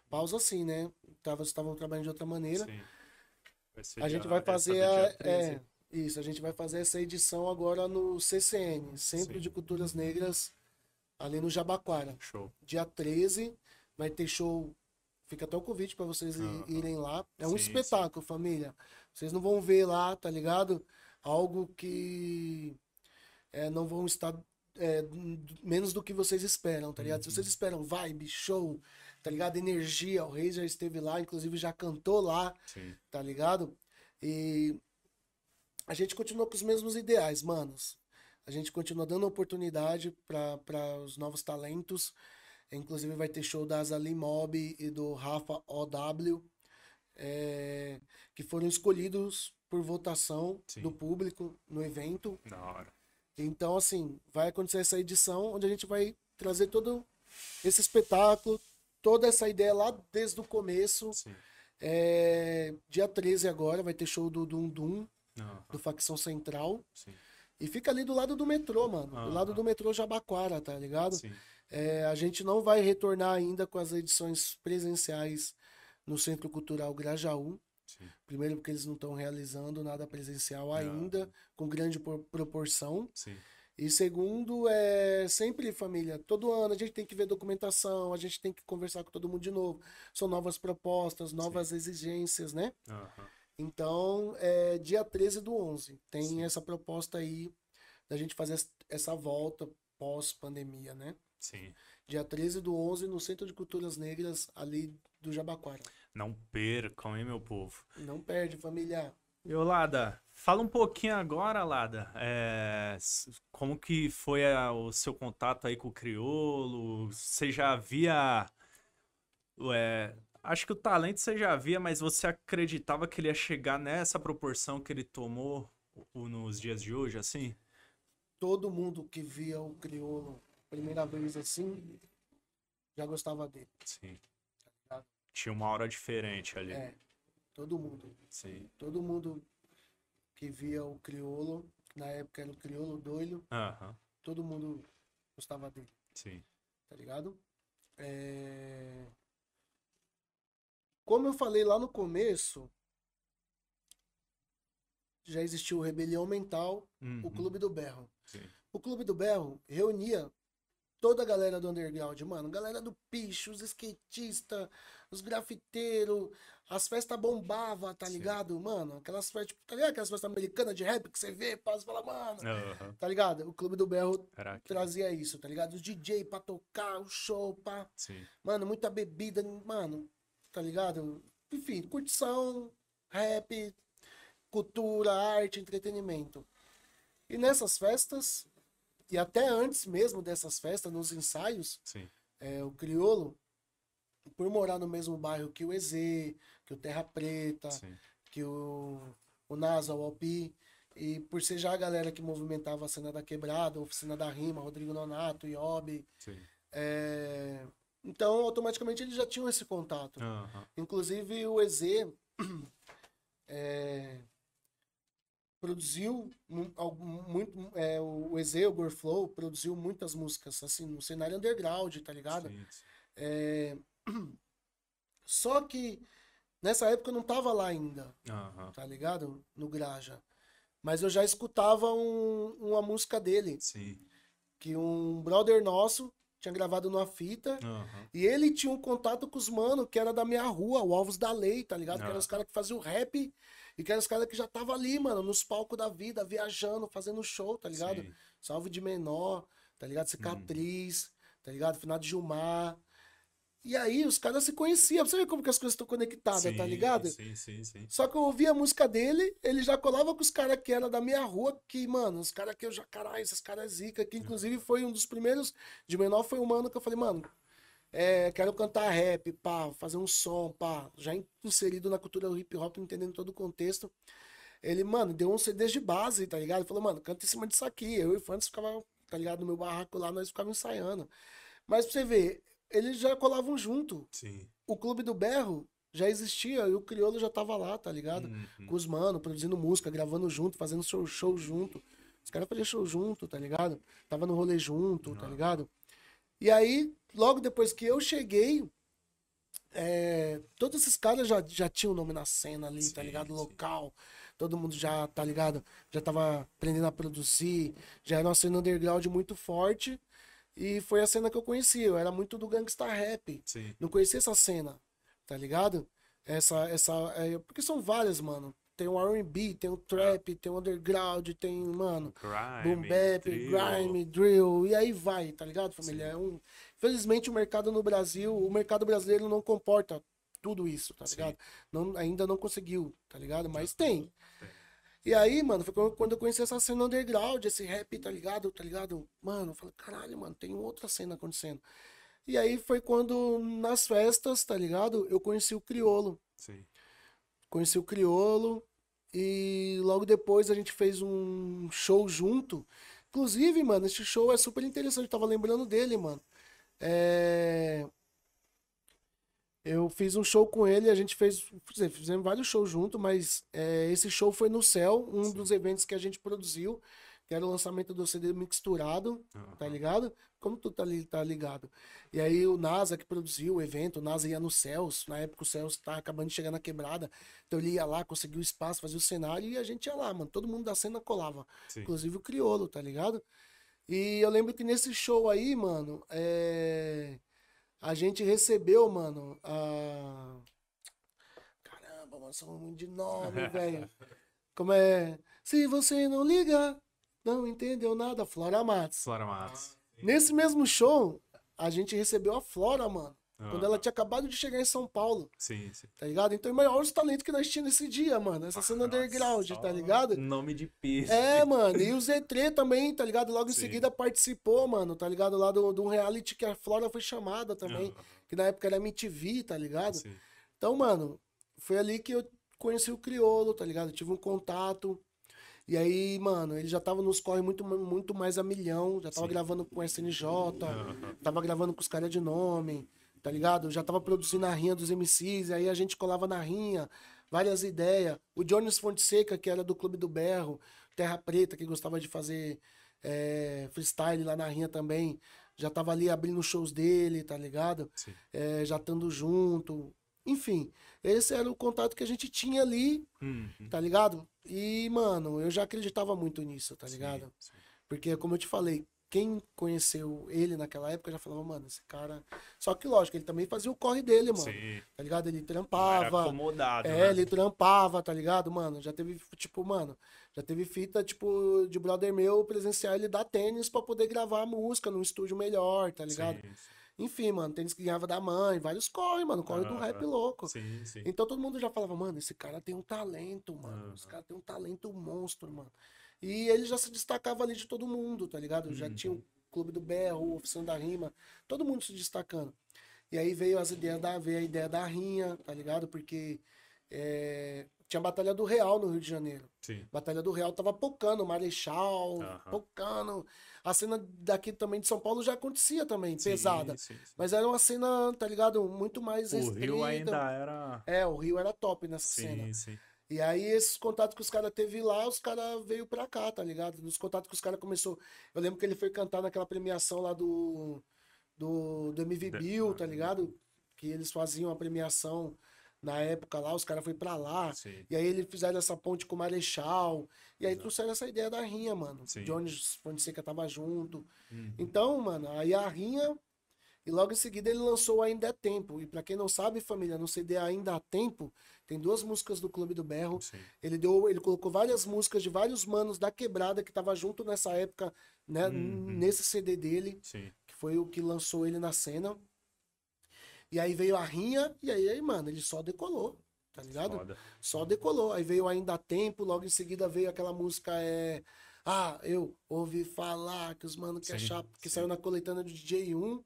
Pausa assim, né? Tava, estavam trabalhando de outra maneira. a gente vai fazer a, é, isso, a gente vai fazer essa edição agora no CCN, Centro Sim. de Culturas Negras, ali no Jabaquara. Show. Dia 13 vai ter show. Fica até o convite para vocês uhum. irem lá. É um sim, espetáculo, sim. família. Vocês não vão ver lá, tá ligado? Algo que é, não vão estar é, menos do que vocês esperam, tá ligado? Uhum. Se vocês esperam vibe, show, tá ligado? Energia, o Rei já esteve lá, inclusive já cantou lá, Sim. tá ligado? E a gente continua com os mesmos ideais, manos. A gente continua dando oportunidade para os novos talentos. Inclusive vai ter show da Azali Mob e do Rafa OW, é, que foram escolhidos por votação Sim. do público no evento. Da hora. Então, assim, vai acontecer essa edição onde a gente vai trazer todo esse espetáculo, toda essa ideia lá desde o começo. É, dia 13 agora vai ter show do Dum Dum, do Facção Central. Sim. E fica ali do lado do metrô, mano. Do lado do metrô Jabaquara, tá ligado? É, a gente não vai retornar ainda com as edições presenciais no Centro Cultural Grajaú. Sim. Primeiro porque eles não estão realizando nada presencial ainda, com grande proporção. Sim. E segundo, é sempre família. Todo ano a gente tem que ver documentação, a gente tem que conversar com todo mundo de novo. São novas propostas, novas Sim. exigências, né? Uhum. Então, é dia 13 do 11. Tem Sim. essa proposta aí da gente fazer essa volta pós-pandemia, né? Sim. Dia 13 do 11 no Centro de Culturas Negras, ali do Jabaquara. Não percam, hein, meu povo? Não perde, família. E Lada, fala um pouquinho agora, Lada, é, como que foi a, o seu contato aí com o Criolo? Você já via... É, acho que o talento você já via, mas você acreditava que ele ia chegar nessa proporção que ele tomou nos dias de hoje, assim? Todo mundo que via o Criolo primeira vez assim, já gostava dele. Sim. Tinha uma hora diferente ali. É. Todo mundo. Sim. Todo mundo que via o criolo, na época era o criolo doido, uhum. todo mundo gostava dele. Sim. Tá ligado? É... Como eu falei lá no começo, já existiu o Rebelião Mental, uhum. o Clube do Berro. Sim. O Clube do Berro reunia toda a galera do underground, mano. Galera do picho, os skatistas, os grafiteiros, as festas bombavam, tá ligado? Sim. Mano, aquelas festas, tipo, tá ligado? Aquelas festas americanas de rap que você vê, passa e fala, mano, uhum. tá ligado? O Clube do Berro trazia isso, tá ligado? Os DJ pra tocar, o show, pá. Sim. Mano, muita bebida, mano, tá ligado? Enfim, curtição, rap, cultura, arte, entretenimento. E nessas festas, e até antes mesmo dessas festas, nos ensaios, é, o Criolo, por morar no mesmo bairro que o EZ, que o Terra Preta, Sim. que o, o NASA, o Alpi, e por ser já a galera que movimentava a cena da quebrada, a oficina da rima, Rodrigo Nonato, Iobi. É... Então, automaticamente eles já tinham esse contato. Uhum. Inclusive o EZ, [clears throat] é... produziu muito. É, o Eze, o Gorflow, produziu muitas músicas, assim, no cenário underground, tá ligado? Sim, sim. É... [clears throat] Só que nessa época eu não tava lá ainda, uhum. tá ligado? No Graja. Mas eu já escutava um, uma música dele. Sim. Que um brother nosso tinha gravado numa fita. Uhum. E ele tinha um contato com os mano que era da minha rua, o Alvos da Lei, tá ligado? Uhum. Que eram os caras que faziam rap e que eram os caras que já tava ali, mano, nos palcos da vida, viajando, fazendo show, tá ligado? Sim. Salve de menor, tá ligado? Cicatriz, uhum. tá ligado? Final de Gilmar. E aí os caras se conheciam. Você vê como que as coisas estão conectadas, tá sim, tá ligado? Sim, sim, sim. Só que eu ouvia a música dele, ele já colava com os caras que eram da minha rua, que, mano, os caras que eu já, caralho, esses caras é zica, que inclusive foi um dos primeiros, de menor foi um mano que eu falei, mano, é, quero cantar rap, pá, fazer um som, pá, já inserido na cultura do hip hop, entendendo todo o contexto. Ele, mano, deu um CD de base, tá ligado? Ele falou, mano, canta em cima disso aqui. Eu e o Fantes ficava, tá ligado, no meu barraco lá, nós ficávamos ensaiando. Mas pra você ver, eles já colavam junto. Sim. O Clube do Berro já existia e o Criolo já tava lá, tá ligado? Uhum. Com os manos, produzindo música, gravando junto, fazendo show, show junto. Os caras faziam show junto, tá ligado? Tava no rolê junto, tá ligado? E aí, logo depois que eu cheguei, é, todos esses caras já, já tinham nome na cena ali, tá sim, tá ligado? Sim. Local. Todo mundo já, tá ligado? Já tava aprendendo a produzir. Já era uma cena underground muito forte. E foi a cena que eu conheci. Eu era muito do gangsta rap. Sim. Não conhecia essa cena, tá ligado? Essa, essa, é, porque são várias, mano. Tem o R&B, tem o trap, tem o underground, tem, mano, grime, boom bap, drill. grime, drill, e aí vai, tá ligado, família? É um... Infelizmente o mercado no Brasil, o mercado brasileiro não comporta tudo isso, tá ligado? Não, ainda não conseguiu, tá ligado? Mas tem. tem. E aí, mano, foi quando eu conheci essa cena underground, esse rap, tá ligado? Tá ligado? Mano, eu falei, caralho, mano, tem outra cena acontecendo. E aí foi quando, nas festas, tá ligado? Eu conheci o Criolo. Sim. Conheci o Criolo e logo depois a gente fez um show junto. Inclusive, mano, esse show é super interessante. Eu tava lembrando dele, mano. É... Eu fiz um show com ele, a gente fez, fizemos vários shows juntos, mas é, esse show foi no Céu, um Sim. dos eventos que a gente produziu, que era o lançamento do CD Mixturado, uhum. tá ligado? Como tu tá, tá ligado? E aí o NASA que produziu o evento, o NASA ia no Céus, na época o Céus tá acabando de chegar na quebrada, então ele ia lá, conseguiu espaço, fazia o cenário e a gente ia lá, mano, todo mundo da cena colava, Sim. inclusive o Criolo, tá ligado? E eu lembro que nesse show aí, mano, é a gente recebeu, mano, a. Caramba, mano, são muito de nome, [laughs] velho. Como é? Se você não liga, não entendeu nada, Flora Matos. Flora Matos. Nesse mesmo show, a gente recebeu a Flora, mano. Quando ela tinha acabado de chegar em São Paulo. Sim, sim. Tá ligado? Então, olha os talentos que nós tínhamos nesse dia, mano. Essa cena Nossa, underground, tá ligado? Nome de peso. É, mano. E o Z3 também, tá ligado? Logo em sim. seguida participou, mano, tá ligado? Lá do, do reality que a Flora foi chamada também. Uhum. Que na época era MTV, tá ligado? Sim. Então, mano, foi ali que eu conheci o Criolo, tá ligado? tive um contato. E aí, mano, ele já tava nos corre muito, muito mais a milhão. Já tava Sim. gravando com o SNJ, uhum. tava gravando com os caras de nome tá ligado? já tava produzindo a rinha dos MCs, aí a gente colava na rinha, várias ideias. O Jones Fonseca, que era do Clube do Berro, Terra Preta, que gostava de fazer é, freestyle lá na rinha também, já tava ali abrindo shows dele, tá ligado? É, já estando junto. Enfim, esse era o contato que a gente tinha ali, uhum. tá ligado? E, mano, eu já acreditava muito nisso, tá ligado? Sim, sim. Porque, como eu te falei, quem conheceu ele naquela época já falava, mano, esse cara. Só que, lógico, ele também fazia o corre dele, mano. Sim. Tá ligado? Ele trampava. Era acomodado. É, né? ele trampava, tá ligado, mano? Já teve, tipo, mano, já teve fita, tipo, de brother meu presenciar ele dar tênis pra poder gravar a música num estúdio melhor, tá ligado? Sim, sim. Enfim, mano, tênis que ganhava da mãe, vários corre, mano, corre do rap louco. Sim, sim. Então todo mundo já falava, mano, esse cara tem um talento, mano. Esse cara tem um talento monstro, mano. E ele já se destacava ali de todo mundo, tá ligado? Uhum. Já tinha o Clube do Berro, Oficina da Rima, todo mundo se destacando. E aí veio as ideias da veio a ideia da rinha, tá ligado? Porque é, tinha Batalha do Real no Rio de Janeiro. Sim. Batalha do Real tava pocando, Marechal, uhum. pocando. A cena daqui também de São Paulo já acontecia também, sim, pesada. Sim, sim. Mas era uma cena, tá ligado? Muito mais O Rio ainda era. É, o Rio era top nessa cena. Sim. E aí, esses contatos que os caras teve lá, os caras veio pra cá, tá ligado? Nos contatos que os caras começou. Eu lembro que ele foi cantar naquela premiação lá do. Do, do MV Bill, tá ligado? Que eles faziam a premiação na época lá, os caras foram pra lá. Sim. E aí eles fizeram essa ponte com o Marechal. E aí Exato. trouxeram essa ideia da rinha, mano. Sim. Jones Fonseca tava junto. Uhum. Então, mano, aí a rinha. E logo em seguida ele lançou Ainda é Tempo. E para quem não sabe, família, no CD Ainda há Tempo, tem duas músicas do Clube do Berro. Sim. Ele deu, ele colocou várias músicas de vários manos da quebrada que tava junto nessa época, né, uhum. nesse CD dele, Sim. que foi o que lançou ele na cena. E aí veio a rinha, e aí, aí mano, ele só decolou, tá ligado? Foda. Só decolou. Aí veio Ainda Tempo, logo em seguida veio aquela música é. Ah, eu ouvi falar que os mano que achar que sim. saiu na coletânea do DJ1. Uhum.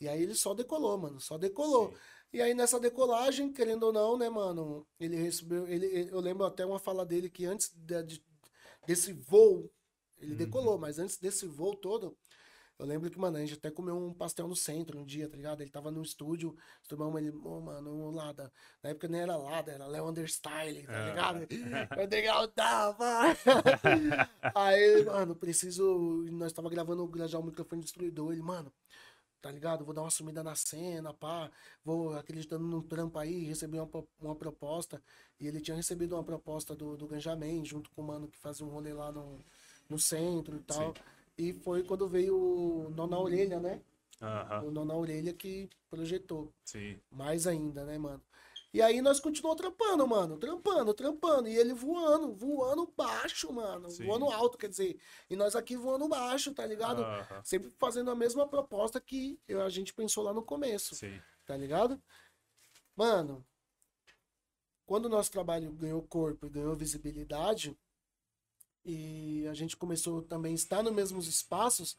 E aí ele só decolou, mano, só decolou. Sim. E aí nessa decolagem, querendo ou não, né, mano, ele recebeu, ele, ele eu lembro até uma fala dele que antes de, de, desse voo, ele uhum. decolou, mas antes desse voo todo, eu lembro que, mano, a gente até comeu um pastel no centro um dia, tá ligado? Ele tava no estúdio, tomamos ele, oh, mano, Lada. Na época nem era Lada, era Léo Understyle, tá é. ligado? [laughs] Eu legal, tava. [laughs] Aí, mano, preciso. Nós tava gravando já o microfone destruidor. Ele, mano, tá ligado? Vou dar uma sumida na cena, pá. Vou acreditando num trampo aí, recebi uma, uma proposta. E ele tinha recebido uma proposta do, do Ganjamin, junto com o mano que fazia um rolê lá no, no centro e tal. Sim. E foi quando veio o Nó na Orelha, né? Uhum. O Nó na Orelha que projetou. Sim. Mais ainda, né, mano? E aí nós continuamos trampando, mano. Trampando, trampando. E ele voando, voando baixo, mano. Sim. Voando alto, quer dizer. E nós aqui voando baixo, tá ligado? Uhum. Sempre fazendo a mesma proposta que a gente pensou lá no começo. Sim. Tá ligado? Mano, quando o nosso trabalho ganhou corpo e ganhou visibilidade, e a gente começou também a estar nos mesmos espaços,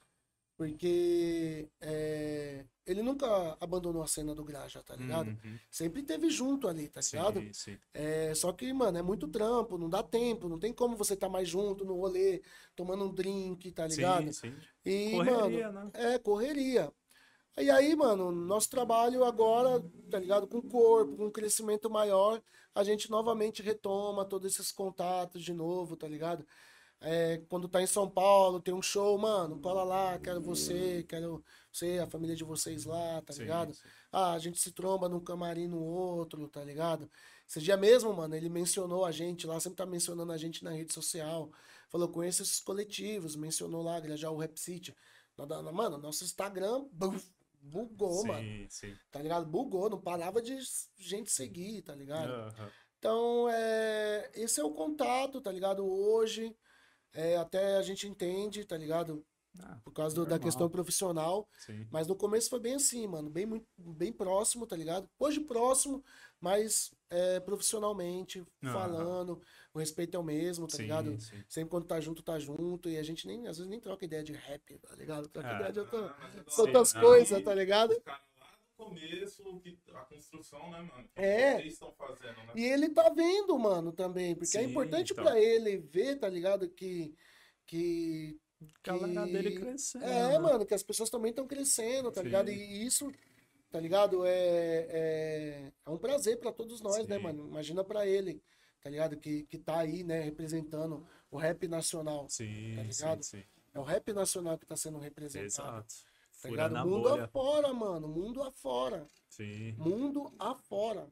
porque é, ele nunca abandonou a cena do Graja, tá ligado? Uhum. Sempre teve junto ali, tá ligado? Sim, sim. É, só que, mano, é muito trampo, não dá tempo, não tem como você estar tá mais junto no rolê, tomando um drink, tá ligado? Sim, sim. E, correria, mano, né? É, correria. E aí, mano, nosso trabalho agora, tá ligado? Com o corpo, com um crescimento maior, a gente novamente retoma todos esses contatos de novo, tá ligado? É, quando tá em São Paulo, tem um show, mano, cola lá, quero você, quero você, a família de vocês lá, tá sim, ligado? Sim. Ah, a gente se tromba num camarim no outro, tá ligado? Esse dia mesmo, mano, ele mencionou a gente lá, sempre tá mencionando a gente na rede social. Falou, conheço esses coletivos, mencionou lá, já o Rap City. Mano, nosso Instagram bugou, sim, mano. Sim. Tá ligado? Bugou, não parava de gente seguir, tá ligado? Uhum. Então, é, esse é o contato, tá ligado? Hoje, é, até a gente entende, tá ligado? Ah, Por causa do, da questão profissional. Sim. Mas no começo foi bem assim, mano. Bem, muito, bem próximo, tá ligado? Hoje próximo, mas é, profissionalmente, uhum. falando. O respeito é o mesmo, tá sim, ligado? Sim. Sempre quando tá junto, tá junto. E a gente nem, às vezes nem troca ideia de rap, tá ligado? Troca é. ideia de outra, outras coisas, tá ligado? Começo que a construção, né, mano? É. Vocês estão fazendo, né? E ele tá vendo, mano, também. Porque é Sim, é importante então. para ele ver, tá ligado? Que. Que. Que a galera dele crescendo. É, né? mano, que as pessoas também estão crescendo, tá Sim. ligado? E isso, tá ligado? É, é, é um prazer para todos nós, né, Sim. né, mano? Imagina para ele, tá ligado? Que, que tá aí, né, representando o rap nacional. Sim, tá ligado? Sim, sim. É o rap nacional que tá sendo representado. Exato. Tá ligado? Mundo bolha. afora, mano. Mundo afora. Sim. Mundo afora.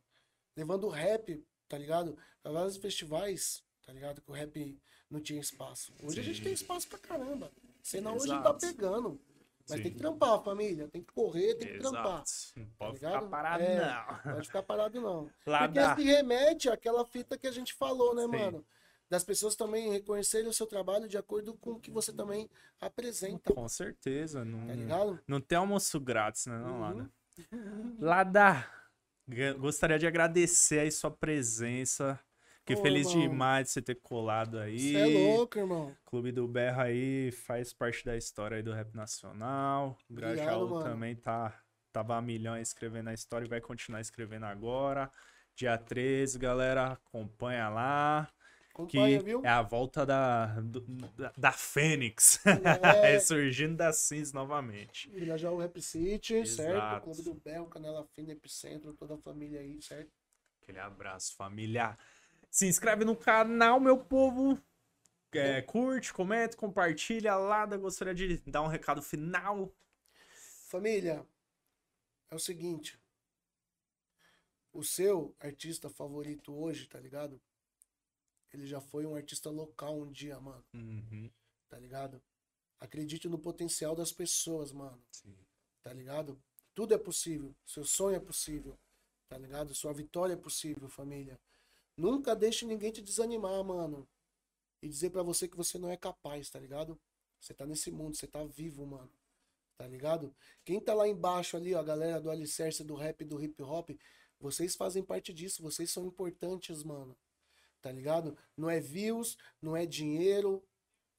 Levando o rap, tá ligado? Pra vários festivais, tá ligado? Que o rap não tinha espaço. Hoje Sim. a gente tem espaço pra caramba. Cena hoje tá pegando. Mas Sim. tem que trampar, família. Tem que correr, tem que Exato. trampar. Não tá pode tá ficar parado, é, não. Pode ficar parado, não. [laughs] Lá Porque se remete àquela fita que a gente falou, né, Sim. mano? Das pessoas também reconhecerem o seu trabalho de acordo com o que você também apresenta. Com certeza. Não, tá não tem almoço grátis, né, não, uhum. Lada? Lada, gostaria de agradecer aí sua presença. Fiquei feliz irmão. demais de você ter colado aí. Você é louco, irmão. Clube do Berra aí faz parte da história aí do rap nacional. O Grajaú também tá, tava a milhão escrevendo a história e vai continuar escrevendo agora. Dia 13, galera, acompanha lá. Acompanha, que viu? é a volta da, da, da Fênix. É. [laughs] Ressurgindo das cinzas novamente. já o Rap City, Exato. certo? Clube do Bel, Canela Fina, Epicentro, toda a família aí, certo? Aquele abraço, família. Se inscreve no canal, meu povo. É, curte, comenta, compartilha. Lada, gostaria de dar um recado final. Família, é o seguinte. O seu artista favorito hoje, tá ligado? Ele já foi um artista local um dia, mano. Uhum. Tá ligado? Acredite no potencial das pessoas, mano. Sim. Tá ligado? Tudo é possível. Seu sonho é possível. Tá ligado? Sua vitória é possível, família. Nunca deixe ninguém te desanimar, mano. E dizer para você que você não é capaz, tá ligado? Você tá nesse mundo, você tá vivo, mano. Tá ligado? Quem tá lá embaixo ali, ó, a galera do alicerce do rap do hip hop, vocês fazem parte disso, vocês são importantes, mano. Tá ligado? Não é views, não é dinheiro,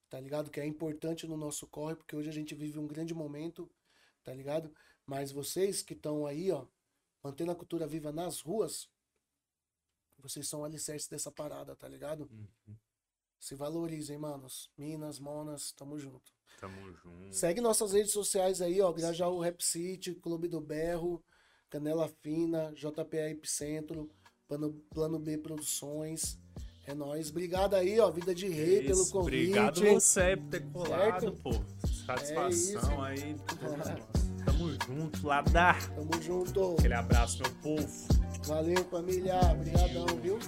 tá ligado? Que é importante no nosso corre, porque hoje a gente vive um grande momento, tá ligado? Mas vocês que estão aí, ó, mantendo a cultura viva nas ruas, vocês são o alicerce dessa parada, tá ligado? Uhum. Se valorizem, manos. Minas, Monas, tamo junto. Tamo junto. Segue nossas redes sociais aí, ó. Grajaú Rap City, Clube do Berro, Canela Fina, JPA Epicentro, Plano, Plano B Produções. É nóis. Obrigado aí, ó. Vida de Rei, Isso, pelo convite. Obrigado você por ter colado, Certo? pô. Satisfação É aí. Tamo junto, Lada. Tamo junto. Aquele abraço, meu povo. Valeu, família. Obrigadão, viu?